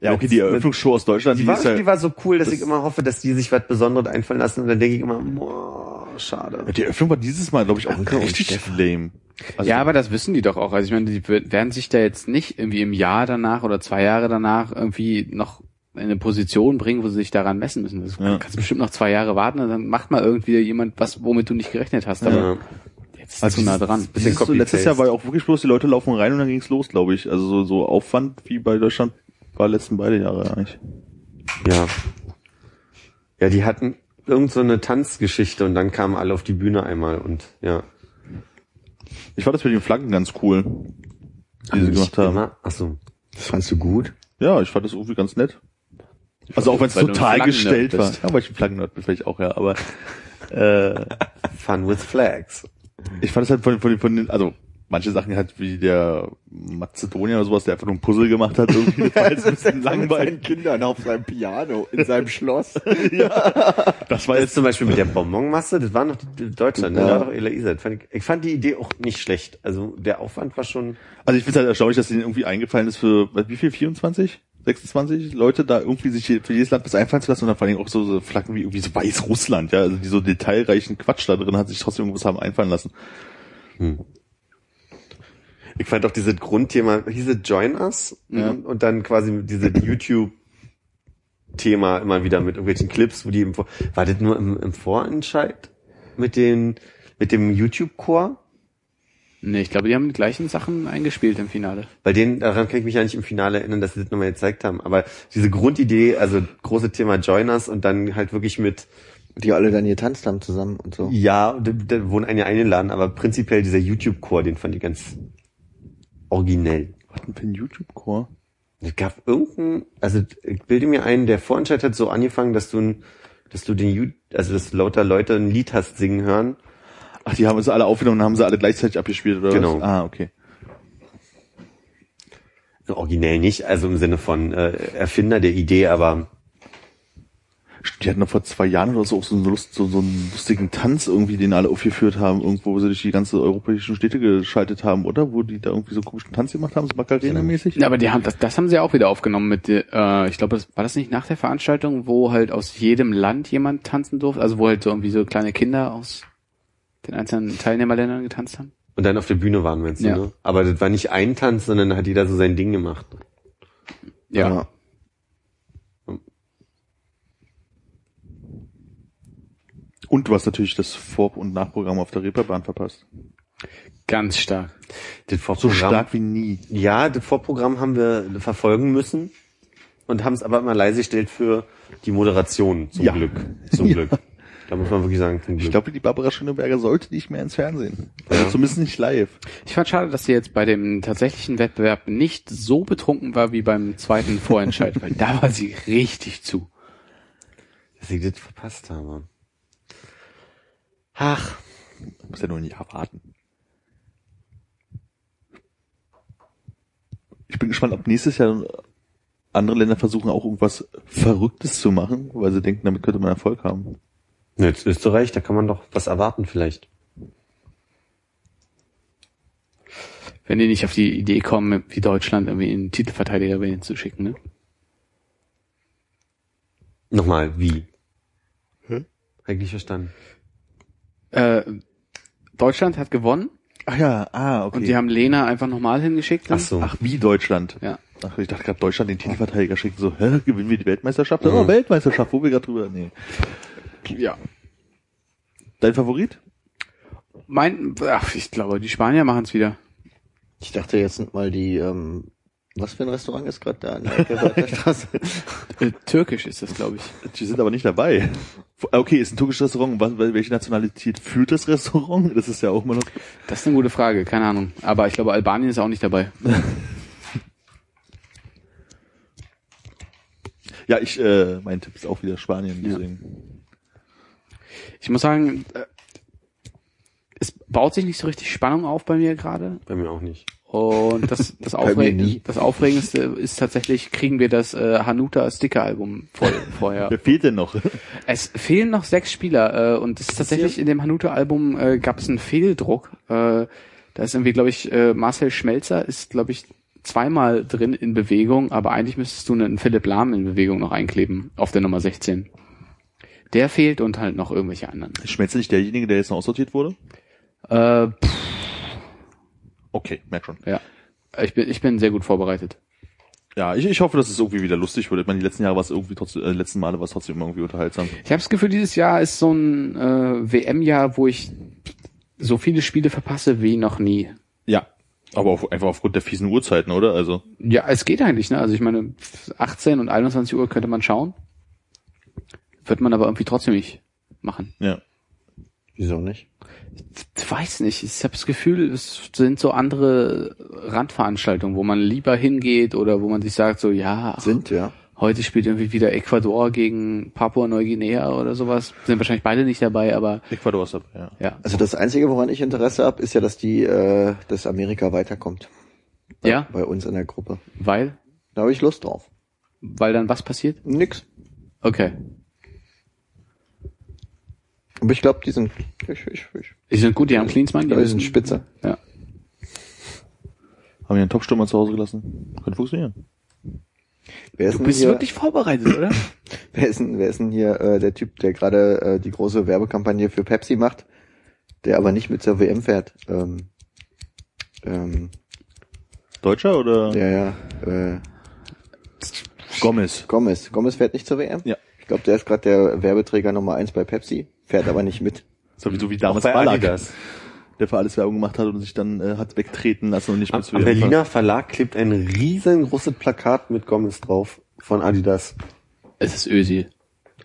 ja, okay, die Eröffnungsshow aus Deutschland,
die
die,
war,
ist ja,
die war so cool, dass
das-
ich immer hoffe, dass die sich was Besonderes einfallen lassen und dann denke ich immer, boah, schade.
die Eröffnung war dieses Mal, glaube ich, auch
Anke und
richtig
Stefan.
lame. Also,
ja, aber das wissen die doch auch. Also ich meine, die werden sich da jetzt nicht irgendwie im Jahr danach oder zwei Jahre danach irgendwie noch in eine Position bringen, wo sie sich daran messen müssen. Das
Ja.
kannst du bestimmt noch zwei Jahre warten und dann macht mal irgendwie jemand was, womit du nicht gerechnet hast. Aber
Ja.
jetzt
Also
zu nah
dieses-
dran.
Bisschen
so, letztes Jahr war ja auch wirklich bloß, die Leute laufen rein und dann ging's los, glaube ich. Also so, so Aufwand wie bei Deutschland war letzten beide Jahre eigentlich.
Ja. Ja, die hatten irgend so eine Tanzgeschichte und dann kamen alle auf die Bühne einmal und ja.
Ich fand das mit den Flaggen ganz cool, die sie gemacht haben.
Immer, ach so.
Das fandst du gut?
Ja, ich fand das irgendwie ganz nett. Also auch wenn es total gestellt war. Ja, weil ich ein Flaggennerd bin vielleicht auch, ja. Aber äh,
Fun with Flags.
ich fand es halt von, von, von den, also manche Sachen halt wie der Mazedonier oder sowas, der einfach nur ein Puzzle gemacht hat, irgendwie. Das war jetzt ein bisschen langweilig.
Kindern auf seinem Piano in seinem Schloss.
Das war
Das
jetzt
zum Beispiel mit der Bonbonmasse, das war noch Deutschland, ne?
Ja.
Da war doch Elaisa. Das fand Ich, ich fand die Idee auch nicht schlecht. Also der Aufwand war schon.
Also ich finde es halt erstaunlich, dass denen irgendwie eingefallen ist für, wie viel, 24? 26 Leute da irgendwie sich für jedes Land was einfallen zu lassen und dann vor allem auch so, so Flaggen wie irgendwie so Weißrussland, ja, also die so detailreichen Quatsch da drin hat sich trotzdem irgendwas haben einfallen lassen.
Ich fand auch dieses Grundthema, hieß es Join Us?
Ja.
Und, dann quasi dieses YouTube-Thema immer wieder mit irgendwelchen Clips, wo die im Vor war das nur im, im Vorentscheid mit den, mit dem YouTube-Chor?
Nee, ich glaube, die haben die gleichen Sachen eingespielt im Finale.
Bei denen, daran kann ich mich ja nicht im Finale erinnern, dass sie das nochmal gezeigt haben. Aber diese Grundidee, also große Thema Joiners und dann halt wirklich mit,
Die alle dann getanzt haben zusammen und so.
ja, da, da wurden einige eingeladen, aber prinzipiell dieser YouTube-Chor, den fand ich ganz originell.
Was denn für ein YouTube-Chor?
Es gab irgendeinen, also ich bilde mir ein, der Vorentscheid hat so angefangen, dass du ein, dass du den, also dass lauter Leute ein Lied hast singen hören.
Ach, die haben es alle aufgenommen und haben sie alle gleichzeitig abgespielt, oder
Genau.
was? Ah, okay.
Originell nicht, also im Sinne von äh, Erfinder der Idee, aber
Die hatten doch vor zwei Jahren oder so auch so einen, Lust, so, so einen lustigen Tanz irgendwie, den alle aufgeführt haben, irgendwo, wo sie durch die ganze europäischen Städte geschaltet haben, oder? Wo die da irgendwie so komischen Tanz gemacht haben, so Macarena-mäßig?
Ja, aber die haben das, das haben sie auch wieder aufgenommen mit, äh, ich glaube, das war das nicht nach der Veranstaltung, wo halt aus jedem Land jemand tanzen durfte, also wo halt so irgendwie so kleine Kinder aus den einzelnen Teilnehmerländern getanzt haben.
und dann auf der Bühne waren, meinst du,
Ja.
ne? Aber das war nicht ein Tanz, sondern hat jeder so sein Ding gemacht.
Ja.
Und du hast natürlich das Vor- und Nachprogramm auf der Reeperbahn verpasst.
Ganz stark.
Das
So
Vorprogramm,
stark wie nie.
ja, das Vorprogramm haben wir verfolgen müssen und haben es aber immer leise gestellt für die Moderation, zum
Ja.
Glück. Zum
Ja.
Glück. Da muss man wirklich sagen, zum Glück.
Ich glaube, die Barbara Schöneberger sollte nicht mehr ins Fernsehen. Also zumindest nicht live.
Ich fand schade, dass sie jetzt bei dem tatsächlichen Wettbewerb nicht so betrunken war wie beim zweiten Vorentscheid, weil da war sie richtig zu.
dass ich das verpasst habe. Ach,
Muss ja nur nicht erwarten. Ich bin gespannt, ob nächstes Jahr andere Länder versuchen auch irgendwas Verrücktes zu machen, weil sie denken, damit könnte man Erfolg haben.
jetzt Österreich, da kann man doch was erwarten vielleicht.
Wenn die nicht auf die Idee kommen, wie Deutschland irgendwie einen Titelverteidiger wählen zu schicken, ne?
Nochmal, wie? Hm? Eigentlich verstanden.
Äh, Deutschland hat gewonnen
Ach ja, ah, okay.
und die haben Lena einfach nochmal hingeschickt. dann.
Ach so.
Ach, wie Deutschland.
Ja.
Ach, ich dachte gerade, Deutschland den Titelverteidiger schickt so, hä, gewinnen wir die Weltmeisterschaft? Oh, Weltmeisterschaft, wo wir gerade drüber, nee.
Ja.
Dein Favorit?
Mein, ach, ich glaube, die Spanier machen es wieder.
Ich dachte jetzt sind mal die, ähm, was für ein Restaurant ist gerade da an der Ecke Straße?
Äh, Türkisch ist das, glaube ich.
Die sind aber nicht dabei. Okay, ist ein türkisches Restaurant. Welche Nationalität führt das Restaurant? Das ist ja auch mal noch.
Das ist eine gute Frage, keine Ahnung. Aber ich glaube, Albanien ist auch nicht dabei.
Ja, ich, äh, mein Tipp ist auch wieder Spanien, deswegen.
Ich muss sagen, äh, es baut sich nicht so richtig Spannung auf bei mir gerade.
Bei mir auch nicht.
Und das, das, Aufreg
nie.
das Aufregendste ist tatsächlich, kriegen wir das äh, Hanuta Sticker-Album voll, vorher.
Wer fehlt denn noch?
Es fehlen noch sechs Spieler äh, und es ist tatsächlich in dem Hanuta-Album äh, gab es einen Fehldruck. Äh, da ist irgendwie, glaube ich, äh, Marcel Schmelzer ist, glaube ich, zweimal drin in Bewegung, aber eigentlich müsstest du einen Philipp Lahm in Bewegung noch einkleben auf der Nummer 16. Der fehlt und halt noch irgendwelche anderen.
Schmelzt nicht derjenige, der jetzt noch aussortiert wurde?
Äh, pff,
Okay, merk schon.
ja, ich bin, ich bin sehr gut vorbereitet.
Ja, ich, ich hoffe, dass es irgendwie wieder lustig wird. Ich meine, die letzten Jahre war es irgendwie trotzdem, äh, letzten Male war es trotzdem irgendwie unterhaltsam.
Ich habe das Gefühl, dieses Jahr ist so ein äh, WM-Jahr, wo ich so viele Spiele verpasse wie noch nie.
Ja. Aber auf, einfach aufgrund der fiesen Uhrzeiten, oder? Also,
Ja, es geht eigentlich, ne? Also ich meine, 18 und 21 Uhr könnte man schauen. Wird man aber irgendwie trotzdem nicht machen.
ja.
Wieso nicht?
Ich weiß nicht. Ich habe das Gefühl, es sind so andere Randveranstaltungen, wo man lieber hingeht oder wo man sich sagt, so ja,
Sind, ja.
heute spielt irgendwie wieder Ecuador gegen Papua-Neuguinea oder sowas. Sind wahrscheinlich beide nicht dabei, aber
Ecuador ist dabei, ja.
ja.
Also das Einzige, woran ich Interesse habe, ist ja, dass die, äh, dass Amerika weiterkommt. Bei,
Ja,
Bei uns in der Gruppe.
weil?
Da habe ich Lust drauf.
Weil dann was passiert?
Nix.
Okay.
Aber ich glaube, die sind, ich, ich, ich,
Die sind gut, die haben Cleansman.
die sind spitze.
Ja.
Haben wir einen Topstürmer zu Hause gelassen? Könnte funktionieren.
Wer ist
Du bist
hier,
wirklich vorbereitet, oder?
wer ist denn, wer ist denn hier äh, der Typ, der gerade äh, die große Werbekampagne für Pepsi macht, der aber nicht mit zur WM fährt? Ähm, ähm,
Deutscher oder
ja, ja, äh,
Gomez?
Gomez. Gomez fährt nicht zur WM?
Ja.
Ich glaube, der ist gerade der Werbeträger Nummer eins bei Pepsi, fährt aber nicht mit.
Sowieso wie damals
bei Adidas.
der für alles Werbung gemacht hat und sich dann äh, hat wegtreten lassen und nicht mehr zu
am
WM
Berliner Verlag klebt ein riesengroßes Plakat mit Gomez drauf von Adidas.
Es ist Özil.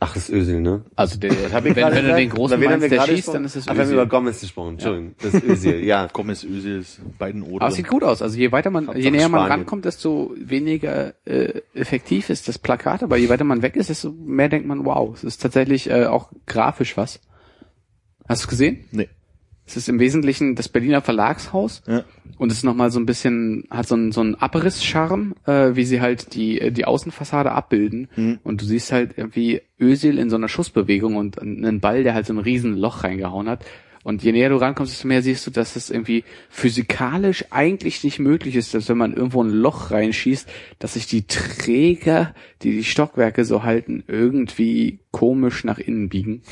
Ach, das ist Özil, ne?
Also der,
hab ich
wenn,
gerade
wenn du
gesagt?
den großen meinst,
wir
der
gerade
schießt,
gesprochen?
dann ist es
Ach, wir haben über
Özil.
Gomez gesprochen, Entschuldigung. Das ist Özil, ja.
Gomez, Özil ist beiden oder.
Aber es sieht gut aus. Also je weiter man, je
Hauptsache
näher man
Spanien.
rankommt, desto weniger äh, effektiv ist das Plakat. Aber je weiter man weg ist, desto mehr denkt man, wow, es ist tatsächlich äh, auch grafisch was. Hast du gesehen?
Nee.
Es ist im Wesentlichen das Berliner Verlagshaus
Ja.
und es ist nochmal so ein bisschen, hat so einen, so einen Abriss-Charme, äh, wie sie halt die, die Außenfassade abbilden.
Mhm.
Und du siehst halt irgendwie Ösil in so einer Schussbewegung und einen Ball, der halt so ein riesen Loch reingehauen hat. Und je näher du rankommst, desto mehr siehst du, dass es irgendwie physikalisch eigentlich nicht möglich ist, dass wenn man irgendwo ein Loch reinschießt, dass sich die Träger, die die Stockwerke so halten, irgendwie komisch nach innen biegen.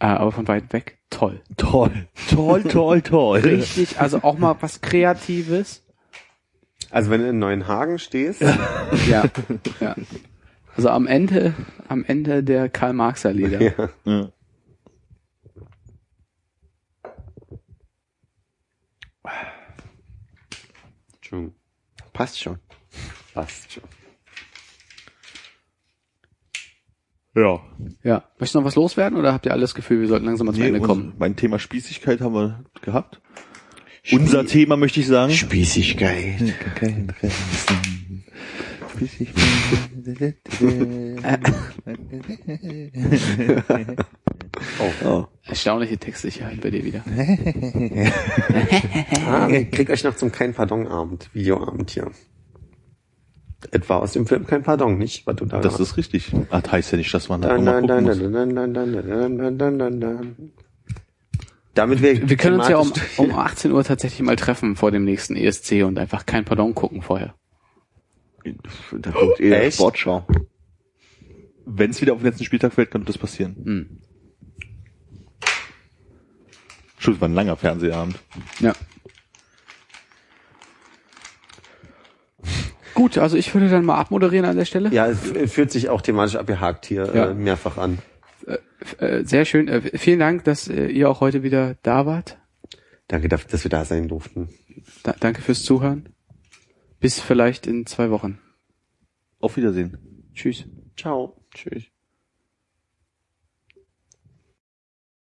Äh, aber von weit weg toll.
Toll. Toll, toll, toll.
Richtig, also auch mal was Kreatives.
Also wenn du in Neuenhagen stehst,
Ja, ja. Also am Ende, am Ende der Karl-Marxer-Lieder.
ja.
Ja.
Passt schon.
passt schon.
Ja.
Ja. Möchtest du noch was loswerden oder habt ihr alles Gefühl, wir sollten langsam mal zum
Nee,
Ende kommen?
Mein Thema Spießigkeit haben wir gehabt. Unser Thema möchte ich sagen.
Spießigkeit.
Kein Grenzen.
Oh.
Erstaunliche Textsicherheit bei dir wieder.
Ah, ich krieg euch noch zum Kein Pardon Abend, Videoabend hier. Etwa aus dem Film Kein Pardon, nicht? Was du da
Das ist richtig. Ah, Das heißt ja nicht, dass man da
dann,
gucken
dann,
muss.
dann, dann, dann, dann, dann, dann, dann, dann. Damit wir,
Wir können uns ja um, um 18 Uhr tatsächlich mal treffen vor dem nächsten ESC und einfach kein Pardon gucken vorher.
Da kommt eher
Echt?
Sportschau.
Wenn es wieder auf den letzten Spieltag fällt, könnte das passieren.
Hm.
Es war ein langer Fernsehabend.
Ja. Gut, also ich würde dann mal abmoderieren an der Stelle.
Ja, es fühlt sich auch thematisch abgehakt hier
Ja.
äh, mehrfach an.
Äh, sehr schön. Äh, vielen Dank, dass äh, ihr auch heute wieder da wart.
Danke, dafür, dass wir da sein durften.
Da, danke fürs Zuhören. Bis vielleicht in zwei Wochen.
Auf Wiedersehen.
Tschüss.
Ciao. Tschüss.